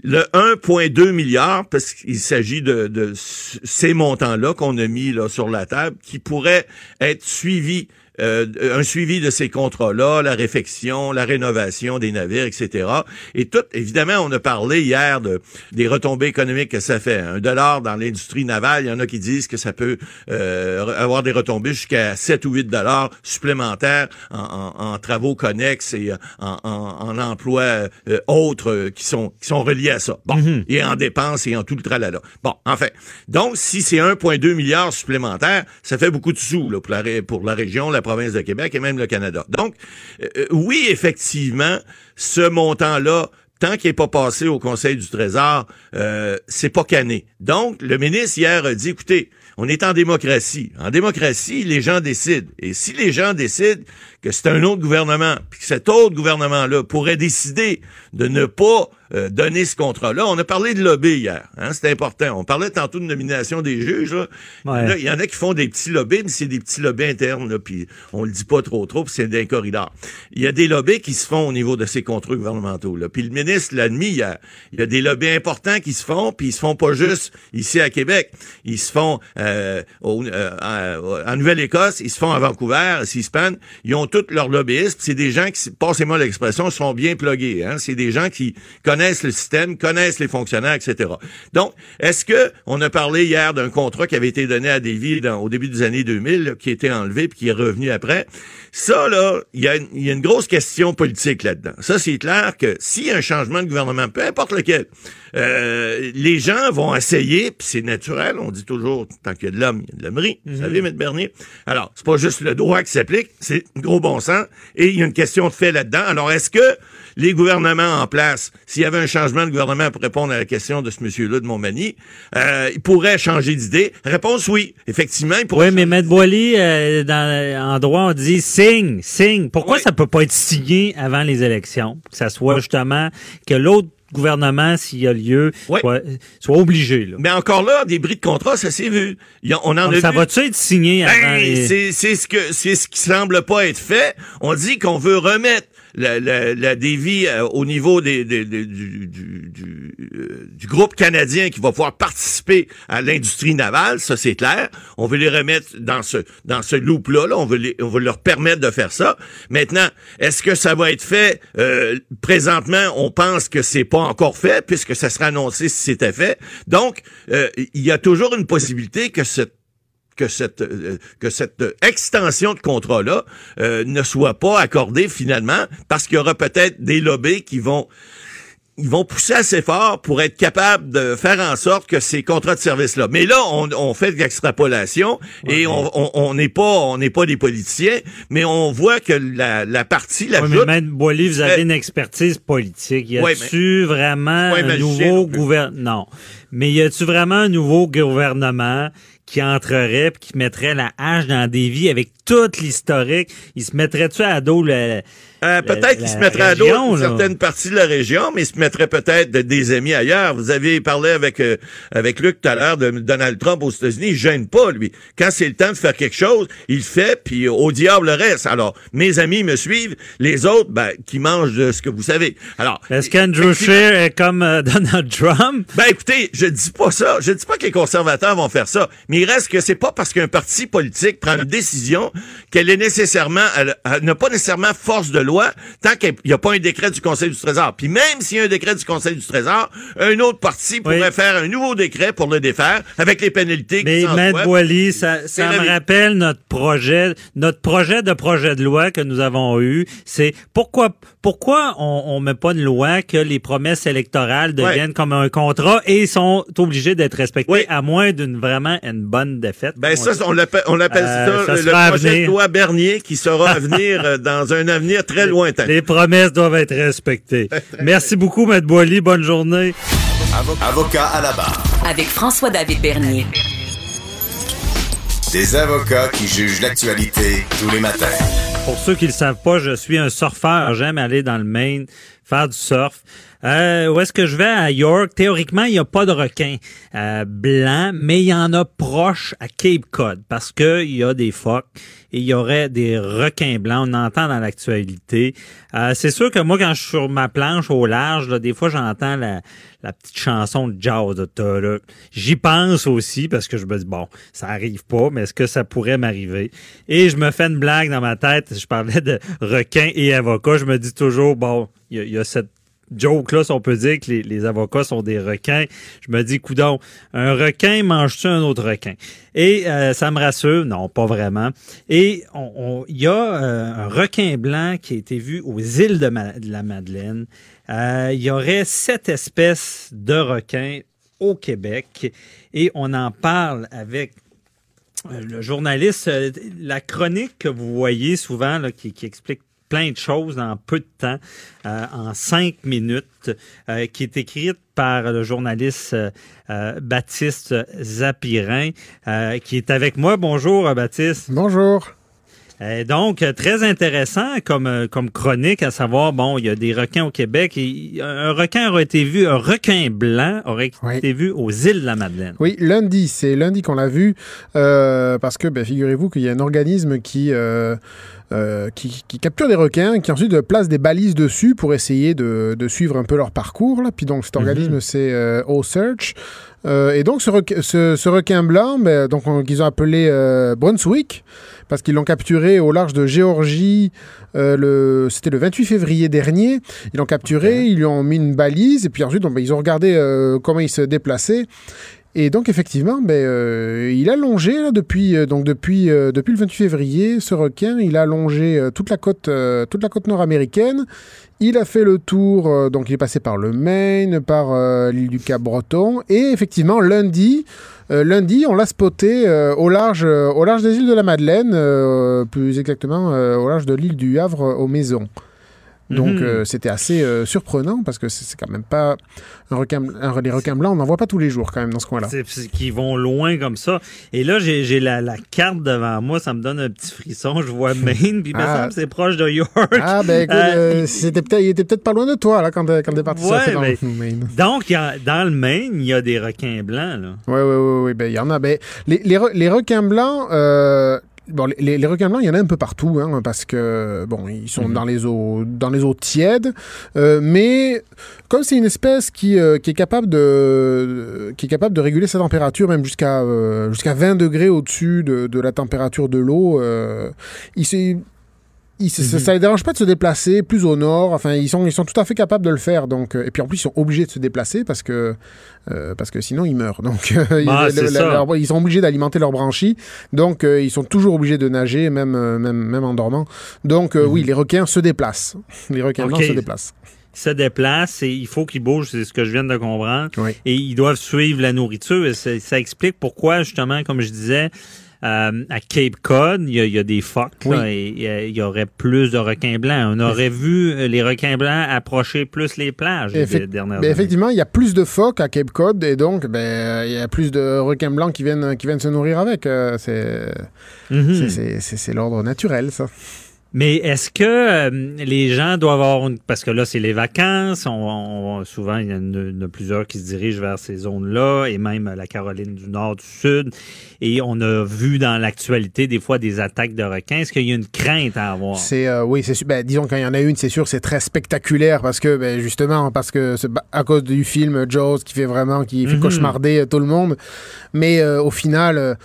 le 1,2 milliard, parce qu'il s'agit de, de, ces montants-là qu'on a mis là, sur la table, qui pourraient être suivis euh, un suivi de ces contrats-là, la réfection, la rénovation des navires, etc. Et tout, évidemment, on a parlé hier de, des retombées économiques que ça fait. Un dollar dans l'industrie navale, il y en a qui disent que ça peut euh, avoir des retombées jusqu'à 7 ou 8 dollars supplémentaires en, en, travaux connexes et en, en emplois euh, autres qui sont qui sont reliés à ça. Bon, mm-hmm. et en dépenses et en tout le tralala. Bon, enfin, donc si c'est 1,2 milliard supplémentaire, ça fait beaucoup de sous là, pour la pour la région, la province de Québec et même le Canada. Donc, euh, euh, oui, effectivement, ce montant-là, tant qu'il n'est pas passé au Conseil du Trésor, euh, c'est pas cané. Donc, le ministre hier a dit, écoutez, on est en démocratie. En démocratie, les gens décident. Et si les gens décident que c'est un autre gouvernement, puis que cet autre gouvernement-là pourrait décider de ne pas euh, donner ce contrat-là. On a parlé de lobby hier, hein, c'est important. On parlait tantôt de nomination des juges. Là. il y en a qui font des petits lobbies, mais c'est des petits lobbies internes, puis on le dit pas trop trop, puis c'est des corridors. Il y a des lobbies qui se font au niveau de ces contrats gouvernementaux. Là. Puis le ministre l'a admis hier. Il y a des lobbies importants qui se font, puis ils se font pas juste ici à Québec. Ils se font euh, euh, en Nouvelle-Écosse, ils se font à Vancouver, à Seaspan. Ils ont tous leurs lobbyistes. C'est des gens qui, passez-moi l'expression, sont bien plugués. Hein. C'est des gens qui connaissent connaissent le système, connaissent les fonctionnaires, etc. Donc, est-ce que on a parlé hier d'un contrat qui avait été donné à Davy au début des années 2000, qui a été enlevé puis qui est revenu après? Ça, là, il y a, une grosse question politique là-dedans. Ça, c'est clair que s'il y a un changement de gouvernement, peu importe lequel, euh, les gens vont essayer, puis c'est naturel, on dit toujours, tant qu'il y a de l'homme, il y a de l'hommerie, vous mhm. savez, M. Bernier? Alors, c'est pas juste le droit qui s'applique, c'est gros bon sens, et il y a une question de fait là-dedans. Alors, est-ce que les gouvernements en place, s'il y avait un changement de gouvernement pour répondre à la question de ce monsieur-là de Montmagny, euh, il pourrait changer d'idée? Réponse oui. Effectivement, il pourrait. Oui, mais M. Boily, euh, dans, en droit, on dit signe, signe. Pourquoi ça peut pas être signé avant les élections? Que ça soit justement que l'autre gouvernement, s'il y a lieu, soit, obligé. Là. Mais encore là, des bris de contrat, ça s'est vu. on en ça va-tu être signé ben, avant c'est, c'est ce que c'est ce qui semble pas être fait. On dit qu'on veut remettre la, la, la dévie euh, au niveau des, des, du, du, euh, du, groupe canadien qui va pouvoir participer à l'industrie navale, ça c'est clair. On veut les remettre dans ce dans ce loop-là, là. on veut on veut leur permettre de faire ça. Maintenant, est-ce que ça va être fait? Euh, présentement On pense que c'est pas encore fait puisque ça sera annoncé si c'était fait. Donc, il y a toujours une possibilité que cette que cette euh, que cette extension de contrat là euh, ne soit pas accordée finalement parce qu'il y aura peut-être des lobbies qui vont ils vont pousser assez fort pour être capables de faire en sorte que ces contrats de service-là. Mais là, on, on fait de l'extrapolation et on n'est pas on n'est pas des politiciens, mais on voit que la, la partie la oui, mais Boily, vous avez une expertise politique. Y a-tu vraiment un nouveau gouvernement Non. Mais y a-tu vraiment un nouveau gouvernement qui entrerait puis qui mettrait la hache dans des vies avec toute l'historique? Il se mettrait-tu à dos le euh, peut-être qu'il se mettrait à dos une certaine partie de la région, mais il se mettrait peut-être des amis ailleurs. Vous avez parlé avec euh, avec Luc tout à l'heure de Donald Trump aux États-Unis. Il gêne pas, lui. Quand c'est le temps de faire quelque chose, il fait, puis au diable le reste. Alors, mes amis me suivent, les autres, ben, qui mangent de ce que vous savez. Alors, est-ce qu'Andrew Scheer est comme euh, Donald Trump? Ben, écoutez, je dis pas ça. Je dis pas que les conservateurs vont faire ça, mais il reste que c'est pas parce qu'un parti politique prend une décision qu'elle est nécessairement, n'a pas nécessairement force de loi tant qu'il n'y a pas un décret du Conseil du Trésor. Puis même s'il y a un décret du Conseil du Trésor, un autre parti pourrait faire un nouveau décret pour le défaire avec les pénalités Mais Maître Boily, ça, ça me rappelle notre projet, notre projet de projet de loi que nous avons eu. C'est pourquoi pourquoi on, on met pas une loi que les promesses électorales deviennent comme un contrat et sont obligés d'être respectées à moins d'une vraiment une bonne défaite. Ben ça, on l'appelle, on l'appelle euh, ça, le projet de loi Bernier qui sera à venir euh, dans un avenir très lointain. Les promesses doivent être respectées. Merci beaucoup, M. Boily. Bonne journée. Avocat à la barre. Avec François-David Bernier. Des avocats qui jugent l'actualité tous les matins. Pour ceux qui ne le savent pas, je suis un surfeur. J'aime aller dans le Maine, faire du surf. Euh, où est-ce que je vais? À York? Théoriquement, il n'y a pas de requins euh, blancs, mais il y en a proche à Cape Cod parce que il y a des phoques et il y aurait des requins blancs. On entend dans l'actualité. Euh, c'est sûr que moi, quand je suis sur ma planche au large, là, des fois, j'entends la, la petite chanson de jazz de J'y pense aussi parce que je me dis, bon, ça arrive pas, mais est-ce que ça pourrait m'arriver? Et je me fais une blague dans ma tête. Je parlais de requins et avocats. Je me dis toujours, bon, il y, a cette joke là, si on peut dire que les, avocats sont des requins. Je me dis, coudon, un requin mange-tu un autre requin? Et euh, ça me rassure, non, pas vraiment. Et il y a euh, un requin blanc qui a été vu aux îles de, la Madeleine. Euh, il y aurait sept espèces de requins au Québec et on en parle avec le journaliste, la chronique que vous voyez souvent qui explique plein de choses en peu de temps, euh, en cinq minutes, euh, qui est écrite par le journaliste euh, Baptiste Zapirin, qui est avec moi. Bonjour, Baptiste. Bonjour. Donc, très intéressant comme, comme chronique, à savoir, bon, il y a des requins au Québec. Et un requin aurait été vu, un requin blanc aurait été vu aux îles de la Madeleine. Oui, lundi, c'est lundi qu'on l'a vu, parce que, ben, figurez-vous qu'il y a un organisme qui... Euh, qui, capturent des requins, qui ensuite placent des balises dessus pour essayer de, suivre un peu leur parcours. Là. Puis donc cet mhm. organisme, c'est euh, O-Search. Euh, et donc ce, requin blanc, ben, donc qu'ils ont appelé Brunswick, parce qu'ils l'ont capturé au large de Géorgie. le, c'était le 28 février dernier. Ils l'ont capturé, ils lui ont mis une balise, et puis ensuite, ben, ils ont regardé comment il se déplaçait. Et donc effectivement, ben, euh, il a longé là, depuis, euh, donc depuis, euh, depuis le 28 février, ce requin, il a longé toute la côte, toute la côte nord-américaine. Il a fait le tour, donc il est passé par le Maine, par l'île du Cap-Breton, et effectivement lundi, lundi, on l'a spoté au large des îles de la Madeleine, plus exactement au large de l'île du Havre aux Maisons. Donc euh, c'était assez euh, surprenant parce que c'est quand même pas un requin, un, les requins blancs, on n'en voit pas tous les jours quand même dans ce coin-là. C'est qui vont loin comme ça. Et là j'ai la, la, carte devant moi, ça me donne un petit frisson. Je vois Maine, puis ah. c'est proche de York. Ah ben écoute, euh, il était peut-être pas loin de toi là quand quand t'es parti ouais, dans Maine. Donc y a, dans le Maine, il y a des requins blancs là. Oui oui oui oui, ben il y en a. Ben les, les, les requins blancs Bon, les, requins blancs, il y en a un peu partout, hein, parce que bon, ils sont mhm. dans les eaux, dans les eaux tièdes. Euh, mais comme c'est une espèce qui, euh, qui est capable de, qui est capable de réguler sa température même jusqu'à euh, jusqu'à 20 degrés au-dessus de, de, la température de l'eau, il ça, ne mhm. les dérange pas de se déplacer plus au nord. Enfin, ils sont, ils sont tout à fait capables de le faire. Donc, euh, et puis en plus, ils sont obligés de se déplacer parce que, euh, parce que sinon ils meurent. Donc, euh, bah, ils, sont obligés d'alimenter leur branchie. Donc, ils sont toujours obligés de nager, même, même, même en dormant. Donc, oui, mhm. les requins se déplacent. Les requins blancs se déplacent se déplacent et il faut qu'ils bougent, c'est ce que je viens de comprendre. Et ils doivent suivre la nourriture. Et ça explique pourquoi, justement, comme je disais, euh, à Cape Cod, il y a, des phoques et il y aurait plus de requins blancs. On aurait vu euh, les requins blancs approcher plus les plages les dernières ben, Effectivement, il y a plus de phoques à Cape Cod et donc ben, il y a plus de requins blancs qui viennent, qui viennent se nourrir avec. Euh, c'est l'ordre naturel, ça. Mais est-ce que euh, les gens doivent avoir parce que là c'est les vacances, on, souvent il y en a, plusieurs qui se dirigent vers ces zones-là et même la Caroline du Nord, du Sud, et on a vu dans l'actualité des fois des attaques de requins. Est-ce qu'il y a une crainte à avoir? C'est euh, oui, c'est ben, disons quand il y en a une, c'est sûr, c'est très spectaculaire parce que ben, justement parce que à cause du film Jaws qui fait vraiment qui fait mhm. cauchemarder tout le monde, mais euh, au final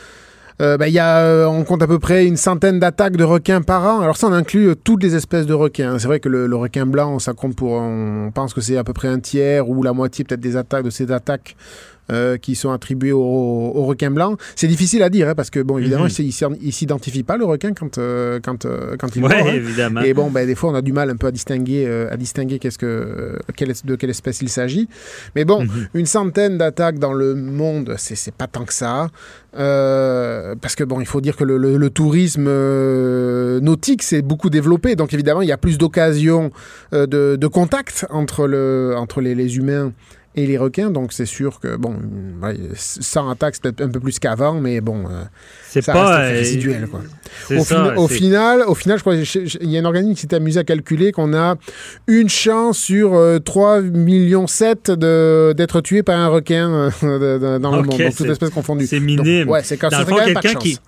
euh, bah, y a, euh, on compte à peu près une centaine d'attaques de requins par an. Alors ça, on inclut euh, toutes les espèces de requins. C'est vrai que le, requin blanc, ça compte pour, on pense que c'est à peu près un tiers ou la moitié peut-être des attaques de ces attaques euh, qui sont attribués au, au requin blanc. C'est difficile à dire, hein, parce que, bon, évidemment, mm -hmm. il ne s'identifie pas, le requin, quand, euh, quand, euh, quand il ouais, mort. Hein. évidemment. Et bon, ben, des fois, on a du mal un peu à distinguer, à distinguer qu'est-ce que, quelle, de quelle espèce il s'agit. Mais bon, mm -hmm. une centaine d'attaques dans le monde, c'est pas tant que ça. parce que, bon, il faut dire que le, le, le tourisme nautique s'est beaucoup développé. Donc, évidemment, il y a plus d'occasions de, de contact entre, le, entre les, les humains et les requins. Donc c'est sûr que, bon, ouais, 100 attaques, c'est peut-être un peu plus qu'avant, mais bon, euh, C'est ça pas, reste euh, résiduel. Quoi. Au, ça, fina- au final, au final, je crois qu'il y a un organisme qui s'est amusé à calculer qu'on a une chance sur euh, 3 millions 7 de- d'être tué par un requin euh, dans le Ok, monde, donc toute c'est- espèce confondue. C'est minime. Donc, ouais, c'est quand, ça le quand même pas de quelqu'un qui.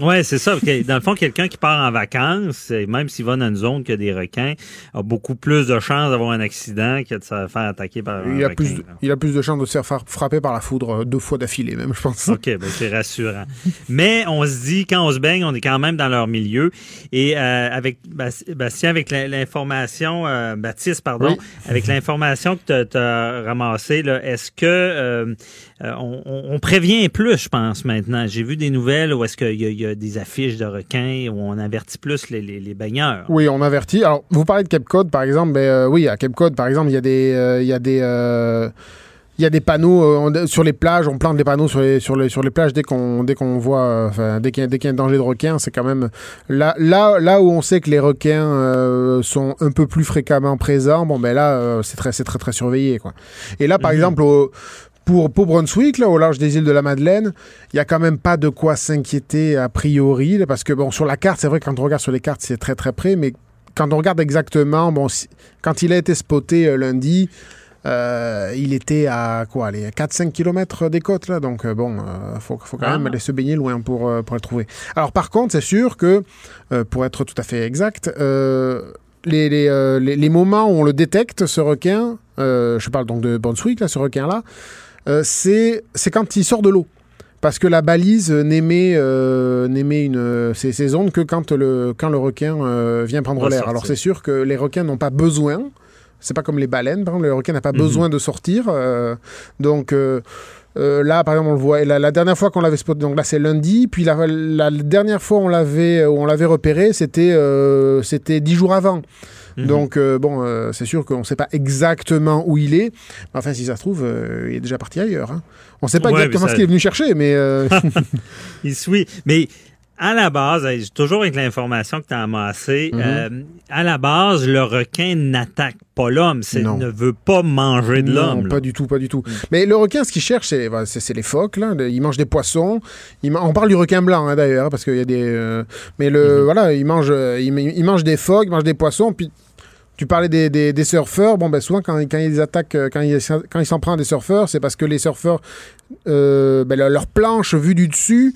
Ouais, c'est ça. Dans le fond, quelqu'un qui part en vacances, même s'il va dans une zone qui a des requins, a beaucoup plus de chances d'avoir un accident que de se faire attaquer par un Il a, requin. plus de, il a plus de chances de se faire fra- frapper par la foudre euh, deux fois d'affilée, même, je pense. OK, ben c'est rassurant. Mais on se dit, quand on se baigne, on est quand même dans leur milieu. Et euh, avec Bas- Bastien, avec l'information, euh, Baptiste, pardon, Oui. avec l'information que tu as ramassée, est-ce que euh, on, on- prévient plus, je pense, maintenant? J'ai vu des nouvelles où est-ce qu'il y, a- il y a des affiches de requins où on avertit plus les, les, les baigneurs. Oui, on avertit. Alors, vous parlez de Cape Cod, par exemple. Ben, euh, oui, à Cape Cod, par exemple, il y a des, euh, il y a des, euh, il y a des panneaux euh, on- sur les plages. On plante des panneaux sur les, sur les, sur les plages dès qu'on, dès qu'on voit, euh, enfin, dès qu'il y, a- y un danger de requin. C'est quand même là, là, là où on sait que les requins euh, sont un peu plus fréquemment présents. Bon, ben là, euh, c'est très, c'est très, très surveillé, quoi. Et là, par exemple, au- pour, pour Brunswick, là, au large des îles de la Madeleine, il n'y a quand même pas de quoi s'inquiéter a priori, là, parce que bon, sur la carte, c'est vrai que quand on regarde sur les cartes, c'est très très près, mais quand on regarde exactement, bon, si- quand il a été spoté euh, lundi, euh, il était à quoi, les 4-5 km des côtes, là, donc euh, bon, il faut, faut quand Ah. même aller se baigner loin pour, pour le trouver. Alors par contre, c'est sûr que, pour être tout à fait exact, les, les, euh, les- les moments où on le détecte, ce requin, euh, je parle donc de Brunswick, là, ce requin-là, euh, c'est quand il sort de l'eau. Parce que la balise n'émet euh, ces ondes que quand le quand le requin euh, vient prendre l'air. Alors c'est sûr que les requins n'ont pas besoin. C'est pas comme les baleines, par exemple, le requin n'a pas Mhm. besoin de sortir. euh, donc euh, là, par exemple, on le voit. et La, la dernière fois qu'on l'avait spoté, donc là c'est lundi. Puis la, la dernière fois on l'avait où on l'avait repéré, c'était euh, c'était dix jours avant. Mhm. Donc, euh, bon, euh, c'est sûr qu'on ne sait pas exactement où il est. Mais enfin, si ça se trouve, euh, il est déjà parti ailleurs. hein. On ne sait pas Ouais, exactement ça- ce qu'il est venu chercher, mais... Il suit. Mais à la base, toujours avec l'information que tu as amassée, Mhm. euh, à la base, le requin n'attaque pas l'homme. Non. ne veut pas manger de non, l'homme. là. pas du tout, pas du tout. Mais le requin, ce qu'il cherche, c'est voilà, c'est- les phoques. Là. Il mange des poissons. Il on parle du requin blanc, hein, d'ailleurs, parce qu'il y a des... euh, Mais le, voilà, il mange, il, il mange des phoques, il mange des poissons, puis... Tu parlais des, surfeurs. Bon, ben souvent, quand, quand il y a des attaques, euh, quand il, quand il s'en prend à des surfeurs, c'est parce que les surfeurs, euh, ben, leur planche vue du dessus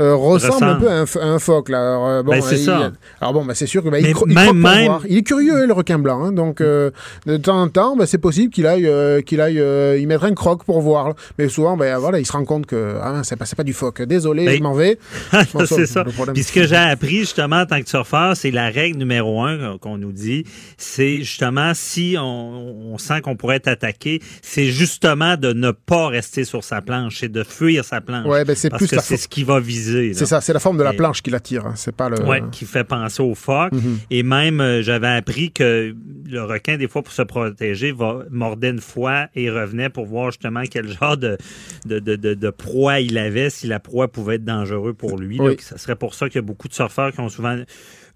euh, ressemble un Ressemble. peu à un, ph- à un phoque. Là. Alors, euh, bon, Ben, c'est ça. Alors bon, ben, c'est sûr que ben, il, cro- il même- même- voir. Il est curieux, hein, le requin blanc. hein. donc, euh, de temps en temps, ben, c'est possible qu'il aille, euh, qu'il aille euh, y mettre un croc pour voir. là. Mais souvent, ben, voilà, il se rend compte que ah, c'est pas, pas du phoque. Désolé, Ben, je m'en vais. C'est ça. Puis ce que j'ai appris justement en tant que surfeur, c'est la règle numéro un qu'on nous dit, c'est justement si on, on sent qu'on pourrait être attaqué, c'est justement de ne pas rester sur sa planche, c'est de fuir sa planche. Ouais, ben, c'est parce plus que c'est ce qui va viser. C'est ça, c'est la forme de la planche qui l'attire. hein. C'est pas le. Ouais, qui fait penser au phoque. Mhm. Et même, euh, j'avais appris que le requin, des fois, pour se protéger, va mordait une fois et revenait pour voir justement quel genre de, de, de, de- de proie il avait, si la proie pouvait être dangereux pour lui. Oui. Que ça serait pour ça qu'il y a beaucoup de surfeurs qui ont souvent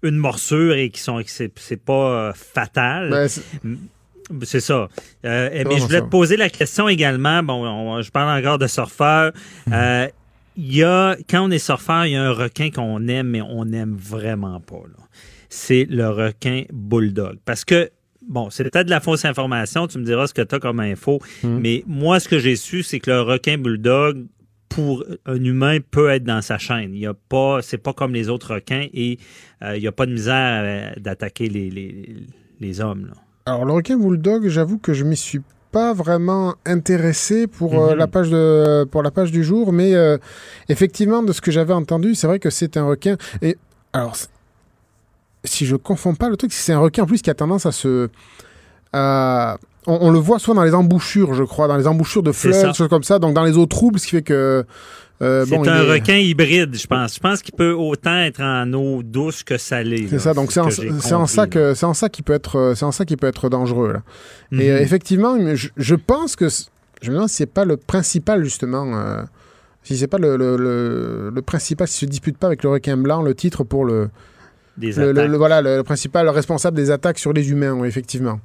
une morsure et qui sont que c'est pas euh, fatal. Ben, c'est- ça. Euh, mais je voulais te poser la question également. Bon, on- je parle encore de surfeurs. Euh, Il y a, quand on est surfeur, il y a un requin qu'on aime, mais on n'aime vraiment pas. là. C'est le requin bulldog. Parce que, bon, c'est peut-être de la fausse information. Tu me diras ce que tu as comme info. Mhm. Mais moi, ce que j'ai su, c'est que le requin bulldog, pour un humain, peut être dans sa chaîne. Il y a pas, c'est pas comme les autres requins et euh, il n'y a pas de misère euh, d'attaquer les, les, les hommes. là. Alors, le requin bulldog, j'avoue que je m'y suis pas vraiment intéressé pour, euh, Mhm. la, page de, pour la page du jour, mais euh, effectivement, de ce que j'avais entendu, c'est vrai que c'est un requin. Et alors, si je confonds pas, le truc, c'est un requin en plus qui a tendance à se. à- on, on le voit souvent dans les embouchures, je crois, dans les embouchures de fleuves, choses comme ça, donc dans les eaux troubles, ce qui fait que. euh, C'est bon, un est- requin hybride, je pense. Je pense qu'il peut autant être en eau douce que salée. C'est ça, donc c'est ce en, en ça que c'est en ça qu'il peut être euh, c'est en ça qu'il peut être dangereux là. Mhm. Et euh, effectivement, je, je pense que je me demande si c'est pas le principal justement euh, si c'est pas le, le, le, le principal si se dispute pas avec le requin blanc le titre pour le Des le, voilà le, le principal responsable des attaques sur les humains oui, effectivement.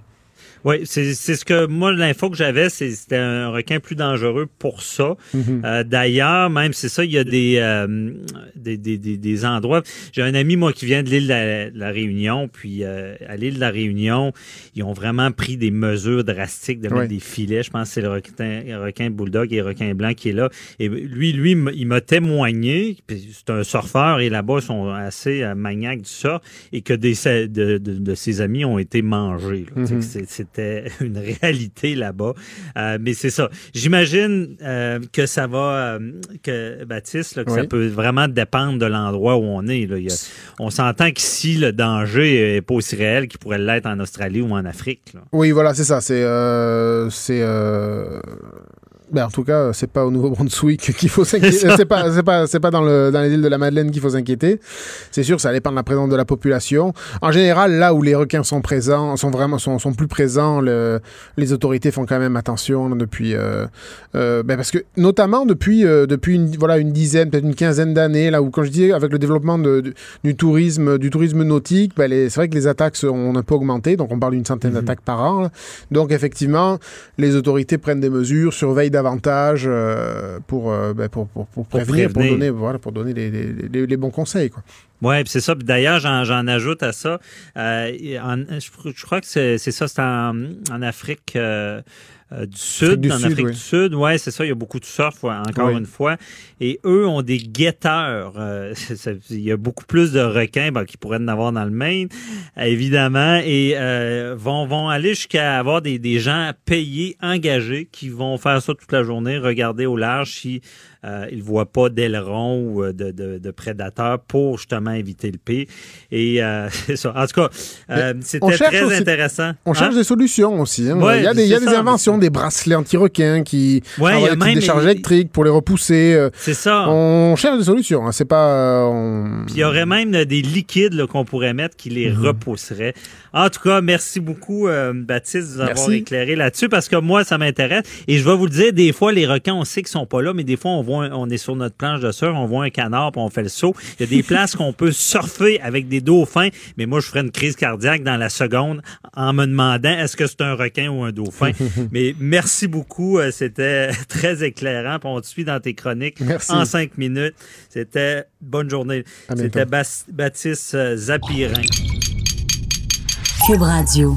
Oui, c'est ce que moi, l'info que j'avais, c'était un requin plus dangereux pour ça. Mhm. Euh, D'ailleurs, même c'est ça, il y a des, euh, des, des, des, des, endroits. J'ai un ami, moi, qui vient de l'île de, la Réunion, puis euh, à l'île de la Réunion, ils ont vraiment pris des mesures drastiques de mettre des filets. Je pense que c'est le requin, le requin bulldog et le requin blanc qui est là. Et lui, lui, il m'a témoigné, c'est un surfeur, et là-bas, ils sont assez euh, maniaques du ça, et que des, de, de, de, ses amis ont été mangés. Mhm. C'était une réalité là-bas. Euh, mais c'est ça. J'imagine euh, que ça va, euh, que Baptiste, que ça peut vraiment dépendre de l'endroit où on est. Là. on s'entend qu'ici, le danger n'est pas aussi réel qu'il pourrait l'être en Australie ou en Afrique. Oui, voilà, c'est ça. C'est c'est ben, en tout cas, c'est pas au Nouveau-Brunswick qu'il faut s'inquiéter. c'est pas, c'est pas, c'est pas dans, le, dans les îles de la Madeleine qu'il faut s'inquiéter. C'est sûr, ça dépend de la présence de la population. En général, là où les requins sont présents, sont vraiment, sont, sont plus présents, le, les autorités font quand même attention depuis, euh, euh, ben parce que notamment depuis, euh, depuis une, voilà, une dizaine, peut-être une quinzaine d'années, là où, quand je dis avec le développement de, du tourisme, du tourisme nautique, ben c'est vrai que les attaques ont un peu augmenté. Donc, on parle d'une centaine mhm. d'attaques par an. Donc, effectivement, les autorités prennent des mesures, surveillent davantage euh, euh, ben, pour, pour, pour, prévenir, pour, donner, voilà, pour donner les, les, les bons conseils. Quoi. Oui, c'est ça. D'ailleurs, j'en ajoute à ça. Euh, je, crois que c'est ça, c'est en, en, Afrique. Euh, euh, du Sud, en Afrique du Sud. Ouais, c'est ça. Il y a beaucoup de surf, encore une fois. Et eux ont des guetteurs. Euh, il y a beaucoup plus de requins ben, qui pourraient en avoir dans le Maine, évidemment, et euh, vont vont aller jusqu'à avoir des, des gens payés, engagés, qui vont faire ça toute la journée, regarder au large si euh, ils voient pas d'ailerons ou de, de, de, prédateurs pour justement éviter le pire. Et c'est ça. En tout cas, c'était très intéressant. On cherche hein? des solutions aussi. Hein. il y a des, il y a des inventions des bracelets anti-requins qui ouais, des charges électriques pour les repousser. C'est ça. On cherche des solutions. Hein. C'est pas. Euh, Puis il y aurait même des liquides qu'on pourrait mettre qui les mhm. repousseraient. En tout cas, merci beaucoup, euh, Baptiste, de nous avoir éclairé là-dessus parce que moi, ça m'intéresse. Et je vais vous le dire, des fois, les requins, on sait qu'ils sont pas là, mais des fois, on voit, on est sur notre planche de surf, on voit un canard, puis on fait le saut. Il y a des places qu'on peut surfer avec des dauphins, mais moi, je ferais une crise cardiaque dans la seconde en me demandant est-ce que c'est un requin ou un dauphin? mais merci beaucoup. Euh, c'était très éclairant. on te suit dans tes chroniques en cinq minutes. C'était bonne journée. C'était Baptiste euh, Zapirin. Cube Radio.